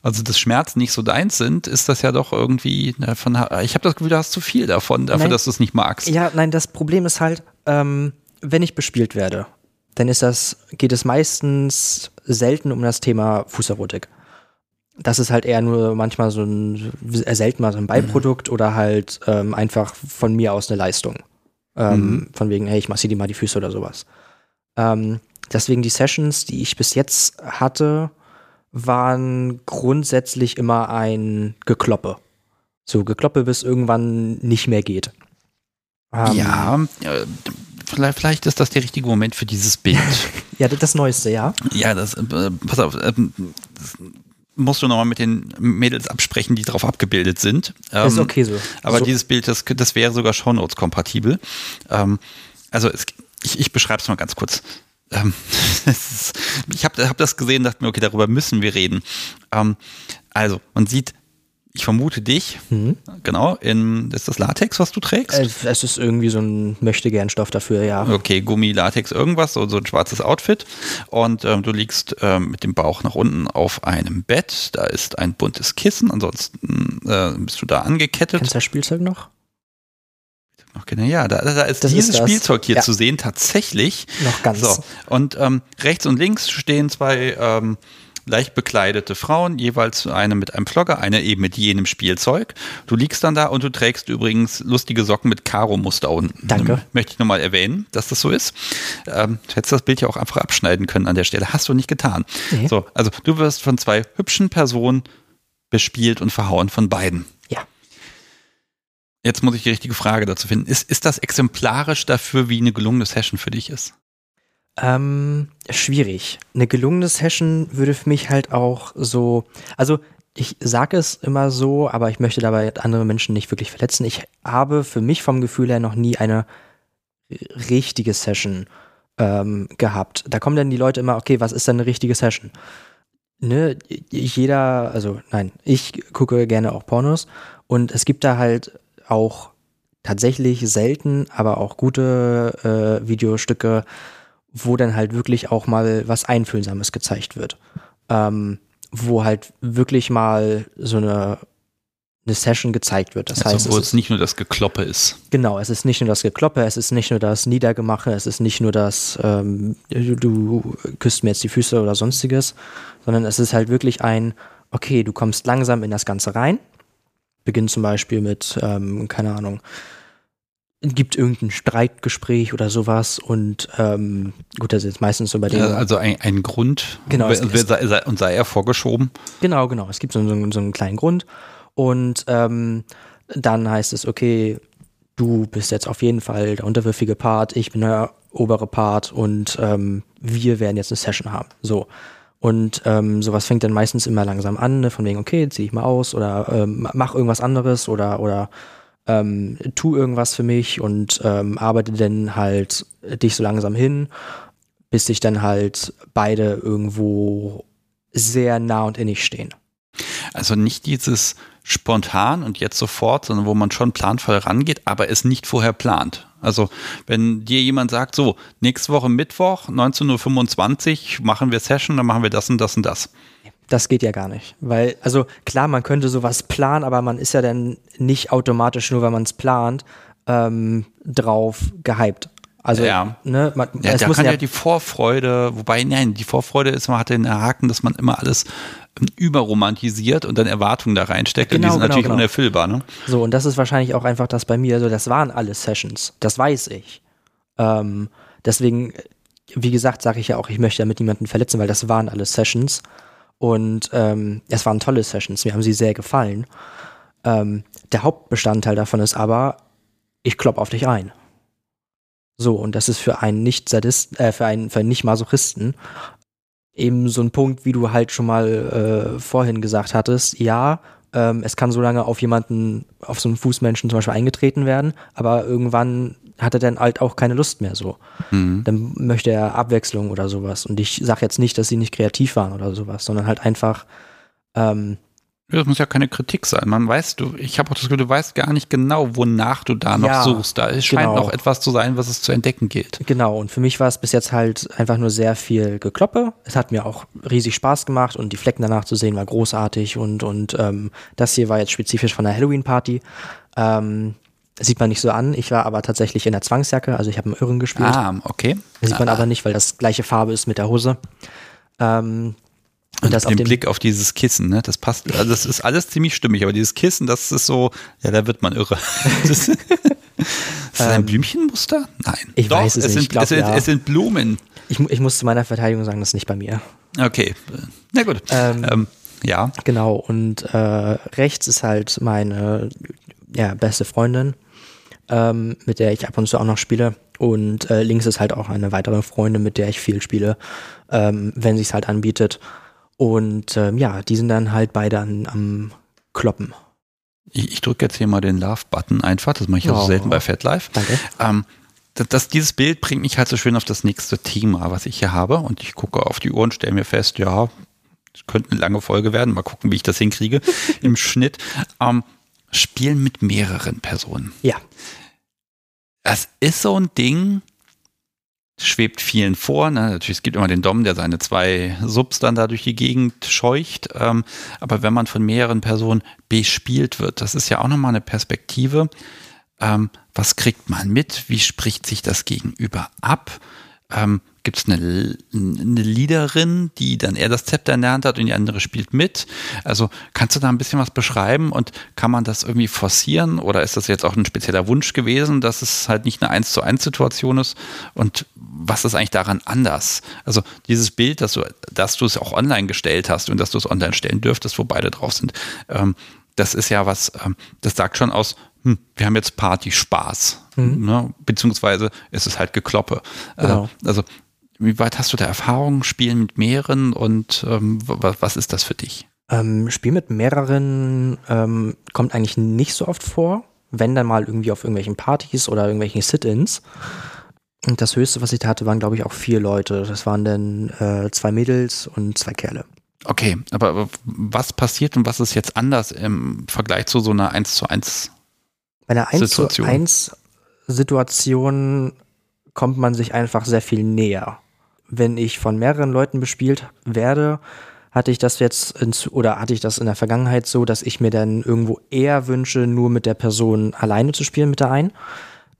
also das Schmerz nicht so deins sind, ist das ja doch irgendwie ne, von, ich habe das Gefühl, du hast zu viel davon, dafür, nein, dass du es nicht magst. Ja, nein, das Problem ist halt, ähm, wenn ich bespielt werde, dann ist das, geht es meistens selten um das Thema Fußerotik. Das ist halt eher nur manchmal so ein, selten mal so ein Beiprodukt mhm. oder halt ähm, einfach von mir aus eine Leistung. Ähm, mhm. Von wegen, hey, ich massiere dir mal die Füße oder sowas. Ähm, deswegen die Sessions, die ich bis jetzt hatte, waren grundsätzlich immer ein Gekloppe. So Gekloppe, bis irgendwann nicht mehr geht. Ähm, ja, äh, vielleicht, vielleicht ist das der richtige Moment für dieses Bild. ja, das Neueste, ja. Ja, das, äh, pass auf, äh, musst du nochmal mit den Mädels absprechen, die drauf abgebildet sind. Ähm, ist okay so. Aber so. dieses Bild, das, das wäre sogar Shownotes kompatibel. Ähm, also es, ich, ich beschreibe es mal ganz kurz. Ähm, ist, ich habe hab das gesehen, dachte mir, okay, darüber müssen wir reden. Ähm, also man sieht ich vermute dich, mhm. genau, in, ist das Latex, was du trägst? Äh, es ist irgendwie so ein Möchtegern-Stoff dafür, ja. Okay, Gummi, Latex, irgendwas, so, so ein schwarzes Outfit. Und ähm, du liegst ähm, mit dem Bauch nach unten auf einem Bett. Da ist ein buntes Kissen, ansonsten äh, bist du da angekettet. Kennst du das Spielzeug noch? Ja, da, da ist das dieses ist Spielzeug hier ja. zu sehen, tatsächlich. Noch ganz. So. Und ähm, rechts und links stehen zwei ähm, leicht bekleidete Frauen, jeweils eine mit einem Vlogger, eine eben mit jenem Spielzeug. Du liegst dann da und du trägst übrigens lustige Socken mit Karo-Muster unten. Danke. Möchte ich nochmal erwähnen, dass das so ist. Ähm, du hättest das Bild ja auch einfach abschneiden können an der Stelle. Hast du nicht getan. Nee. So, also du wirst von zwei hübschen Personen bespielt und verhauen von beiden. Ja. Jetzt muss ich die richtige Frage dazu finden. Ist, ist das exemplarisch dafür, wie eine gelungene Session für dich ist? Ähm, schwierig. Eine gelungene Session würde für mich halt auch so, also ich sage es immer so, aber ich möchte dabei andere Menschen nicht wirklich verletzen. Ich habe für mich vom Gefühl her noch nie eine richtige Session ähm, gehabt. Da kommen dann die Leute immer, okay, was ist denn eine richtige Session? Ne, jeder, also nein, ich gucke gerne auch Pornos und es gibt da halt auch tatsächlich selten, aber auch gute äh, Videostücke, wo dann halt wirklich auch mal was Einfühlsames gezeigt wird. Ähm, wo halt wirklich mal so eine, eine Session gezeigt wird. Das also, heißt, wo es es nicht nur das Gekloppe ist. Genau, es ist nicht nur das Gekloppe, es ist nicht nur das Niedergemache, es ist nicht nur das, ähm, du, du küsst mir jetzt die Füße oder sonstiges, sondern es ist halt wirklich ein, okay, du kommst langsam in das Ganze rein. Beginn zum Beispiel mit, ähm, keine Ahnung, gibt irgendein Streitgespräch oder sowas und ähm, gut, das ist jetzt meistens so bei den. Ja, also ein, ein Grund Genau, es- sei, sei, und sei er vorgeschoben. Genau, genau. Es gibt so, so, so einen kleinen Grund. Und ähm, dann heißt es, okay, du bist jetzt auf jeden Fall der unterwürfige Part, ich bin der obere Part und ähm, wir werden jetzt eine Session haben. So. Und ähm, sowas fängt dann meistens immer langsam an, ne? von wegen, okay, zieh ich mal aus oder ähm, mach irgendwas anderes oder, oder ähm, tu irgendwas für mich und ähm, arbeite dann halt dich so langsam hin, bis sich dann halt beide irgendwo sehr nah und innig stehen. Also nicht dieses spontan und jetzt sofort, sondern wo man schon planvoll rangeht, aber es nicht vorher plant. Also wenn dir jemand sagt, so, nächste Woche Mittwoch, 19.25 Uhr machen wir Session, dann machen wir das und das und das. Das geht ja gar nicht. Weil, also klar, man könnte sowas planen, aber man ist ja dann nicht automatisch, nur weil man es plant, ähm, drauf gehypt. Also, Ja. ne, man, Ja, es da muss kann ja, ja die Vorfreude, wobei, nein, die Vorfreude ist, man hat den Haken, dass man immer alles ähm, überromantisiert und dann Erwartungen da reinsteckt und die Genau, sind genau, natürlich genau. unerfüllbar, ne? so, und das ist wahrscheinlich auch einfach das bei mir, also das waren alle Sessions, das weiß ich. Ähm, deswegen, wie gesagt, sage ich ja auch, ich möchte damit niemanden verletzen, weil das waren alle Sessions und ähm, es waren tolle Sessions, mir haben sie sehr gefallen. Ähm, der Hauptbestandteil davon ist aber, ich klopp auf dich ein. So, und das ist für einen Nicht-Sadist, äh, für einen, für einen Nicht-Masochisten eben so ein Punkt, wie du halt schon mal äh, vorhin gesagt hattest, ja, ähm, es kann so lange auf jemanden, auf so einen Fußmenschen zum Beispiel eingetreten werden, aber irgendwann hat er dann halt auch keine Lust mehr so. Mhm. Dann möchte er Abwechslung oder sowas. Und ich sage jetzt nicht, dass sie nicht kreativ waren oder sowas, sondern halt einfach, ähm, Das muss ja keine Kritik sein. Man weiß, du, ich habe auch das Gefühl, du weißt gar nicht genau, wonach du da noch Ja, suchst. Da es scheint genau. noch etwas zu sein, was es zu entdecken gilt. Genau, und für mich war es bis jetzt halt einfach nur sehr viel Gekloppe. Es hat mir auch riesig Spaß gemacht und die Flecken danach zu sehen war großartig und, und ähm, das hier war jetzt spezifisch von der Halloween-Party. Ähm, sieht man nicht so an. Ich war aber tatsächlich in der Zwangsjacke, also ich habe einen Irren gespielt. Ah, okay. Das sieht man ah, aber nicht, weil das gleiche Farbe ist mit der Hose. Ähm, und das auf den dem Blick auf dieses Kissen, ne? Das passt, also das ist alles ziemlich stimmig, aber dieses Kissen, das ist so, ja, da wird man irre. Das, ist das ein Blümchenmuster? Nein. Ähm, Ich weiß es nicht, Sind, ich glaub, es, sind, ja. es sind Blumen. ich, ich muss zu meiner Verteidigung sagen, das ist nicht bei mir. Okay. Na gut. Ähm, Ähm, ja. Genau, und äh, rechts ist halt meine ja, beste Freundin, ähm, mit der ich ab und zu auch noch spiele. Und äh, links ist halt auch eine weitere Freundin, mit der ich viel spiele, ähm, wenn sich's halt anbietet. Und ähm, ja, die sind dann halt beide an, am Kloppen. Ich, ich drücke jetzt hier mal den Love-Button einfach. Das mache ich ja so Oh. selten bei FatLife. Danke. Ähm, das, das, dieses Bild bringt mich halt so schön auf das nächste Thema, was ich hier habe. Und ich gucke auf die Uhr und stelle mir fest, ja, es könnte eine lange Folge werden. Mal gucken, wie ich das hinkriege im Schnitt. Ähm, Spielen mit mehreren Personen. Ja, Das ist so ein Ding, schwebt vielen vor. Ne? Natürlich, es gibt immer den Dom, der seine zwei Subs dann da durch die Gegend scheucht. Ähm, aber wenn man von mehreren Personen bespielt wird, das ist ja auch nochmal eine Perspektive. Ähm, was kriegt man mit? Wie spricht sich das Gegenüber ab? Ähm, Gibt es eine, eine Leaderin, die dann eher das Zepter Hand hat und die andere spielt mit? Also kannst du da ein bisschen was beschreiben und kann man das irgendwie forcieren oder ist das jetzt auch ein spezieller Wunsch gewesen, dass es halt nicht eine 1 zu 1 Situation ist? Und was ist eigentlich daran anders? Also dieses Bild, dass du, dass du es auch online gestellt hast und dass du es online stellen dürftest, wo beide drauf sind, ähm, das ist ja was, ähm, das sagt schon aus, hm, wir haben jetzt Party Spaß, ne? beziehungsweise ist es halt Gekloppe. Genau. Äh, also Wie weit hast du da Erfahrung? Spielen mit mehreren und ähm, was ist das für dich? Ähm, Spiel mit mehreren ähm, kommt eigentlich nicht so oft vor, wenn dann mal irgendwie auf irgendwelchen Partys oder irgendwelchen Sit-ins. Und das höchste, was ich da hatte, waren, glaube ich, auch vier Leute. Das waren dann äh, zwei Mädels und zwei Kerle. Okay, aber, was passiert und was ist jetzt anders im Vergleich zu so einer 1 zu 1 Bei einer 1 zu 1 Situation kommt man sich einfach sehr viel näher. Wenn ich von mehreren Leuten bespielt werde, hatte ich das jetzt in, oder hatte ich das in der Vergangenheit so, dass ich mir dann irgendwo eher wünsche, nur mit der Person alleine zu spielen, mit der einen.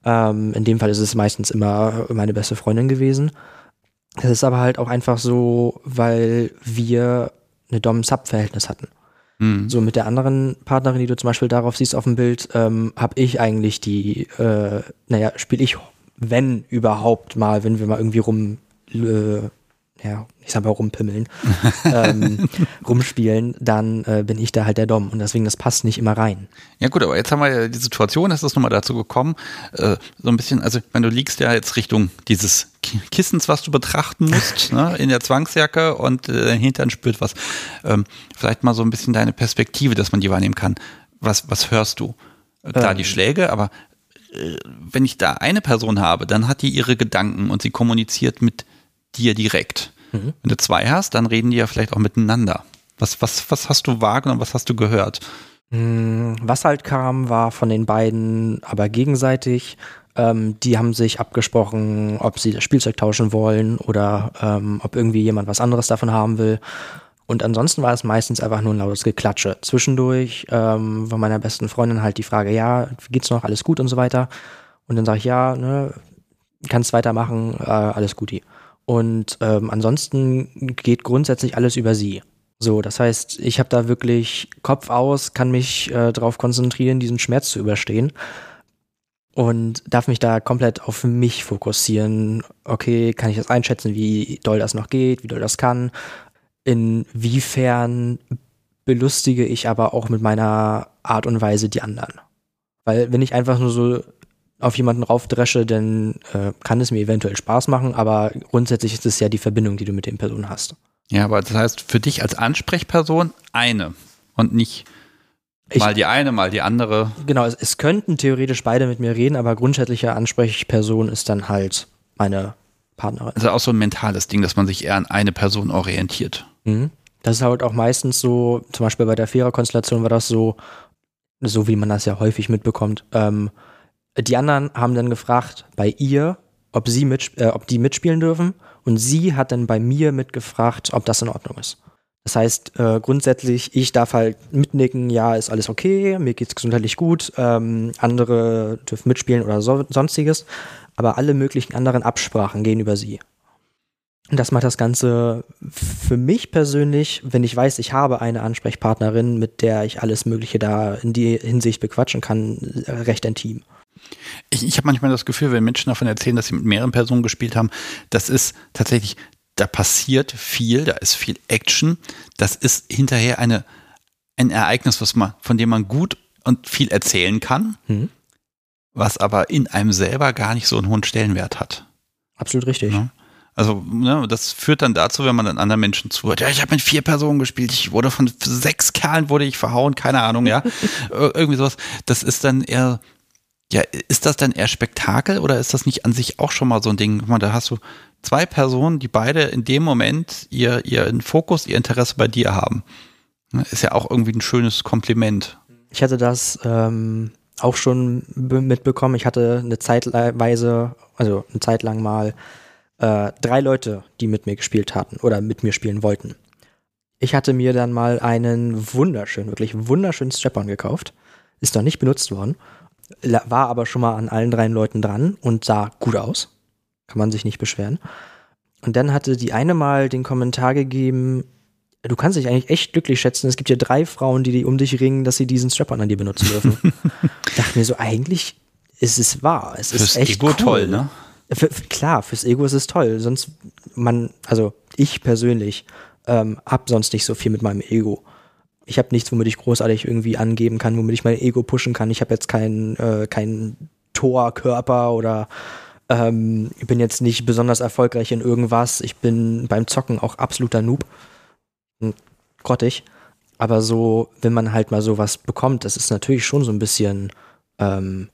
Ähm, in dem Fall ist es meistens immer meine beste Freundin gewesen. Das ist aber halt auch einfach so, weil wir eine Dom-Sub-Verhältnis hatten. Mhm. So mit der anderen Partnerin, die du zum Beispiel darauf siehst auf dem Bild, ähm, habe ich eigentlich die, äh, naja, spiele ich, wenn überhaupt mal, wenn wir mal irgendwie rum äh, ja, ich sag mal rumpimmeln, ähm, rumspielen, dann äh, bin ich da halt der Dom und deswegen das passt nicht immer rein. Ja gut, aber jetzt haben wir ja die Situation, es ist nochmal dazu gekommen, äh, so ein bisschen, also wenn du liegst ja jetzt Richtung dieses Kissens, was du betrachten musst, ne, in der Zwangsjacke und äh, dein Hintern spürt was. Ähm, vielleicht mal so ein bisschen deine Perspektive, dass man die wahrnehmen kann. Was, was hörst du? Klar, ähm. die Schläge, aber äh, wenn ich da eine Person habe, dann hat die ihre Gedanken und sie kommuniziert mit dir direkt. Mhm. Wenn du zwei hast, dann reden die ja vielleicht auch miteinander. Was, was, was hast du wahrgenommen, was hast du gehört? Hm, was halt kam, war von den beiden aber gegenseitig. Ähm, die haben sich abgesprochen, ob sie das Spielzeug tauschen wollen oder ähm, ob irgendwie jemand was anderes davon haben will. Und ansonsten war es meistens einfach nur ein lautes Geklatsche. Zwischendurch ähm, von meiner besten Freundin halt die Frage, ja, geht's noch, alles gut und so weiter. Und dann sage ich, ja, ne, kannst weitermachen, äh, alles Guti. Und ähm, ansonsten geht grundsätzlich alles über sie. So, das heißt, ich habe da wirklich Kopf aus, kann mich äh, darauf konzentrieren, diesen Schmerz zu überstehen und darf mich da komplett auf mich fokussieren. Okay, kann ich das einschätzen, wie doll das noch geht, wie doll das kann? Inwiefern belustige ich aber auch mit meiner Art und Weise die anderen? Weil wenn ich einfach nur so auf jemanden raufdresche, dann äh, kann es mir eventuell Spaß machen, aber grundsätzlich ist es ja die Verbindung, die du mit den Personen hast. Ja, aber das heißt für dich als Ansprechperson eine und nicht ich, mal die eine, mal die andere. Genau, es, es, könnten theoretisch beide mit mir reden, aber grundsätzliche Ansprechperson ist dann halt meine Partnerin. Also auch so ein mentales Ding, dass man sich eher an eine Person orientiert. Mhm. Das ist halt auch meistens so, zum Beispiel bei der Vierer-Konstellation war das so, so wie man das ja häufig mitbekommt, ähm, die anderen haben dann gefragt bei ihr, ob sie mit, äh, ob die mitspielen dürfen. Und sie hat dann bei mir mitgefragt, ob das in Ordnung ist. Das heißt, äh, grundsätzlich, ich darf halt mitnicken, ja, ist alles okay, mir geht's gesundheitlich gut, ähm, andere dürfen mitspielen oder so, sonstiges, aber alle möglichen anderen Absprachen gehen über sie. Und das macht das Ganze für mich persönlich, wenn ich weiß, ich habe eine Ansprechpartnerin, mit der ich alles Mögliche da in die Hinsicht bequatschen kann, recht intim. Ich, ich habe manchmal das Gefühl, wenn Menschen davon erzählen, dass sie mit mehreren Personen gespielt haben, das ist tatsächlich, da passiert viel, da ist viel Action. Das ist hinterher eine, ein Ereignis, was man, von dem man gut und viel erzählen kann, mhm. was aber in einem selber gar nicht so einen hohen Stellenwert hat. Absolut richtig. Ja? Also, ne, das führt dann dazu, wenn man dann anderen Menschen zuhört, ja, ich habe mit vier Personen gespielt, ich wurde von sechs Kerlen wurde ich verhauen, keine Ahnung, ja. Irgendwie sowas. Das ist dann eher ja, ist das dann eher Spektakel oder ist das nicht an sich auch schon mal so ein Ding? Guck mal, da hast du zwei Personen, die beide in dem Moment ihr, ihren Fokus, ihr Interesse bei dir haben. Ne, ist ja auch irgendwie ein schönes Kompliment. Ich hatte das ähm, auch schon mitbekommen. Ich hatte eine Zeitweise, also eine Zeit lang mal äh, drei Leute, die mit mir gespielt hatten oder mit mir spielen wollten. Ich hatte mir dann mal einen wunderschönen, wirklich wunderschönen Strap-on gekauft. Ist noch nicht benutzt worden war aber schon mal an allen drei Leuten dran und sah gut aus. Kann man sich nicht beschweren. Und dann hatte die eine mal den Kommentar gegeben, du kannst dich eigentlich echt glücklich schätzen. Es gibt hier drei Frauen, die, die um dich ringen, dass sie diesen Strap-on an dir benutzen dürfen. dachte mir so, eigentlich ist es wahr. Es Fürs ist echt Ego cool. toll, ne? Für, klar, fürs Ego ist es toll. Sonst, man, also ich persönlich, ähm, hab sonst nicht so viel mit meinem Ego ich habe nichts, womit ich großartig irgendwie angeben kann, womit ich mein Ego pushen kann. Ich habe jetzt keinen äh, kein Torkörper oder Ähm, ich bin jetzt nicht besonders erfolgreich in irgendwas. Ich bin beim Zocken auch absoluter Noob. Hm, grottig. Aber so, wenn man halt mal sowas bekommt, das ist natürlich schon so ein bisschen ähm,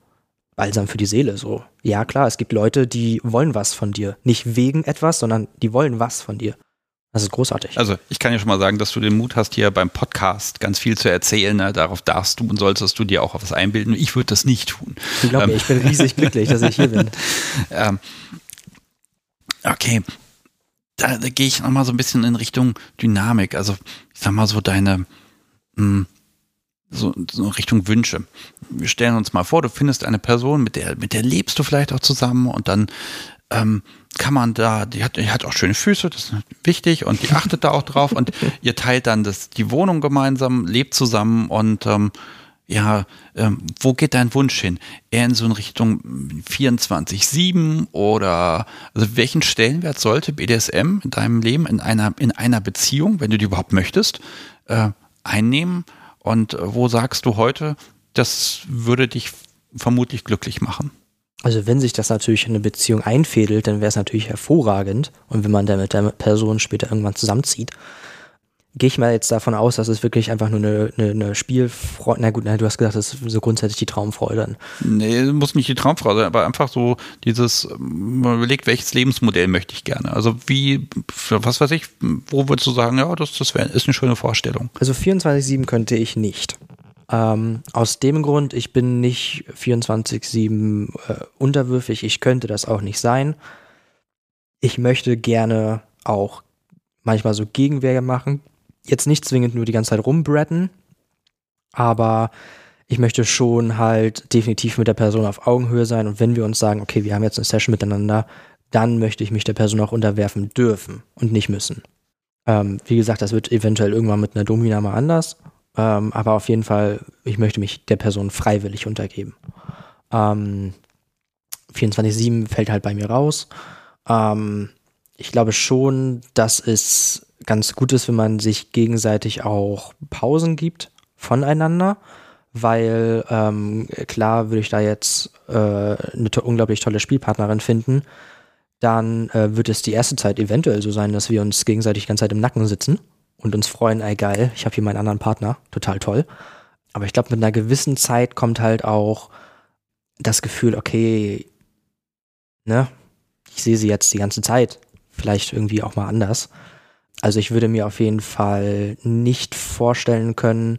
balsam für die Seele. So, ja klar, es gibt Leute, die wollen was von dir. Nicht wegen etwas, sondern die wollen was von dir. Das ist großartig. Also ich kann ja schon mal sagen, dass du den Mut hast, hier beim Podcast ganz viel zu erzählen. Ne? Darauf darfst du und solltest du dir auch was einbilden. Ich würde das nicht tun. Ich glaube, ähm, ich bin riesig glücklich, dass ich hier bin. Ähm, okay, da, da gehe ich nochmal so ein bisschen in Richtung Dynamik. Also ich sag mal so deine, mh, hm, so, so Richtung Wünsche. Wir stellen uns mal vor, du findest eine Person, mit der, mit der lebst du vielleicht auch zusammen und dann ähm, kann man da, die hat, die hat auch schöne Füße, das ist wichtig und die achtet da auch drauf und ihr teilt dann das, die Wohnung gemeinsam, lebt zusammen und ähm, ja, ähm, wo geht dein Wunsch hin? Eher in so eine Richtung 24-7 oder also welchen Stellenwert sollte BDSM in deinem Leben, in einer, in einer Beziehung, wenn du die überhaupt möchtest, äh, einnehmen? Und äh, wo sagst du heute, das würde dich vermutlich glücklich machen? Also wenn sich das natürlich in eine Beziehung einfädelt, dann wäre es natürlich hervorragend. Und wenn man dann mit der Person später irgendwann zusammenzieht, gehe ich mal jetzt davon aus, dass es wirklich einfach nur eine, eine, eine Spielfreude, na gut, na, du hast gesagt, das ist so grundsätzlich die Traumfreude. Nee, muss nicht die Traumfreude sein, aber einfach so dieses, man überlegt, welches Lebensmodell möchte ich gerne. Also wie, was weiß ich, wo würdest du sagen, ja, das, das wär, ist eine schöne Vorstellung. Also 24-7 könnte ich nicht. Ähm, aus dem Grund, ich bin nicht 24-7 äh, unterwürfig, ich könnte das auch nicht sein. Ich möchte gerne auch manchmal so Gegenwehr machen. Jetzt nicht zwingend nur die ganze Zeit rumbretten, aber ich möchte schon halt definitiv mit der Person auf Augenhöhe sein und wenn wir uns sagen, okay, wir haben jetzt eine Session miteinander, dann möchte ich mich der Person auch unterwerfen dürfen und nicht müssen. Ähm, wie gesagt, das wird eventuell irgendwann mit einer Domina mal anders ähm, aber auf jeden Fall, ich möchte mich der Person freiwillig untergeben. Ähm, 24-7 fällt halt bei mir raus. Ähm, ich glaube schon, dass es ganz gut ist, wenn man sich gegenseitig auch Pausen gibt voneinander, weil ähm, klar würde ich da jetzt äh, eine to unglaublich tolle Spielpartnerin finden, dann äh, wird es die erste Zeit eventuell so sein, dass wir uns gegenseitig die ganze Zeit im Nacken sitzen und uns freuen, ey geil, ich habe hier meinen anderen Partner, total toll. Aber ich glaube, mit einer gewissen Zeit kommt halt auch das Gefühl, okay, ne, ich sehe sie jetzt die ganze Zeit, vielleicht irgendwie auch mal anders. Also ich würde mir auf jeden Fall nicht vorstellen können,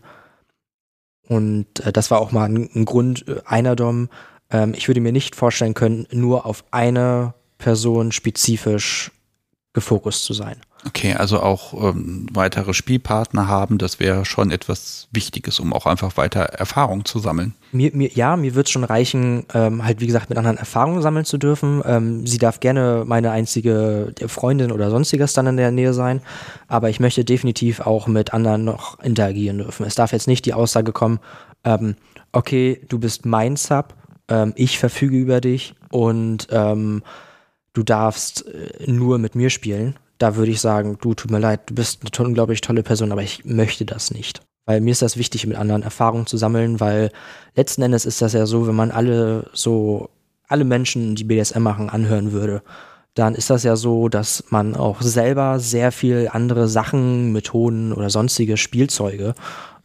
und äh, das war auch mal ein, ein Grund äh, einer Dom, ähm, ich würde mir nicht vorstellen können, nur auf eine Person spezifisch gefokust zu sein. Okay, also auch ähm, weitere Spielpartner haben, das wäre schon etwas Wichtiges, um auch einfach weiter Erfahrung zu sammeln. Mir, mir, ja, mir wird es schon reichen, ähm, halt wie gesagt mit anderen Erfahrungen sammeln zu dürfen. Ähm, sie darf gerne meine einzige Freundin oder sonstiges dann in der Nähe sein, aber ich möchte definitiv auch mit anderen noch interagieren dürfen. Es darf jetzt nicht die Aussage kommen, ähm, okay, du bist mein Sub, ähm, ich verfüge über dich und ähm, du darfst äh, nur mit mir spielen da würde ich sagen, du, tut mir leid, du bist eine unglaublich tolle Person, aber ich möchte das nicht. Weil mir ist das wichtig, mit anderen Erfahrungen zu sammeln, weil letzten Endes ist das ja so, wenn man alle so, alle Menschen, die BDSM machen, anhören würde, dann ist das ja so, dass man auch selber sehr viel andere Sachen, Methoden oder sonstige Spielzeuge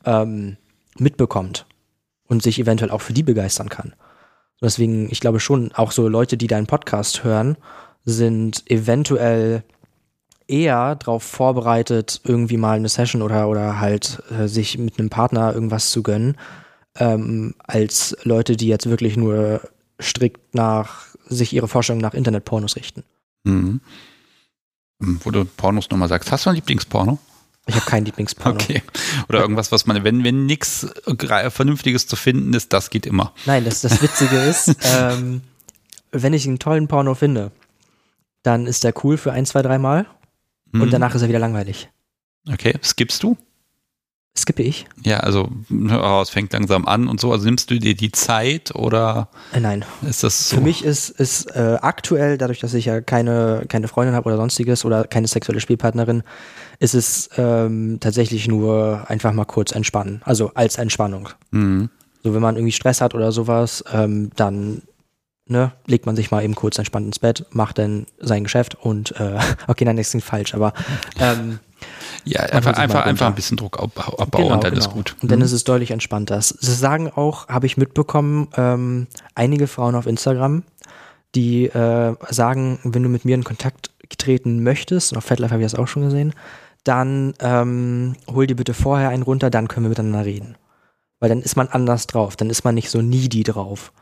ähm, mitbekommt und sich eventuell auch für die begeistern kann. Deswegen, ich glaube schon, auch so Leute, die deinen Podcast hören, sind eventuell eher darauf vorbereitet, irgendwie mal eine Session oder, oder halt äh, sich mit einem Partner irgendwas zu gönnen, ähm, als Leute, die jetzt wirklich nur strikt nach sich ihre Vorstellung nach Internetpornos richten. Mhm. Hm, wo du Pornos nochmal sagst, hast du ein Lieblingsporno? Ich habe kein Lieblingsporno. Okay. Oder irgendwas, was man, wenn, wenn nichts Vernünftiges zu finden ist, das geht immer. Nein, das, das Witzige ist, ähm, wenn ich einen tollen Porno finde, dann ist der cool für ein, zwei, dreimal. Mhm. Und danach ist er wieder langweilig. Okay, skippst du? Skippe ich? Ja, also oh, es fängt langsam an und so. Also nimmst du dir die Zeit oder? Äh, nein. Ist das so? Für mich ist, ist äh, aktuell, dadurch, dass ich ja keine, keine Freundin habe oder sonstiges oder keine sexuelle Spielpartnerin, ist es ähm, tatsächlich nur einfach mal kurz entspannen. Also als Entspannung. Mhm. So, wenn man irgendwie Stress hat oder sowas, ähm, dann ne, legt man sich mal eben kurz entspannt ins Bett, macht dann sein Geschäft und äh, okay, nein, das klingt falsch, aber ähm, ja, einfach, einfach, einfach ein bisschen Druck abbauen genau, und dann genau. ist gut. Und dann mhm. ist es deutlich entspannter. Sie sagen auch, habe ich mitbekommen, ähm, einige Frauen auf Instagram, die äh, sagen, wenn du mit mir in Kontakt treten möchtest, und auf FetLife habe ich das auch schon gesehen, dann ähm, hol dir bitte vorher einen runter, dann können wir miteinander reden. Weil dann ist man anders drauf, dann ist man nicht so needy drauf.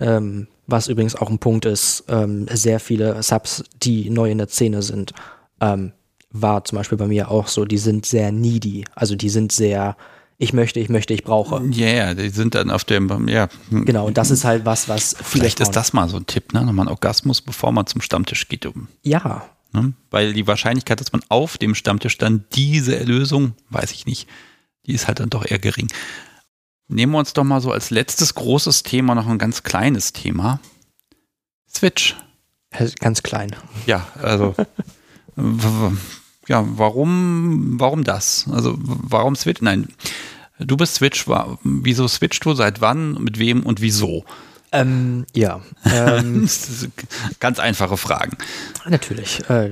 Ähm, was übrigens auch ein Punkt ist, ähm, sehr viele Subs, die neu in der Szene sind, ähm, war zum Beispiel bei mir auch so, die sind sehr needy. Also die sind sehr, ich möchte, ich möchte, ich brauche. Ja, yeah, die sind dann auf dem, ja. Genau, und das ist halt was, was Vielleicht ist das mal so ein Tipp, ne? Nochmal ein Orgasmus, bevor man zum Stammtisch geht. Um. Ja. Ne? Weil die Wahrscheinlichkeit, dass man auf dem Stammtisch dann diese Erlösung, weiß ich nicht, die ist halt dann doch eher gering. Nehmen wir uns doch mal so als letztes großes Thema noch ein ganz kleines Thema. Switch. Ganz klein. Ja, also ja, warum, warum das? Also warum Switch? Nein, du bist Switch. Wieso switcht du? Seit wann? Mit wem und wieso? Ähm, ja. Ähm, Ganz einfache Fragen. Natürlich. Äh,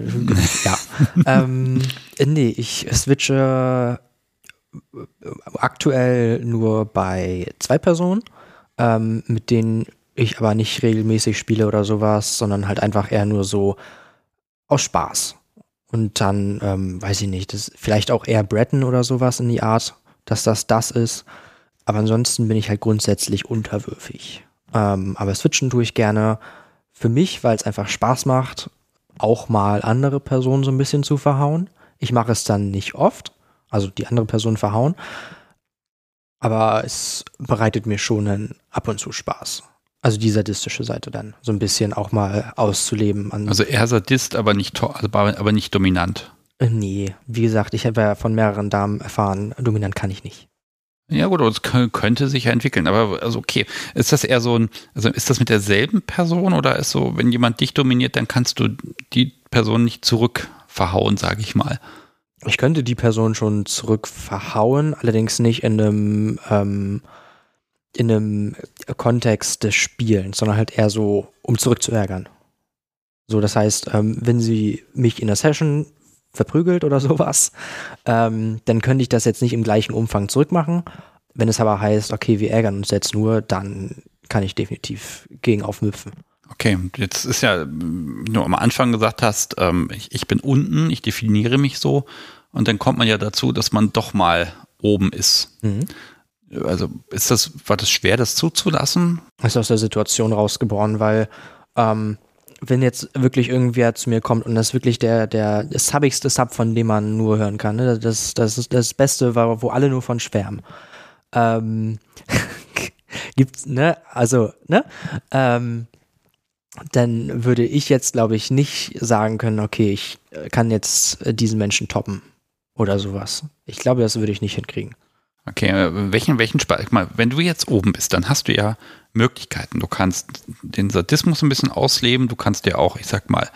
ja. ähm, nee, ich switche aktuell nur bei zwei Personen, ähm, mit denen ich aber nicht regelmäßig spiele oder sowas, sondern halt einfach eher nur so aus Spaß. Und dann, ähm, weiß ich nicht, das, vielleicht auch eher Breton oder sowas in die Art, dass das das ist. Aber ansonsten bin ich halt grundsätzlich unterwürfig. Ähm, aber switchen tue ich gerne für mich, weil es einfach Spaß macht, auch mal andere Personen so ein bisschen zu verhauen. Ich mache es dann nicht oft, also die andere Person verhauen. Aber es bereitet mir schon ab und zu Spaß. Also die sadistische Seite dann, so ein bisschen auch mal auszuleben. also eher Sadist, aber nicht, also, aber nicht dominant. Äh, nee, wie gesagt, ich habe ja von mehreren Damen erfahren, dominant kann ich nicht. Ja gut, es könnte sich ja entwickeln, aber also okay, ist das eher so ein, also ist das mit derselben Person oder ist so, wenn jemand dich dominiert, dann kannst du die Person nicht zurückverhauen, sage ich mal. Ich könnte die Person schon zurückverhauen, allerdings nicht in einem ähm, in einem Kontext des Spielens, sondern halt eher so, um zurückzuärgern. So, das heißt, ähm, wenn sie mich in der Session verprügelt oder sowas, ähm, dann könnte ich das jetzt nicht im gleichen Umfang zurückmachen. Wenn es aber heißt, okay, wir ärgern uns jetzt nur, dann kann ich definitiv gegen aufmüpfen. Okay, jetzt ist ja, nur am Anfang gesagt hast, ähm, ich, ich bin unten, ich definiere mich so und dann kommt man ja dazu, dass man doch mal oben ist. Mhm. Also ist das, war das schwer, das zuzulassen? ist aus der Situation rausgeboren, weil ähm, wenn jetzt wirklich irgendwer zu mir kommt und das ist wirklich der, der subbigste Sub, von dem man nur hören kann, ne? das, das ist das Beste, wo alle nur von schwärmen. Ähm, gibt's, ne, also, ne, ähm, dann würde ich jetzt, glaube ich, nicht sagen können, okay, ich kann jetzt diesen Menschen toppen oder sowas. Ich glaube, das würde ich nicht hinkriegen. Okay, äh, welchen, welchen Spalt? Mal, wenn du jetzt oben bist, dann hast du ja Möglichkeiten. Du kannst den Sadismus ein bisschen ausleben, du kannst ja auch, ich sag mal,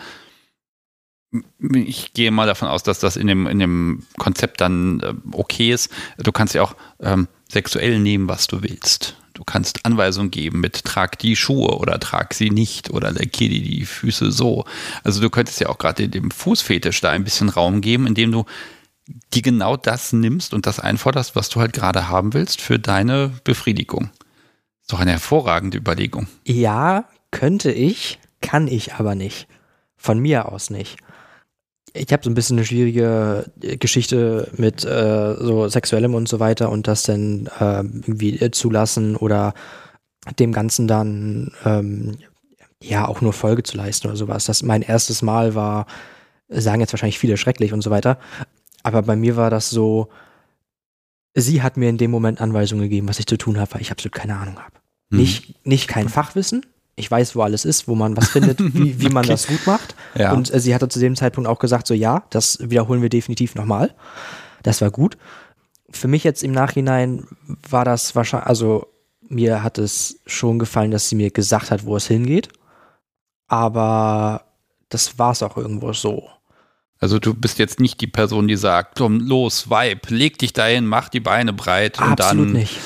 ich gehe mal davon aus, dass das in dem, in dem Konzept dann äh, okay ist. Du kannst ja auch ähm, sexuell nehmen, was du willst. Du kannst Anweisungen geben mit trag die Schuhe oder trag sie nicht oder lackier dir die Füße so. Also du könntest ja auch gerade dem Fußfetisch da ein bisschen Raum geben, indem du die genau das nimmst und das einforderst, was du halt gerade haben willst für deine Befriedigung. Ist doch eine hervorragende Überlegung. Ja, könnte ich, kann ich aber nicht. Von mir aus nicht. Ich habe so ein bisschen eine schwierige äh, Geschichte mit äh, so sexuellem und so weiter und das dann äh, irgendwie zulassen oder dem Ganzen dann ähm, ja auch nur Folge zu leisten oder sowas. Das mein erstes Mal war, sagen jetzt wahrscheinlich viele schrecklich und so weiter. Aber bei mir war das so, sie hat mir in dem Moment Anweisungen gegeben, was ich zu tun habe, weil ich absolut keine Ahnung habe. Mhm. Nicht, nicht kein Fachwissen. Ich weiß, wo alles ist, wo man was findet, wie, wie man okay. das gut macht. Ja. Und äh, sie hatte zu dem Zeitpunkt auch gesagt, so ja, das wiederholen wir definitiv nochmal. Das war gut. Für mich jetzt im Nachhinein war das wahrscheinlich, also mir hat es schon gefallen, dass sie mir gesagt hat, wo es hingeht. Aber das war es auch irgendwo so. Also du bist jetzt nicht die Person, die sagt, komm los, Vibe, leg dich dahin, mach die Beine breit Absolut und dann nicht.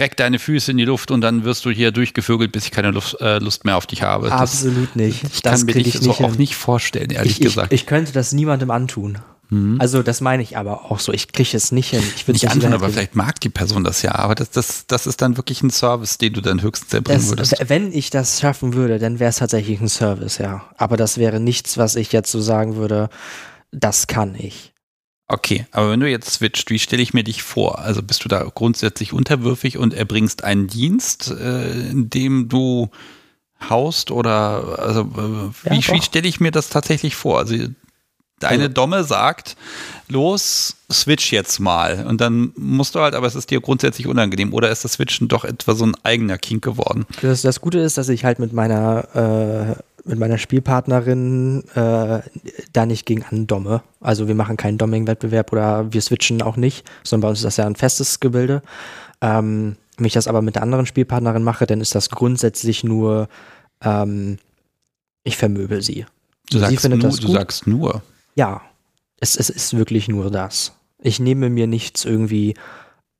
Reck deine Füße in die Luft und dann wirst du hier durchgevögelt, bis ich keine Lust, äh, Lust mehr auf dich habe. Absolut das, nicht. Ich das kann mir dich so hin. auch nicht vorstellen, ehrlich ich, gesagt. Ich, ich könnte das niemandem antun. Mhm. Also das meine ich aber auch so. Ich kriege es nicht hin. Ich würde nicht antun, aber vielleicht mag die Person das ja. Aber das, das, das ist dann wirklich ein Service, den du dann höchstens erbringen das, würdest. Wenn ich das schaffen würde, dann wäre es tatsächlich ein Service, ja. Aber das wäre nichts, was ich jetzt so sagen würde, das kann ich. Okay, aber wenn du jetzt switcht, wie stelle ich mir dich vor? Also bist du da grundsätzlich unterwürfig und erbringst einen Dienst, äh, in dem du haust oder also äh, wie, ja, wie stelle ich mir das tatsächlich vor? Also deine also, Domme sagt, los, switch jetzt mal. Und dann musst du halt, aber es ist dir grundsätzlich unangenehm. Oder ist das Switchen doch etwa so ein eigener Kink geworden? Das, das Gute ist, dass ich halt mit meiner, äh, mit meiner Spielpartnerin äh, da nicht gegen andomme. Also wir machen keinen Domming-Wettbewerb oder wir switchen auch nicht, sondern bei uns ist das ja ein festes Gebilde. Ähm, wenn ich das aber mit der anderen Spielpartnerin mache, dann ist das grundsätzlich nur, ähm, ich vermöbel sie. Du, sagst nur, du sagst nur. Ja, es, es ist wirklich nur das. Ich nehme mir nichts irgendwie,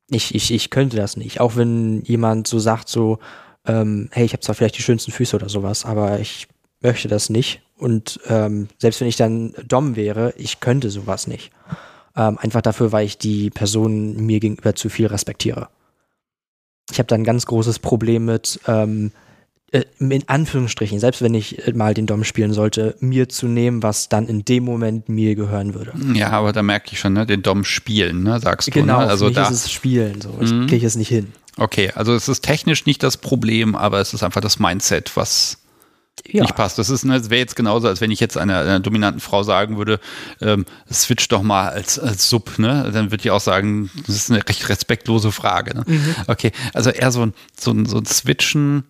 ich, ich, ich könnte das nicht. Auch wenn jemand so sagt, so, ähm, hey, ich habe zwar vielleicht die schönsten Füße oder sowas, aber ich möchte das nicht. Und ähm, selbst wenn ich dann Dom wäre, ich könnte sowas nicht. Ähm, einfach dafür, weil ich die Person mir gegenüber zu viel respektiere. Ich habe da ein ganz großes Problem mit, ähm, äh, in Anführungsstrichen, selbst wenn ich äh, mal den Dom spielen sollte, mir zu nehmen, was dann in dem Moment mir gehören würde. Ja, aber da merke ich schon, ne, den Dom spielen, ne, sagst du. Genau, ne? also für mich da ist es Spielen, so. Ich mhm. kriege es nicht hin. Okay, also es ist technisch nicht das Problem, aber es ist einfach das Mindset, was ja. nicht passt. Das ist, ne, das wäre jetzt genauso, als wenn ich jetzt einer, einer dominanten Frau sagen würde, ähm, switch doch mal als, als Sub, ne? Dann würde ich auch sagen, das ist eine recht respektlose Frage. Ne? Mhm. Okay, also eher so ein, so ein, so ein Switchen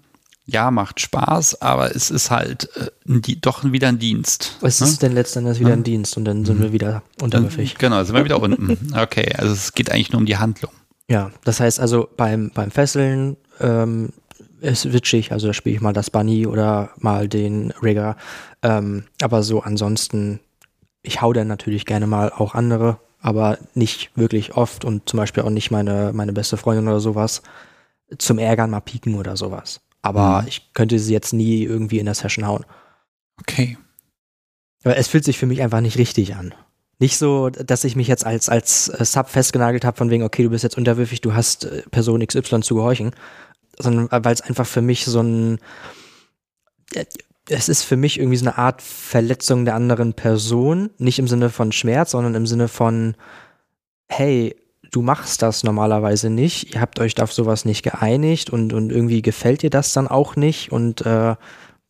ja, macht Spaß, aber es ist halt äh, die, doch wieder ein Dienst. Es ne? ist denn letztendlich wieder ein Dienst und dann sind mhm. wir wieder unterwürfig. Genau, sind wir wieder unten. Okay, also es geht eigentlich nur um die Handlung. Ja, das heißt also beim, beim Fesseln ähm, switche ich, also da spiele ich mal das Bunny oder mal den Rigger. Ähm, aber so ansonsten, ich hau dann natürlich gerne mal auch andere, aber nicht wirklich oft und zum Beispiel auch nicht meine, meine beste Freundin oder sowas. Zum Ärgern mal pieken oder sowas. Aber mhm. ich könnte sie jetzt nie irgendwie in der Session hauen. Okay. Aber es fühlt sich für mich einfach nicht richtig an. Nicht so, dass ich mich jetzt als, als äh, Sub festgenagelt habe, von wegen, okay, du bist jetzt unterwürfig, du hast äh, Person XY zu gehorchen, sondern weil es einfach für mich so ein, äh, es ist für mich irgendwie so eine Art Verletzung der anderen Person, nicht im Sinne von Schmerz, sondern im Sinne von, hey, du machst das normalerweise nicht, ihr habt euch auf sowas nicht geeinigt und, und irgendwie gefällt dir das dann auch nicht. Und äh,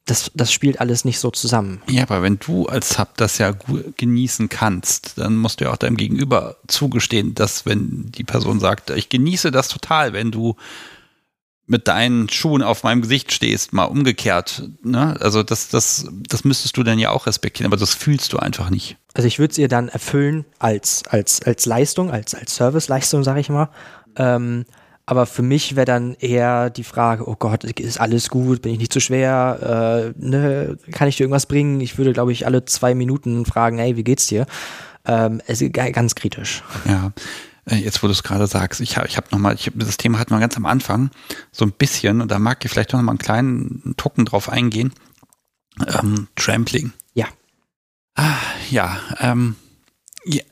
das, das spielt alles nicht so zusammen. Ja, aber wenn du als Sub das ja genießen kannst, dann musst du ja auch deinem Gegenüber zugestehen, dass wenn die Person sagt, ich genieße das total, wenn du mit deinen Schuhen auf meinem Gesicht stehst, mal umgekehrt. Ne? Also das, das, das müsstest du dann ja auch respektieren, aber das fühlst du einfach nicht. Also ich würde es ihr dann erfüllen als, als, als Leistung, als, als Serviceleistung, sage ich mal. Ähm, aber für mich wäre dann eher die Frage, oh Gott, ist alles gut, bin ich nicht zu schwer, äh, ne, kann ich dir irgendwas bringen? Ich würde, glaube ich, alle zwei Minuten fragen, hey, wie geht's dir? Ähm, es ist ganz kritisch. Ja, jetzt wo du es gerade sagst, ich habe ich hab nochmal, hab, das Thema hatten wir ganz am Anfang, so ein bisschen, und da mag ich vielleicht noch mal einen kleinen Tucken drauf eingehen. Ähm, Trampling. Ja. Ah, ja, ähm, ja,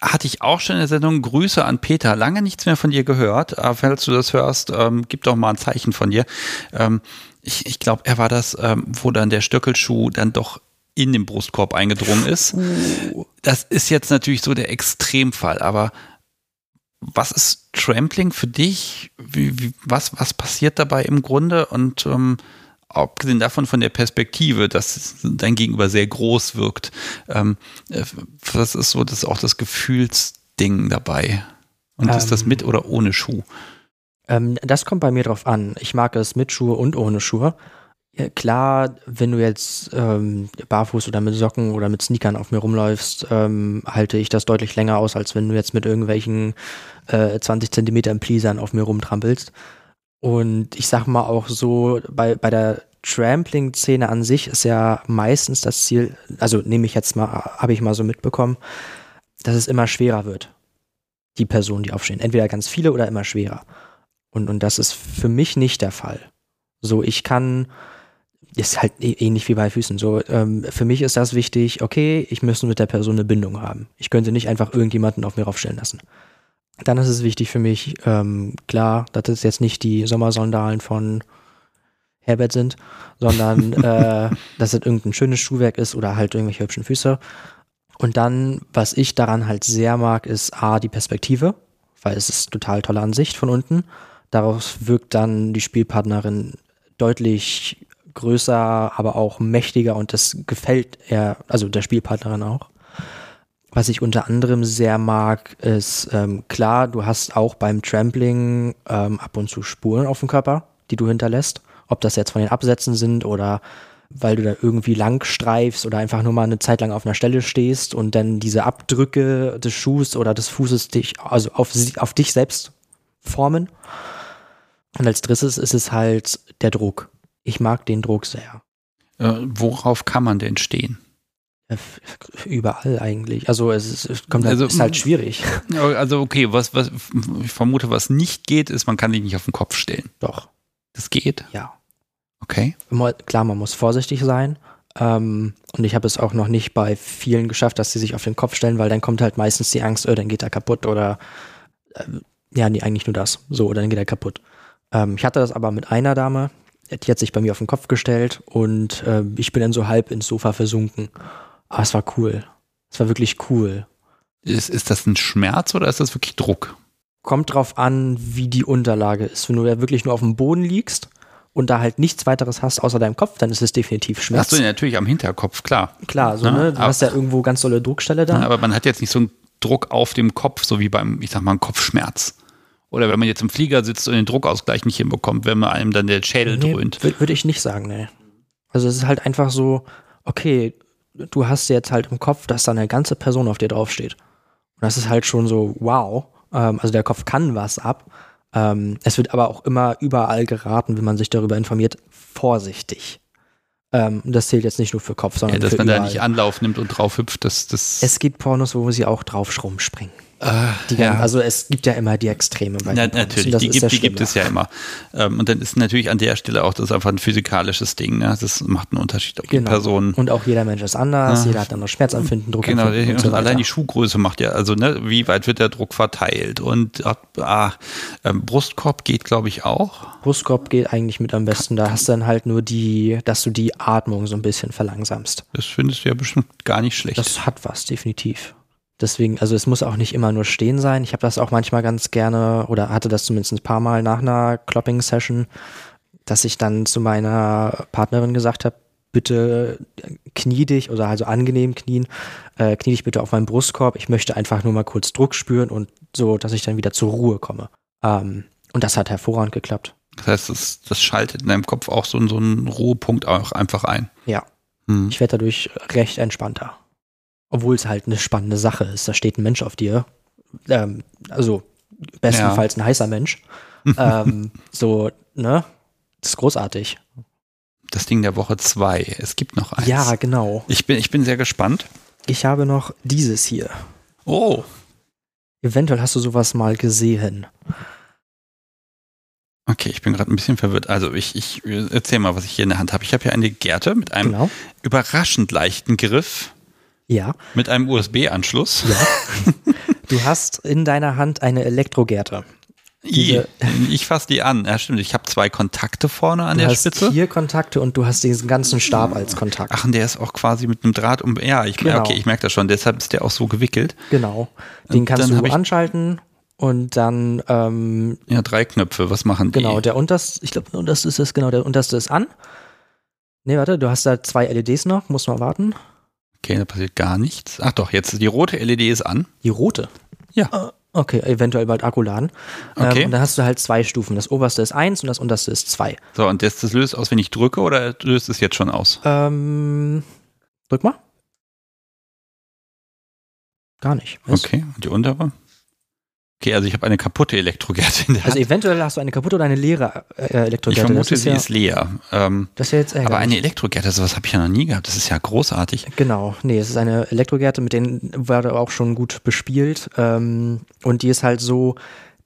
hatte ich auch schon in der Sendung. Grüße an Peter. Lange nichts mehr von dir gehört. Aber falls du das hörst, ähm, gib doch mal ein Zeichen von dir. Ähm, ich ich glaube, er war das, ähm, wo dann der Stöckelschuh dann doch in den Brustkorb eingedrungen ist. Uh. Das ist jetzt natürlich so der Extremfall, aber was ist Trampling für dich? Wie, wie, was, was passiert dabei im Grunde? Und ähm, abgesehen davon von der Perspektive, dass dein Gegenüber sehr groß wirkt, ähm, äh, was ist so das auch das Gefühlsding dabei? Und ähm, ist das mit oder ohne Schuh? Ähm, das kommt bei mir drauf an. Ich mag es mit Schuhe und ohne Schuhe. Ja, klar, wenn du jetzt ähm, barfuß oder mit Socken oder mit Sneakern auf mir rumläufst, ähm, halte ich das deutlich länger aus, als wenn du jetzt mit irgendwelchen äh, 20 Zentimetern Pleasern auf mir rumtrampelst. Und ich sag mal auch so, bei, bei der Trampling-Szene an sich ist ja meistens das Ziel, also nehme ich jetzt mal, habe ich mal so mitbekommen, dass es immer schwerer wird. Die Personen, die aufstehen. Entweder ganz viele oder immer schwerer. Und, und das ist für mich nicht der Fall. So, ich kann, ist halt ähnlich wie bei Füßen. So, ähm, für mich ist das wichtig, okay, ich müsste mit der Person eine Bindung haben. Ich könnte nicht einfach irgendjemanden auf mir raufstellen lassen. Dann ist es wichtig für mich, ähm, klar, dass es jetzt nicht die Sommersondalen von Herbert sind, sondern äh, dass es irgendein schönes Schuhwerk ist oder halt irgendwelche hübschen Füße. Und dann, was ich daran halt sehr mag, ist A, die Perspektive, weil es ist total tolle Ansicht von unten. Daraus wirkt dann die Spielpartnerin deutlich größer, aber auch mächtiger und das gefällt er, also der Spielpartnerin auch. Was ich unter anderem sehr mag, ist ähm, klar, du hast auch beim Trampling ähm, ab und zu Spuren auf dem Körper, die du hinterlässt. Ob das jetzt von den Absätzen sind oder weil du da irgendwie lang streifst oder einfach nur mal eine Zeit lang auf einer Stelle stehst und dann diese Abdrücke des Schuhs oder des Fußes dich, also auf, auf dich selbst formen. Und als drittes ist es halt der Druck. Ich mag den Druck sehr. Äh, worauf kann man denn stehen? Überall eigentlich. Also es, ist, es kommt halt, also, ist halt schwierig. Also okay, was, was ich vermute, was nicht geht, ist, man kann dich nicht auf den Kopf stellen. Doch. Das geht? Ja. Okay. Klar, man muss vorsichtig sein. Ähm, und ich habe es auch noch nicht bei vielen geschafft, dass sie sich auf den Kopf stellen, weil dann kommt halt meistens die Angst, oh, dann geht er kaputt oder äh, ja, nee, eigentlich nur das. So, dann geht er kaputt. Ähm, ich hatte das aber mit einer Dame, die hat sich bei mir auf den Kopf gestellt und äh, ich bin dann so halb ins Sofa versunken. Aber es war cool. Es war wirklich cool. Ist, ist das ein Schmerz oder ist das wirklich Druck? Kommt drauf an, wie die Unterlage ist. Wenn du ja wirklich nur auf dem Boden liegst und da halt nichts weiteres hast außer deinem Kopf, dann ist es definitiv Schmerz. Hast du natürlich am Hinterkopf, klar. Klar, so, ne? Du aber, hast ja irgendwo ganz tolle Druckstelle da. Aber man hat jetzt nicht so einen Druck auf dem Kopf, so wie beim, ich sag mal, Kopfschmerz. Oder wenn man jetzt im Flieger sitzt und den Druckausgleich nicht hinbekommt, wenn man einem dann der Schädel nee, dröhnt. Würde ich nicht sagen, ne. Also es ist halt einfach so, okay, du hast jetzt halt im Kopf, dass da eine ganze Person auf dir draufsteht. Und das ist halt schon so, wow. Ähm, also der Kopf kann was ab. Ähm, es wird aber auch immer überall geraten, wenn man sich darüber informiert, vorsichtig. Ähm, das zählt jetzt nicht nur für Kopf, sondern ja, dass für man überall. da nicht Anlauf nimmt und drauf hüpft, das, das. Es gibt Pornos, wo sie auch drauf rumspringen. Die, ja. Also es gibt ja immer die Extreme. Bei Na, natürlich, die, gibt, die gibt, es ja immer. Ähm, und dann ist natürlich an der Stelle auch das einfach ein physikalisches Ding. Ne? Das macht einen Unterschied, ob genau. die Person. Und auch jeder Mensch ist anders, ja. jeder hat dann noch Schmerzempfinden, Druck. Genau, und so allein die Schuhgröße macht ja, also ne, wie weit wird der Druck verteilt? Und ah, ähm, Brustkorb geht, glaube ich, auch. Brustkorb geht eigentlich mit am besten. Da hast du dann halt nur die, dass du die Atmung so ein bisschen verlangsamst. Das findest du ja bestimmt gar nicht schlecht. Das hat was, definitiv. Deswegen, also es muss auch nicht immer nur stehen sein. Ich habe das auch manchmal ganz gerne oder hatte das zumindest ein paar Mal nach einer Clopping-Session, dass ich dann zu meiner Partnerin gesagt habe, bitte knie dich oder also angenehm knien, äh, knie dich bitte auf meinen Brustkorb. Ich möchte einfach nur mal kurz Druck spüren und so, dass ich dann wieder zur Ruhe komme. Ähm, und das hat hervorragend geklappt. Das heißt, das, das schaltet in deinem Kopf auch so, so einen Ruhepunkt auch einfach ein. Ja. Hm. Ich werde dadurch recht entspannter. Obwohl es halt eine spannende Sache ist. Da steht ein Mensch auf dir. Ähm, also bestenfalls ja. ein heißer Mensch. ähm, so, ne? Das ist großartig. Das Ding der Woche zwei. Es gibt noch eins. Ja, genau. Ich bin, ich bin sehr gespannt. Ich habe noch dieses hier. Oh. Eventuell hast du sowas mal gesehen. Okay, ich bin gerade ein bisschen verwirrt. Also ich, ich erzähl mal, was ich hier in der Hand habe. Ich habe hier eine Gerte mit einem genau. überraschend leichten Griff. Ja. Mit einem USB-Anschluss. Ja. Du hast in deiner Hand eine Elektrogärte. Diese, ich fasse die an. Ja, stimmt. Ich habe zwei Kontakte vorne an der hast Spitze. Vier Kontakte und du hast diesen ganzen Stab als Kontakt. Ach, und der ist auch quasi mit einem Draht um. Ja, ich genau. okay, ich merke das schon. Deshalb ist der auch so gewickelt. Genau. Den kannst du anschalten und dann. Ähm, ja, drei Knöpfe. Was machen die? Genau. Der unterste, ich glaube, der unterste ist es. Genau, der unterste ist an. Nee, warte. Du hast da zwei LEDs noch. Muss mal warten. Okay, da passiert gar nichts. Ach doch, jetzt die rote LED ist an. Die rote? Ja. Uh, okay, eventuell bald Akku laden. Okay. Ähm, und dann hast du halt zwei Stufen. Das oberste ist eins und das unterste ist zwei. So, und das, das löst aus, wenn ich drücke oder löst es jetzt schon aus? Ähm, drück mal. Gar nicht. Was? Okay, und die untere? Okay, also ich habe eine kaputte Elektrogärte in der Also eventuell hast du eine kaputte oder eine leere äh, Elektrogärte. Ich vermute, ist sie ja, ist leer. Ähm, das ja jetzt ärgerlich. Aber eine Elektrogärte, sowas habe ich ja noch nie gehabt. Das ist ja großartig. Genau, nee, es ist eine Elektrogärte, mit denen wurde auch schon gut bespielt. Ähm, und die ist halt so,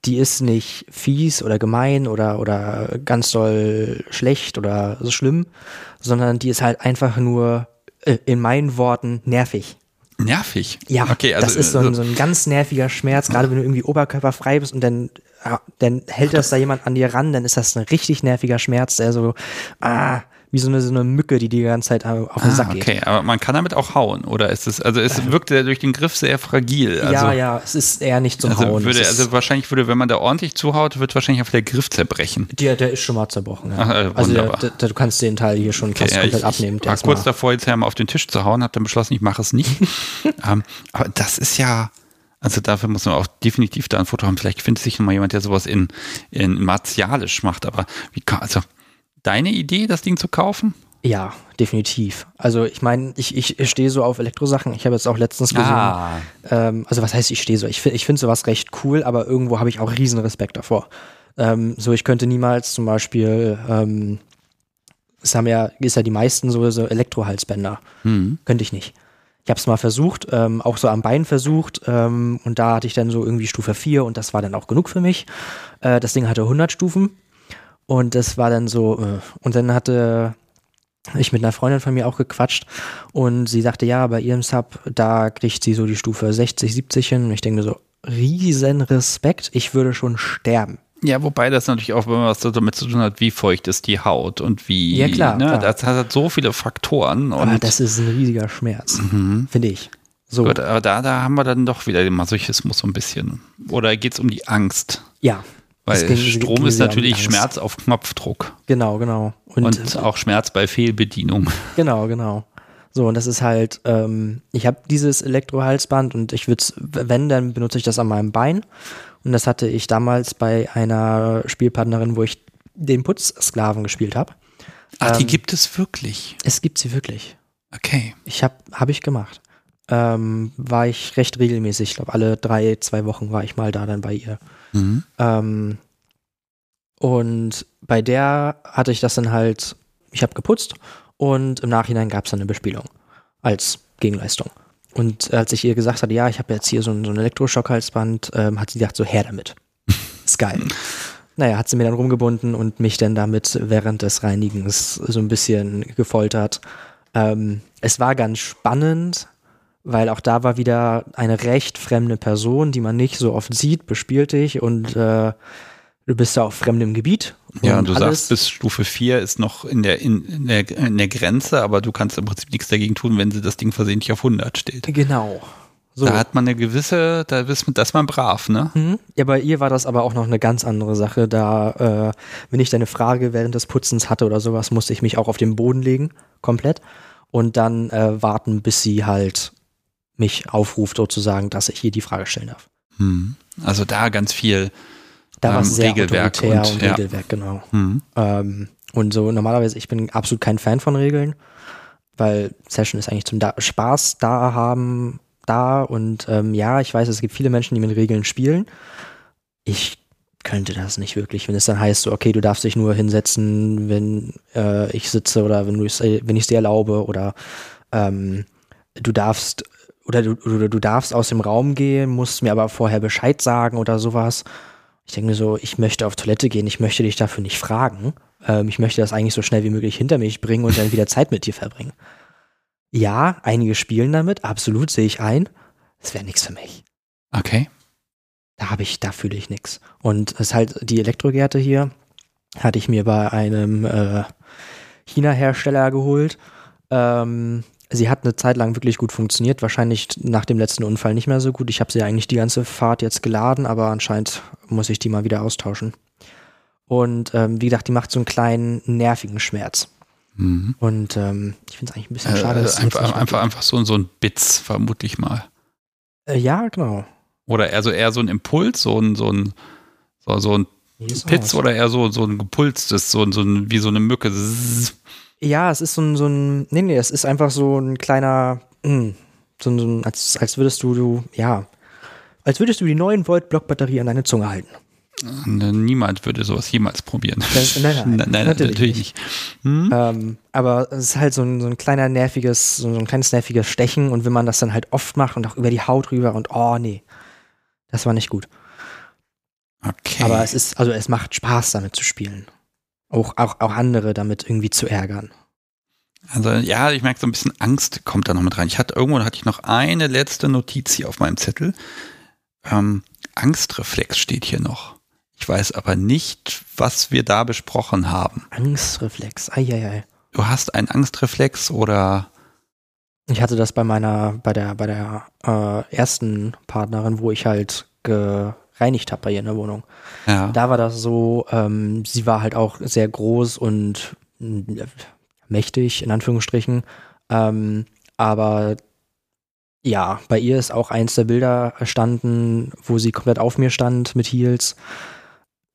die ist nicht fies oder gemein oder, oder ganz doll schlecht oder so schlimm, sondern die ist halt einfach nur, äh, in meinen Worten, nervig. Nervig? Ja, okay, also, das ist so ein, so ein ganz nerviger Schmerz, gerade wenn du irgendwie oberkörperfrei bist und dann, ja, dann hält das da jemand an dir ran, dann ist das ein richtig nerviger Schmerz, der so, ah, wie so eine, so eine Mücke, die die ganze Zeit auf den ah, Sack geht. Okay, aber man kann damit auch hauen, oder ist es, also es wirkt ja durch den Griff sehr fragil. Also, ja, ja, es ist eher nicht zum also Hauen. Würde, also wahrscheinlich würde, wenn man da ordentlich zuhaut, wird wahrscheinlich auf der Griff zerbrechen. Der, der ist schon mal zerbrochen, ja. Ach, äh, also der, der, du kannst den Teil hier schon fast okay, komplett ich, abnehmen. Ich war kurz davor, jetzt ja mal auf den Tisch zu hauen, habe dann beschlossen, ich mache es nicht. um, ähm, aber das ist ja, also dafür muss man auch definitiv da ein Foto haben. Vielleicht findet sich noch mal jemand, der sowas in, in martialisch macht. Aber wie kann, also deine Idee, das Ding zu kaufen? Ja, definitiv. Also ich meine, ich, ich stehe so auf Elektrosachen. Ich habe jetzt auch letztens gesehen. Ah. Ähm, also was heißt, ich stehe so? Ich finde ich find sowas recht cool, aber irgendwo habe ich auch riesen Respekt davor. Ähm, so, ich könnte niemals zum Beispiel, ähm, es haben ja, ist ja die meisten so, so Elektrohalsbänder. Mhm. Könnte ich nicht. Ich habe es mal versucht, ähm, auch so am Bein versucht ähm, und da hatte ich dann so irgendwie Stufe 4 und das war dann auch genug für mich. Äh, das Ding hatte 100 Stufen und das war dann so, äh, und dann hatte ich mit einer Freundin von mir auch gequatscht und sie sagte, ja, bei ihrem Sub, da kriegt sie so die Stufe 60, 70 hin und ich denke mir so, riesen Respekt, ich würde schon sterben. Ja, wobei das natürlich auch immer was damit zu tun hat, wie feucht ist die Haut und wie. Ja, klar. Ne, klar. Das hat so viele Faktoren. Aber das ist ein riesiger Schmerz, mhm. finde ich. So. Gut, aber da, da haben wir dann doch wieder den Masochismus so ein bisschen. Oder geht es um die Angst? Ja, weil ging, Strom ist natürlich Schmerz auf Knopfdruck. Genau, genau. Und, und auch Schmerz bei Fehlbedienung. Genau, genau. So, und das ist halt, ähm, ich habe dieses Elektrohalsband und ich würde wenn, dann benutze ich das an meinem Bein. Und das hatte ich damals bei einer Spielpartnerin, wo ich den Putzsklaven gespielt habe. Ach, ähm, die gibt es wirklich? Es gibt sie wirklich. Okay. Ich habe hab ich gemacht. Ähm, war ich recht regelmäßig. Ich glaube, alle drei, zwei Wochen war ich mal da dann bei ihr. Mhm. Ähm, und bei der hatte ich das dann halt, ich habe geputzt und im Nachhinein gab es dann eine Bespielung als Gegenleistung. Und als ich ihr gesagt hatte, ja, ich habe jetzt hier so ein, so ein Elektroschockhalsband, ähm, hat sie gesagt, so her damit. Ist geil. naja, hat sie mir dann rumgebunden und mich dann damit während des Reinigens so ein bisschen gefoltert. Ähm, es war ganz spannend, weil auch da war wieder eine recht fremde Person, die man nicht so oft sieht, bespielt dich und äh, du bist da auf fremdem Gebiet. Ja, und du alles. sagst, bis Stufe 4 ist noch in der, in, in, der, in der Grenze, aber du kannst im Prinzip nichts dagegen tun, wenn sie das Ding versehentlich auf 100 stellt. Genau. So. Da hat man eine gewisse, da ist, da ist man brav, ne? Mhm. Ja, bei ihr war das aber auch noch eine ganz andere Sache. Da, äh, wenn ich deine Frage während des Putzens hatte oder sowas, musste ich mich auch auf den Boden legen, komplett. Und dann äh, warten, bis sie halt mich aufruft, sozusagen, dass ich hier die Frage stellen darf. Hm. Also da ganz viel da war ähm, sehr Regelwerk und, und ja. Regelwerk, genau. Hm. Ähm, und so normalerweise, ich bin absolut kein Fan von Regeln, weil Session ist eigentlich zum da Spaß da haben, da und ähm, ja, ich weiß, es gibt viele Menschen, die mit Regeln spielen. Ich könnte das nicht wirklich, wenn es dann heißt, so, okay, du darfst dich nur hinsetzen, wenn äh, ich sitze oder wenn, wenn ich es dir erlaube oder ähm, du darfst oder du, oder du darfst aus dem Raum gehen, musst mir aber vorher Bescheid sagen oder sowas. Ich denke mir so, ich möchte auf Toilette gehen, ich möchte dich dafür nicht fragen. Ähm, ich möchte das eigentlich so schnell wie möglich hinter mich bringen und dann wieder Zeit mit dir verbringen. Ja, einige spielen damit, absolut, sehe ich ein. Das wäre nichts für mich. Okay. Da habe ich, da fühle ich nichts. Und es ist halt die Elektrogärte hier, hatte ich mir bei einem äh, China-Hersteller geholt. Ähm, Sie hat eine Zeit lang wirklich gut funktioniert, wahrscheinlich nach dem letzten Unfall nicht mehr so gut. Ich habe sie eigentlich die ganze Fahrt jetzt geladen, aber anscheinend muss ich die mal wieder austauschen. Und ähm, wie gesagt, die macht so einen kleinen nervigen Schmerz. Mhm. Und ähm, ich finde es eigentlich ein bisschen schade. Dass äh, einfach, einfach, einfach so, so ein Bitz, vermutlich mal. Äh, ja, genau. Oder eher so, eher so ein Impuls, so ein, so ein, so, so ein Pitz oder eher so, so ein gepulstes, so, so ein, wie so eine Mücke. Ja, es ist so ein, so ein, nee, nee, es ist einfach so ein kleiner, mh, hm, so ein, als, als würdest du, du, ja, als würdest du die 9 Volt Blockbatterie an deine Zunge halten. Niemand würde sowas jemals probieren. Das, nein, nein, nein, nein, natürlich, natürlich nicht. Hm? Ähm, aber es ist halt so ein, so ein kleiner nerviges, so ein kleines nerviges Stechen und wenn man das dann halt oft macht und auch über die Haut rüber und oh nee, das war nicht gut. Okay. Aber es ist, also es macht Spaß, damit zu spielen. Auch, auch, auch andere damit irgendwie zu ärgern. Also ja, ich merke so ein bisschen Angst kommt da noch mit rein. Ich hatte irgendwo hatte ich noch eine letzte Notiz hier auf meinem Zettel. Ähm, Angstreflex steht hier noch. Ich weiß aber nicht, was wir da besprochen haben. Angstreflex, eieiei. Du hast einen Angstreflex oder? Ich hatte das bei meiner, bei der, bei der äh, ersten Partnerin, wo ich halt gereinigt habe bei ihr in der Wohnung. Ja. Da war das so, ähm, sie war halt auch sehr groß und äh, mächtig, in Anführungsstrichen. Ähm, aber ja, bei ihr ist auch eins der Bilder erstanden, wo sie komplett auf mir stand mit Heels.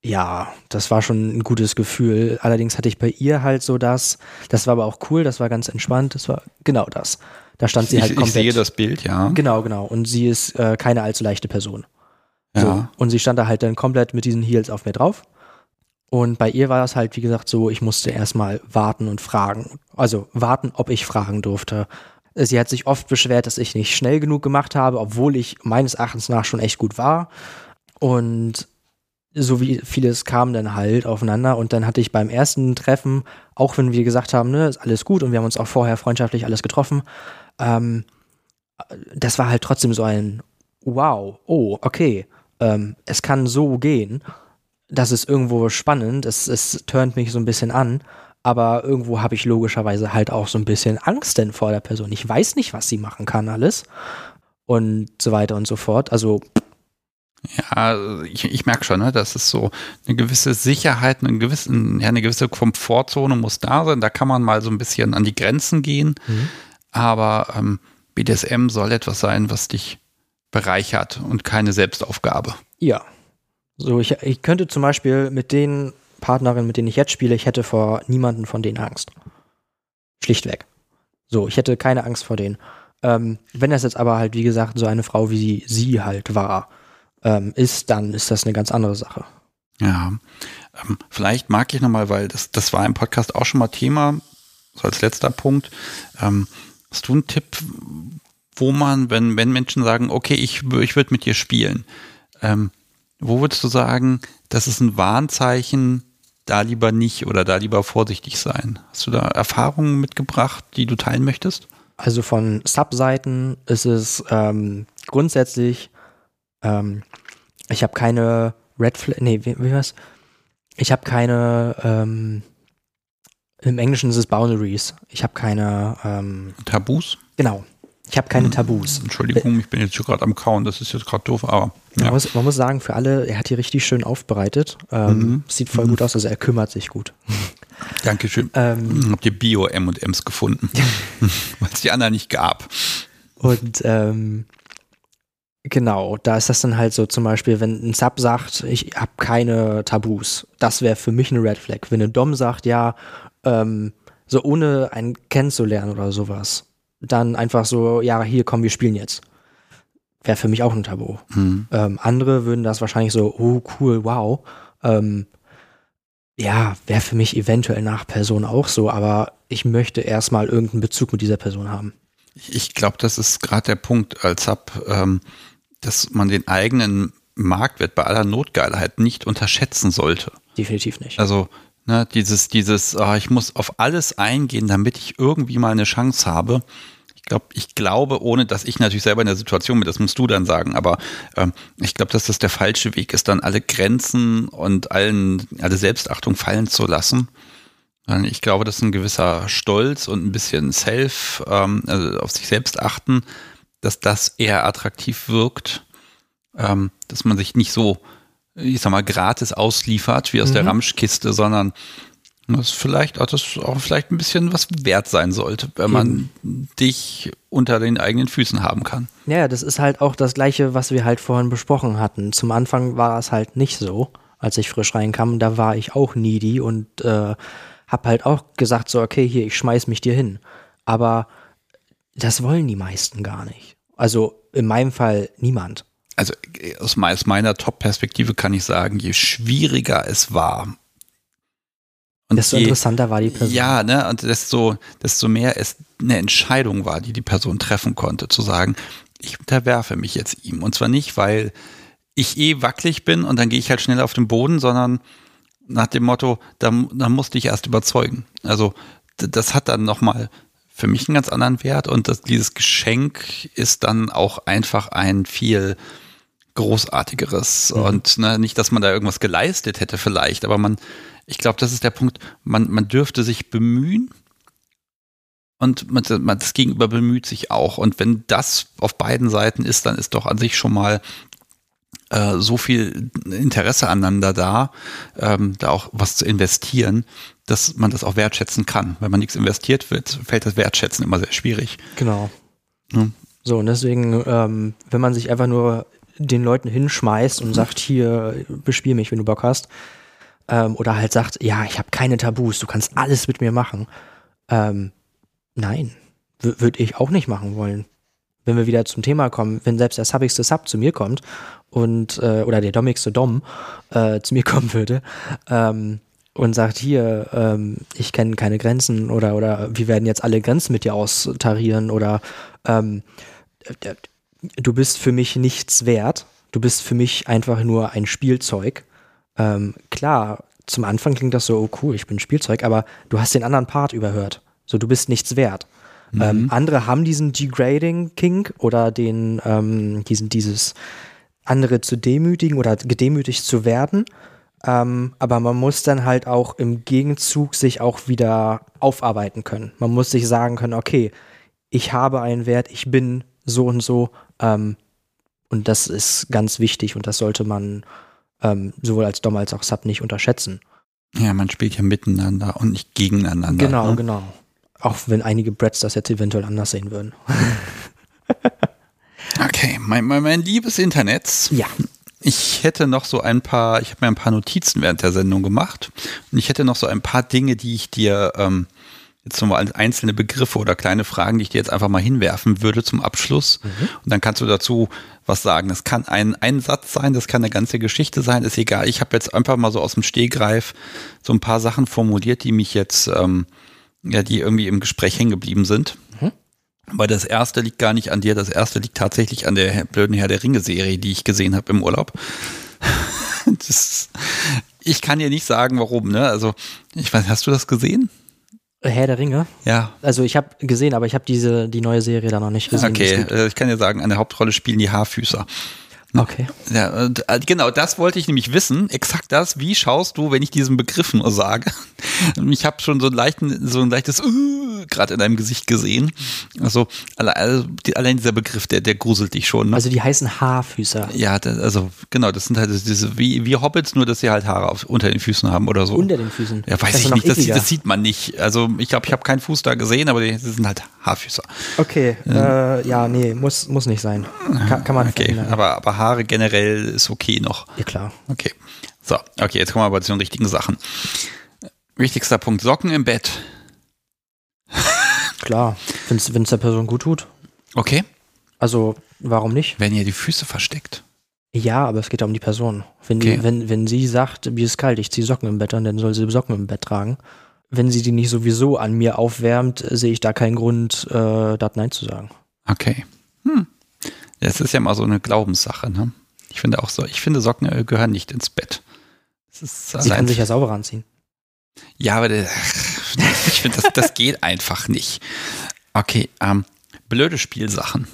Ja, das war schon ein gutes Gefühl. Allerdings hatte ich bei ihr halt so das, das war aber auch cool, das war ganz entspannt, das war genau das. Da stand sie halt ich, komplett. Ich sehe das Bild, ja. Genau, genau. Und sie ist äh, keine allzu leichte Person. Ja. Und sie stand da halt dann komplett mit diesen Heels auf mir drauf. Und bei ihr war das halt, wie gesagt, so, ich musste erstmal warten und fragen. Also warten, ob ich fragen durfte. Sie hat sich oft beschwert, dass ich nicht schnell genug gemacht habe, obwohl ich meines Erachtens nach schon echt gut war. Und so wie vieles kam dann halt aufeinander. Und dann hatte ich beim ersten Treffen, auch wenn wir gesagt haben, ne, ist alles gut und wir haben uns auch vorher freundschaftlich alles getroffen, ähm, das war halt trotzdem so ein Wow, oh, okay, ähm, es kann so gehen das ist irgendwo spannend, es, es turnt mich so ein bisschen an, aber irgendwo habe ich logischerweise halt auch so ein bisschen Angst denn vor der Person. Ich weiß nicht, was sie machen kann alles und so weiter und so fort. Also ja, ich, ich merke schon, ne, dass es so eine gewisse Sicherheit, eine gewisse, ja, eine gewisse Komfortzone muss da sein. Da kann man mal so ein bisschen an die Grenzen gehen. Mhm. Aber ähm, BDSM soll etwas sein, was dich bereichert und keine Selbstaufgabe. Ja, so, ich, ich könnte zum Beispiel mit den Partnerinnen, mit denen ich jetzt spiele, ich hätte vor niemanden von denen Angst. Schlichtweg. So, ich hätte keine Angst vor denen. Ähm, wenn das jetzt aber halt, wie gesagt, so eine Frau wie sie, sie halt war, ähm, ist, dann ist das eine ganz andere Sache. Ja, ähm, vielleicht mag ich nochmal, weil das, das war im Podcast auch schon mal Thema, so als letzter Punkt. Ähm, hast du einen Tipp, wo man, wenn, wenn Menschen sagen, okay, ich, ich würde mit dir spielen, ähm, wo würdest du sagen, das ist ein Warnzeichen, da lieber nicht oder da lieber vorsichtig sein? Hast du da Erfahrungen mitgebracht, die du teilen möchtest? Also von Subseiten ist es ähm, grundsätzlich, ähm, ich habe keine Red Flag, nee, wie, wie was? Ich habe keine, ähm, im Englischen ist es Boundaries. Ich habe keine ähm, Tabus? Genau. Ich habe keine hm, Tabus. Entschuldigung, ich bin jetzt gerade am Kauen, das ist jetzt gerade doof, aber. Ja. Man, muss, man, muss, sagen, für alle, er hat die richtig schön aufbereitet. Ähm, mhm. Sieht voll mhm. gut aus, also er kümmert sich gut. Dankeschön. Ähm, Habt ihr Bio-M&Ms gefunden? Weil es die anderen nicht gab. Und ähm, genau, da ist das dann halt so zum Beispiel, wenn ein Sub sagt, ich habe keine Tabus, das wäre für mich eine Red Flag. Wenn ein Dom sagt, ja, ähm, so ohne einen kennenzulernen oder sowas, dann einfach so, ja, hier komm, wir spielen jetzt. Wäre für mich auch ein Tabu. Mhm. Ähm, andere würden das wahrscheinlich so, oh cool, wow. Ähm, ja, wäre für mich eventuell nach Person auch so, aber ich möchte erstmal irgendeinen Bezug mit dieser Person haben. Ich glaube, das ist gerade der Punkt als Sub, ähm, dass man den eigenen Marktwert bei aller Notgeilheit nicht unterschätzen sollte. Definitiv nicht. Also ne, dieses, dieses, oh, ich muss auf alles eingehen, damit ich irgendwie mal eine Chance habe glaube, ich glaube, ohne dass ich natürlich selber in der Situation bin, das musst du dann sagen, aber ähm, ich glaube, dass das der falsche Weg ist, dann alle Grenzen und allen, alle Selbstachtung fallen zu lassen. Ich glaube, dass ein gewisser Stolz und ein bisschen Self, ähm, also auf sich selbst achten, dass das eher attraktiv wirkt, ähm, dass man sich nicht so, ich sag mal, gratis ausliefert wie aus mhm. der Ramschkiste, sondern das vielleicht auch, das auch vielleicht ein bisschen was wert sein sollte, wenn man mhm. dich unter den eigenen Füßen haben kann. Ja, das ist halt auch das Gleiche, was wir halt vorhin besprochen hatten. Zum Anfang war es halt nicht so, als ich frisch reinkam. Da war ich auch needy und äh, hab halt auch gesagt so, okay, hier, ich schmeiß mich dir hin. Aber das wollen die meisten gar nicht. Also in meinem Fall niemand. Also aus meiner Top-Perspektive kann ich sagen, je schwieriger es war, und desto je, interessanter war die Person. Ja, ne, und desto, desto mehr es eine Entscheidung war, die die Person treffen konnte, zu sagen, ich unterwerfe mich jetzt ihm. Und zwar nicht, weil ich eh wackelig bin und dann gehe ich halt schnell auf den Boden, sondern nach dem Motto, da, da musste ich erst überzeugen. Also das hat dann nochmal für mich einen ganz anderen Wert und das, dieses Geschenk ist dann auch einfach ein viel großartigeres mhm. und ne, nicht, dass man da irgendwas geleistet hätte vielleicht, aber man, ich glaube, das ist der Punkt, man, man dürfte sich bemühen und man, man, das Gegenüber bemüht sich auch und wenn das auf beiden Seiten ist, dann ist doch an sich schon mal äh, so viel Interesse aneinander da, ähm, da auch was zu investieren, dass man das auch wertschätzen kann. Wenn man nichts investiert wird, fällt das Wertschätzen immer sehr schwierig. Genau. Ja. So, und deswegen, ähm, wenn man sich einfach nur den Leuten hinschmeißt und sagt, hier, bespiel mich, wenn du Bock hast, ähm, oder halt sagt, ja, ich habe keine Tabus, du kannst alles mit mir machen. Ähm, nein, würde ich auch nicht machen wollen. Wenn wir wieder zum Thema kommen, wenn selbst der Subigste Sub zu mir kommt und äh, oder der Domigste Dom äh, zu mir kommen würde ähm, und sagt hier, ähm, ich kenne keine Grenzen oder oder wir werden jetzt alle Grenzen mit dir austarieren oder ähm, du bist für mich nichts wert, du bist für mich einfach nur ein Spielzeug. Ähm, klar, zum Anfang klingt das so, oh cool, ich bin Spielzeug, aber du hast den anderen Part überhört. So, du bist nichts wert. Mhm. Ähm, andere haben diesen Degrading Kink oder den, ähm, diesen, dieses, andere zu demütigen oder gedemütigt zu werden. Ähm, aber man muss dann halt auch im Gegenzug sich auch wieder aufarbeiten können. Man muss sich sagen können, okay, ich habe einen Wert, ich bin so und so. Ähm, und das ist ganz wichtig und das sollte man ähm, sowohl als Dom als auch Sub nicht unterschätzen. Ja, man spielt ja miteinander und nicht gegeneinander. Genau, ne? genau. Auch wenn einige Brats das jetzt eventuell anders sehen würden. Okay, mein, mein, mein liebes Internet. Ja. Ich hätte noch so ein paar, ich habe mir ein paar Notizen während der Sendung gemacht und ich hätte noch so ein paar Dinge, die ich dir ähm, jetzt nochmal einzelne Begriffe oder kleine Fragen, die ich dir jetzt einfach mal hinwerfen würde zum Abschluss. Mhm. Und dann kannst du dazu was sagen. Das kann ein, ein Satz sein, das kann eine ganze Geschichte sein, ist egal. Ich habe jetzt einfach mal so aus dem Stehgreif so ein paar Sachen formuliert, die mich jetzt, ähm, ja, die irgendwie im Gespräch hängen geblieben sind. Mhm. Weil das erste liegt gar nicht an dir, das erste liegt tatsächlich an der blöden Herr der Ringe-Serie, die ich gesehen habe im Urlaub. das, ich kann dir nicht sagen, warum, ne? Also, ich weiß, hast du das gesehen? Herr der Ringe? Ja. Also ich habe gesehen, aber ich habe diese die neue Serie da noch nicht gesehen. Okay, äh, ich kann dir sagen, eine Hauptrolle spielen die Haarfüßer. Okay. Ja, äh, genau, das wollte ich nämlich wissen. Exakt das. Wie schaust du, wenn ich diesen Begriff nur sage? Ich habe schon so, einen leichten, so ein leichtes uh, gerade in deinem Gesicht gesehen. Also, also allein dieser Begriff, der, der gruselt dich schon. Ne? Also die heißen Haarfüßer. Ja, das, also genau, das sind halt diese wie, wie Hobbits, nur dass sie halt Haare auf, unter den Füßen haben oder so. Unter den Füßen. Ja, weiß ich nicht. Das, das, sieht man nicht. Also ich glaube, ich habe keinen Fuß da gesehen, aber die, sind halt Haarfüßer. Okay, ja, äh, ja nee, muss, muss nicht sein. Kann, kann man Okay, aber, aber Haare generell ist okay noch. Ja, klar. Okay. So, okay, jetzt kommen wir aber zu den richtigen Sachen. Wichtigster Punkt, Socken im Bett. Klar, wenn es der Person gut tut. Okay. Also, warum nicht? Wenn ihr die Füße versteckt. Ja, aber es geht ja um die Person. Wenn, okay. die, wenn, wenn sie sagt, mir ist kalt, ich ziehe Socken im Bett an, dann soll sie Socken im Bett tragen. Wenn sie die nicht sowieso an mir aufwärmt, sehe ich da keinen Grund, äh, das Nein zu sagen. Okay. Hm. Das ist ja mal so eine Glaubenssache, ne? Ich finde auch so, ich finde Socken äh, gehören nicht ins Bett. Sie kann sich ja sauber anziehen. Ja, aber der, ich finde, das, das geht einfach nicht. Okay, ähm, blöde Spielsachen.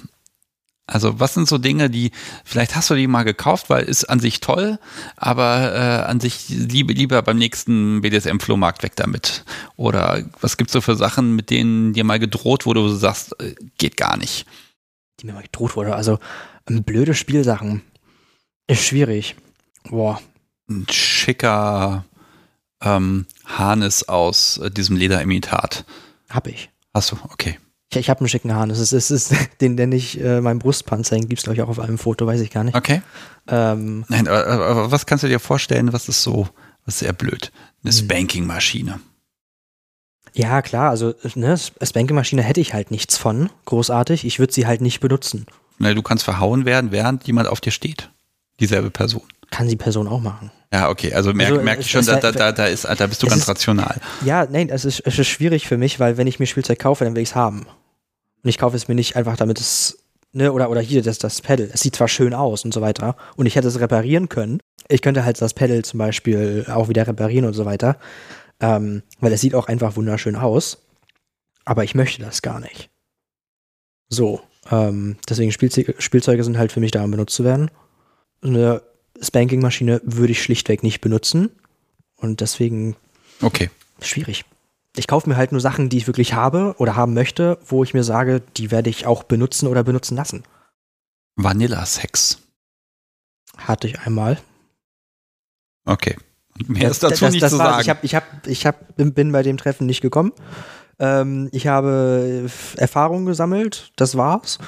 Also was sind so Dinge, die, vielleicht hast du die mal gekauft, weil ist an sich toll, aber äh, an sich liebe, lieber beim nächsten BDSM-Flohmarkt weg damit. Oder was gibt's so für Sachen, mit denen dir mal gedroht wurde, wo du sagst, äh, geht gar nicht? Die mir mal gedroht wurde. Also ähm, blöde Spielsachen. Ist schwierig. Boah. Ein schicker ähm, Harnis aus äh, diesem Lederimitat. Hab ich. Hast du, okay. Ich, ich habe einen schicken Harnis. Es ist, es ist den, der nicht äh, mein Brustpanzer hängt, gibt es, glaube ich, auch auf einem Foto, weiß ich gar nicht. Okay. Ähm, Nein, aber, aber, was kannst du dir vorstellen, was ist so, was ist sehr blöd? Eine hm. Spanking-Maschine. Ja, klar, also ne, Spanking-Maschine hätte ich halt nichts von, großartig. Ich würde sie halt nicht benutzen. Na, du kannst verhauen werden, während jemand auf dir steht. Dieselbe Person. Kann die Person auch machen. Ja, okay, also merke also, merk ich schon, da, da, da, da, ist, da bist du ganz ist, rational. Ja, nein, es ist, es ist schwierig für mich, weil wenn ich mir Spielzeug kaufe, dann will ich es haben. Und ich kaufe es mir nicht einfach, damit es ne, oder, oder hier das, das Pedal, es sieht zwar schön aus und so weiter und ich hätte es reparieren können. Ich könnte halt das Pedal zum Beispiel auch wieder reparieren und so weiter, ähm, weil es sieht auch einfach wunderschön aus, aber ich möchte das gar nicht. So, ähm, deswegen Spielzeuge, Spielzeuge sind halt für mich da, um benutzt zu werden. Eine Spanking-Maschine würde ich schlichtweg nicht benutzen und deswegen Okay. schwierig. Ich kaufe mir halt nur Sachen, die ich wirklich habe oder haben möchte, wo ich mir sage, die werde ich auch benutzen oder benutzen lassen. Vanilla-Sex. Hatte ich einmal. Okay. Mehr ist dazu das, nicht das zu sagen. Ich, hab, ich, hab, ich hab, bin, bin bei dem Treffen nicht gekommen. Ähm, ich habe Erfahrung gesammelt, das war's.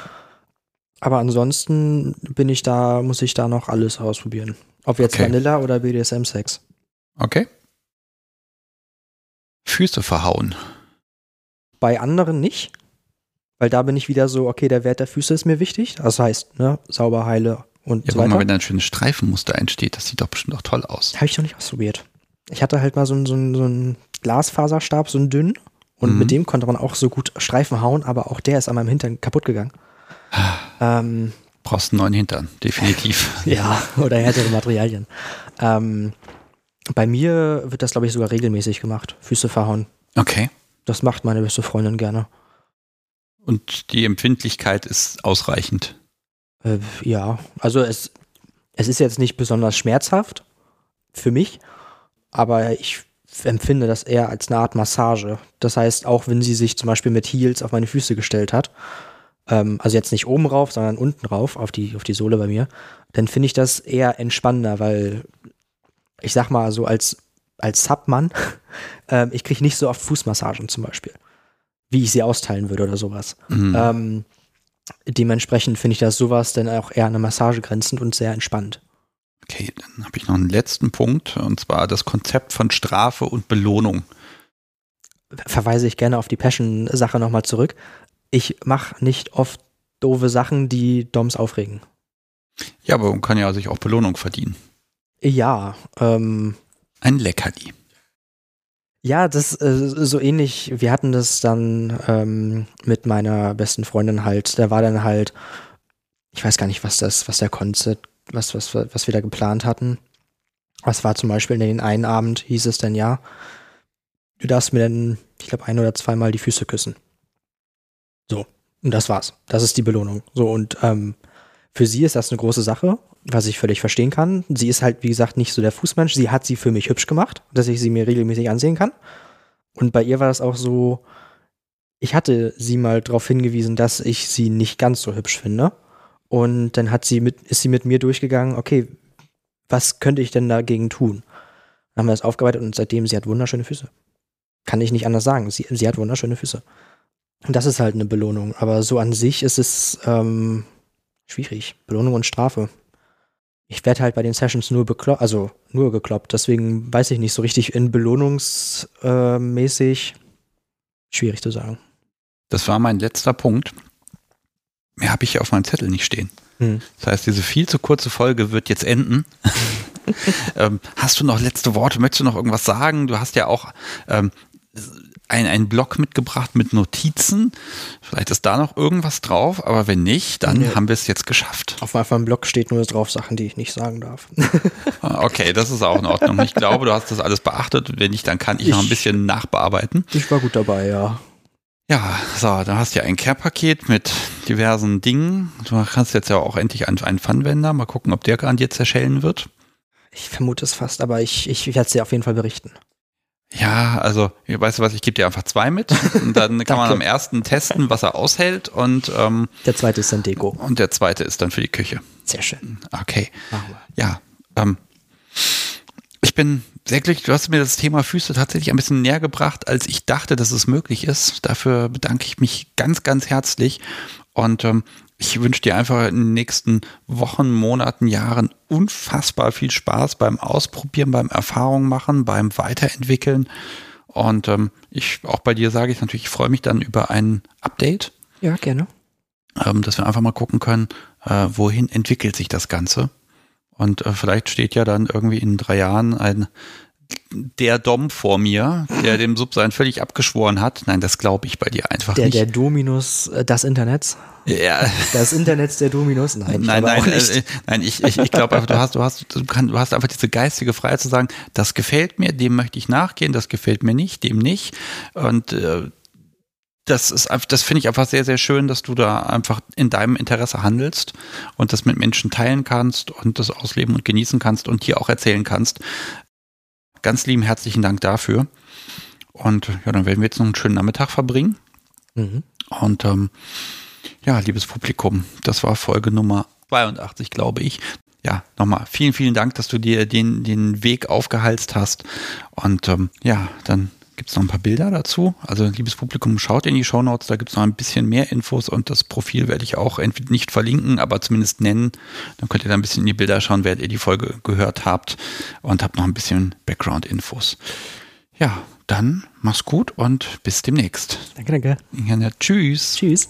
Aber ansonsten bin ich da, muss ich da noch alles ausprobieren. Ob jetzt Okay. Vanilla oder BDSM-Sex. okay. Füße verhauen. Bei anderen nicht. Weil da bin ich wieder so, okay, der Wert der Füße ist mir wichtig. Das heißt, ne, sauber, heile und Ja, so guck mal, wenn da ein schönes Streifenmuster entsteht, das sieht doch bestimmt auch toll aus. Habe ich noch nicht ausprobiert. Ich hatte halt mal so, einen- so, einen- so einen Glasfaserstab, so einen dünnen. Und Mhm. mit dem konnte man auch so gut Streifen hauen, aber auch der ist an meinem Hintern kaputt gegangen. Ähm, Brauchst einen neuen Hintern, definitiv. ja, oder härtere Materialien. Ähm, bei mir wird das, glaube ich, sogar regelmäßig gemacht. Füße verhauen. Okay. Das macht meine beste Freundin gerne. Und die Empfindlichkeit ist ausreichend. Äh, ja, also es, es ist jetzt nicht besonders schmerzhaft für mich, aber ich empfinde das eher als eine Art Massage. Das heißt, auch wenn sie sich zum Beispiel mit Heels auf meine Füße gestellt hat, ähm, also jetzt nicht oben rauf, sondern unten rauf, auf die, auf die Sohle bei mir, dann finde ich das eher entspannender, weil ich sag mal so als, als Submann, ähm, ich kriege nicht so oft Fußmassagen zum Beispiel, wie ich sie austeilen würde oder sowas. Mhm. Ähm, dementsprechend finde ich das sowas dann auch eher an eine Massage grenzend und sehr entspannt. Okay, dann habe ich noch einen letzten Punkt, und zwar das Konzept von Strafe und Belohnung. Verweise ich gerne auf die Passion-Sache nochmal zurück. Ich mache nicht oft doofe Sachen, die Doms aufregen. Ja, aber man kann ja sich auch Belohnung verdienen. Ja, ähm, Ein Leckerli. ja, das äh, so ähnlich. Wir hatten das dann ähm, mit meiner besten Freundin halt. Da war dann halt, ich weiß gar nicht, was das, was der Konzept, was, was, was wir da geplant hatten. Was war zum Beispiel in den einen Abend, hieß es dann ja, du darfst mir dann, ich glaube, ein oder zweimal die Füße küssen. So, und das war's. Das ist die Belohnung. So, und ähm, für sie ist das eine große Sache, was ich völlig verstehen kann. Sie ist halt, wie gesagt, nicht so der Fußmensch. Sie hat sie für mich hübsch gemacht, dass ich sie mir regelmäßig ansehen kann. Und bei ihr war das auch so, ich hatte sie mal darauf hingewiesen, dass ich sie nicht ganz so hübsch finde. Und dann hat sie mit, ist sie mit mir durchgegangen, okay, was könnte ich denn dagegen tun? Dann haben wir das aufgearbeitet und seitdem, sie hat wunderschöne Füße. Kann ich nicht anders sagen. Sie, sie hat wunderschöne Füße. Das ist halt eine Belohnung. Aber so an sich ist es ähm, schwierig. Belohnung und Strafe. Ich werde halt bei den Sessions nur bekloppt, also nur gekloppt. Deswegen weiß ich nicht so richtig in belohnungsmäßig. Schwierig zu sagen. Das war mein letzter Punkt. Mehr habe ich hier auf meinem Zettel nicht stehen. Hm. Das heißt, diese viel zu kurze Folge wird jetzt enden. ähm, hast du noch letzte Worte? Möchtest du noch irgendwas sagen? Du hast ja auch ähm, ein, einen Blog mitgebracht mit Notizen. Vielleicht ist da noch irgendwas drauf, aber wenn nicht, dann Nee. haben wir es jetzt geschafft. Auf meinem Blog steht nur drauf Sachen, die ich nicht sagen darf. Ah, Okay, das ist auch in Ordnung. Ich glaube, du hast das alles beachtet. Wenn nicht, dann kann ich, noch ein Ich- bisschen nachbearbeiten. Ich war gut dabei, ja. Ja, so, da hast du ja ein Care-Paket mit diversen Dingen. Du kannst jetzt ja auch endlich einen, einen Pfannwender. Mal gucken, ob der garantiert zerschellen wird. Ich vermute es fast, aber ich, ich werde es dir auf jeden Fall berichten. Ja, also, weißt du was, ich gebe dir einfach zwei mit. Und dann kann man am ersten testen, was er aushält. Und, ähm, Der zweite ist dann Deko. und der zweite ist dann für die Küche. Sehr schön. Okay. Ja, ähm, ich bin sehr glücklich. Du hast mir das Thema Füße tatsächlich ein bisschen näher gebracht, als ich dachte, dass es möglich ist. Dafür bedanke ich mich ganz, ganz herzlich. Und ähm, ich wünsche dir einfach in den nächsten Wochen, Monaten, Jahren unfassbar viel Spaß beim Ausprobieren, beim Erfahrung machen, beim Weiterentwickeln. Und ähm, ich, auch bei dir sage ich natürlich, ich freue mich dann über ein Update, Ja, gerne. ähm, dass wir einfach mal gucken können, äh, wohin entwickelt sich das Ganze. Und äh, vielleicht steht ja dann irgendwie in drei Jahren ein der Dom vor mir, der dem Subsein völlig abgeschworen hat. Nein, das glaube ich bei dir einfach der, nicht. Der Dominus äh, des Internets. Ja. Das Internet der Dominus? Nein, nein, nein, äh, nein, ich, ich, ich glaube einfach, du hast, du hast, du, kann, du hast einfach diese geistige Freiheit zu sagen, das gefällt mir, dem möchte ich nachgehen, das gefällt mir nicht, dem nicht. Und äh, das ist das finde ich einfach sehr, sehr schön, dass du da einfach in deinem Interesse handelst und das mit Menschen teilen kannst und das ausleben und genießen kannst und hier auch erzählen kannst. Ganz lieben herzlichen Dank dafür. Und ja, dann werden wir jetzt noch einen schönen Nachmittag verbringen. Mhm. Und ähm, ja, liebes Publikum, das war Folge Nummer 82, glaube ich. Ja, nochmal vielen, vielen Dank, dass du dir den, den Weg aufgehalst hast. Und ähm, ja, dann gibt es noch ein paar Bilder dazu. Also, liebes Publikum, schaut in die Show Notes, da gibt es noch ein bisschen mehr Infos und das Profil werde ich auch entweder nicht verlinken, aber zumindest nennen. Dann könnt ihr da ein bisschen in die Bilder schauen, während ihr die Folge gehört habt und habt noch ein bisschen Background-Infos. Ja, dann mach's gut und bis demnächst. Danke, danke. Ja, tschüss. Tschüss.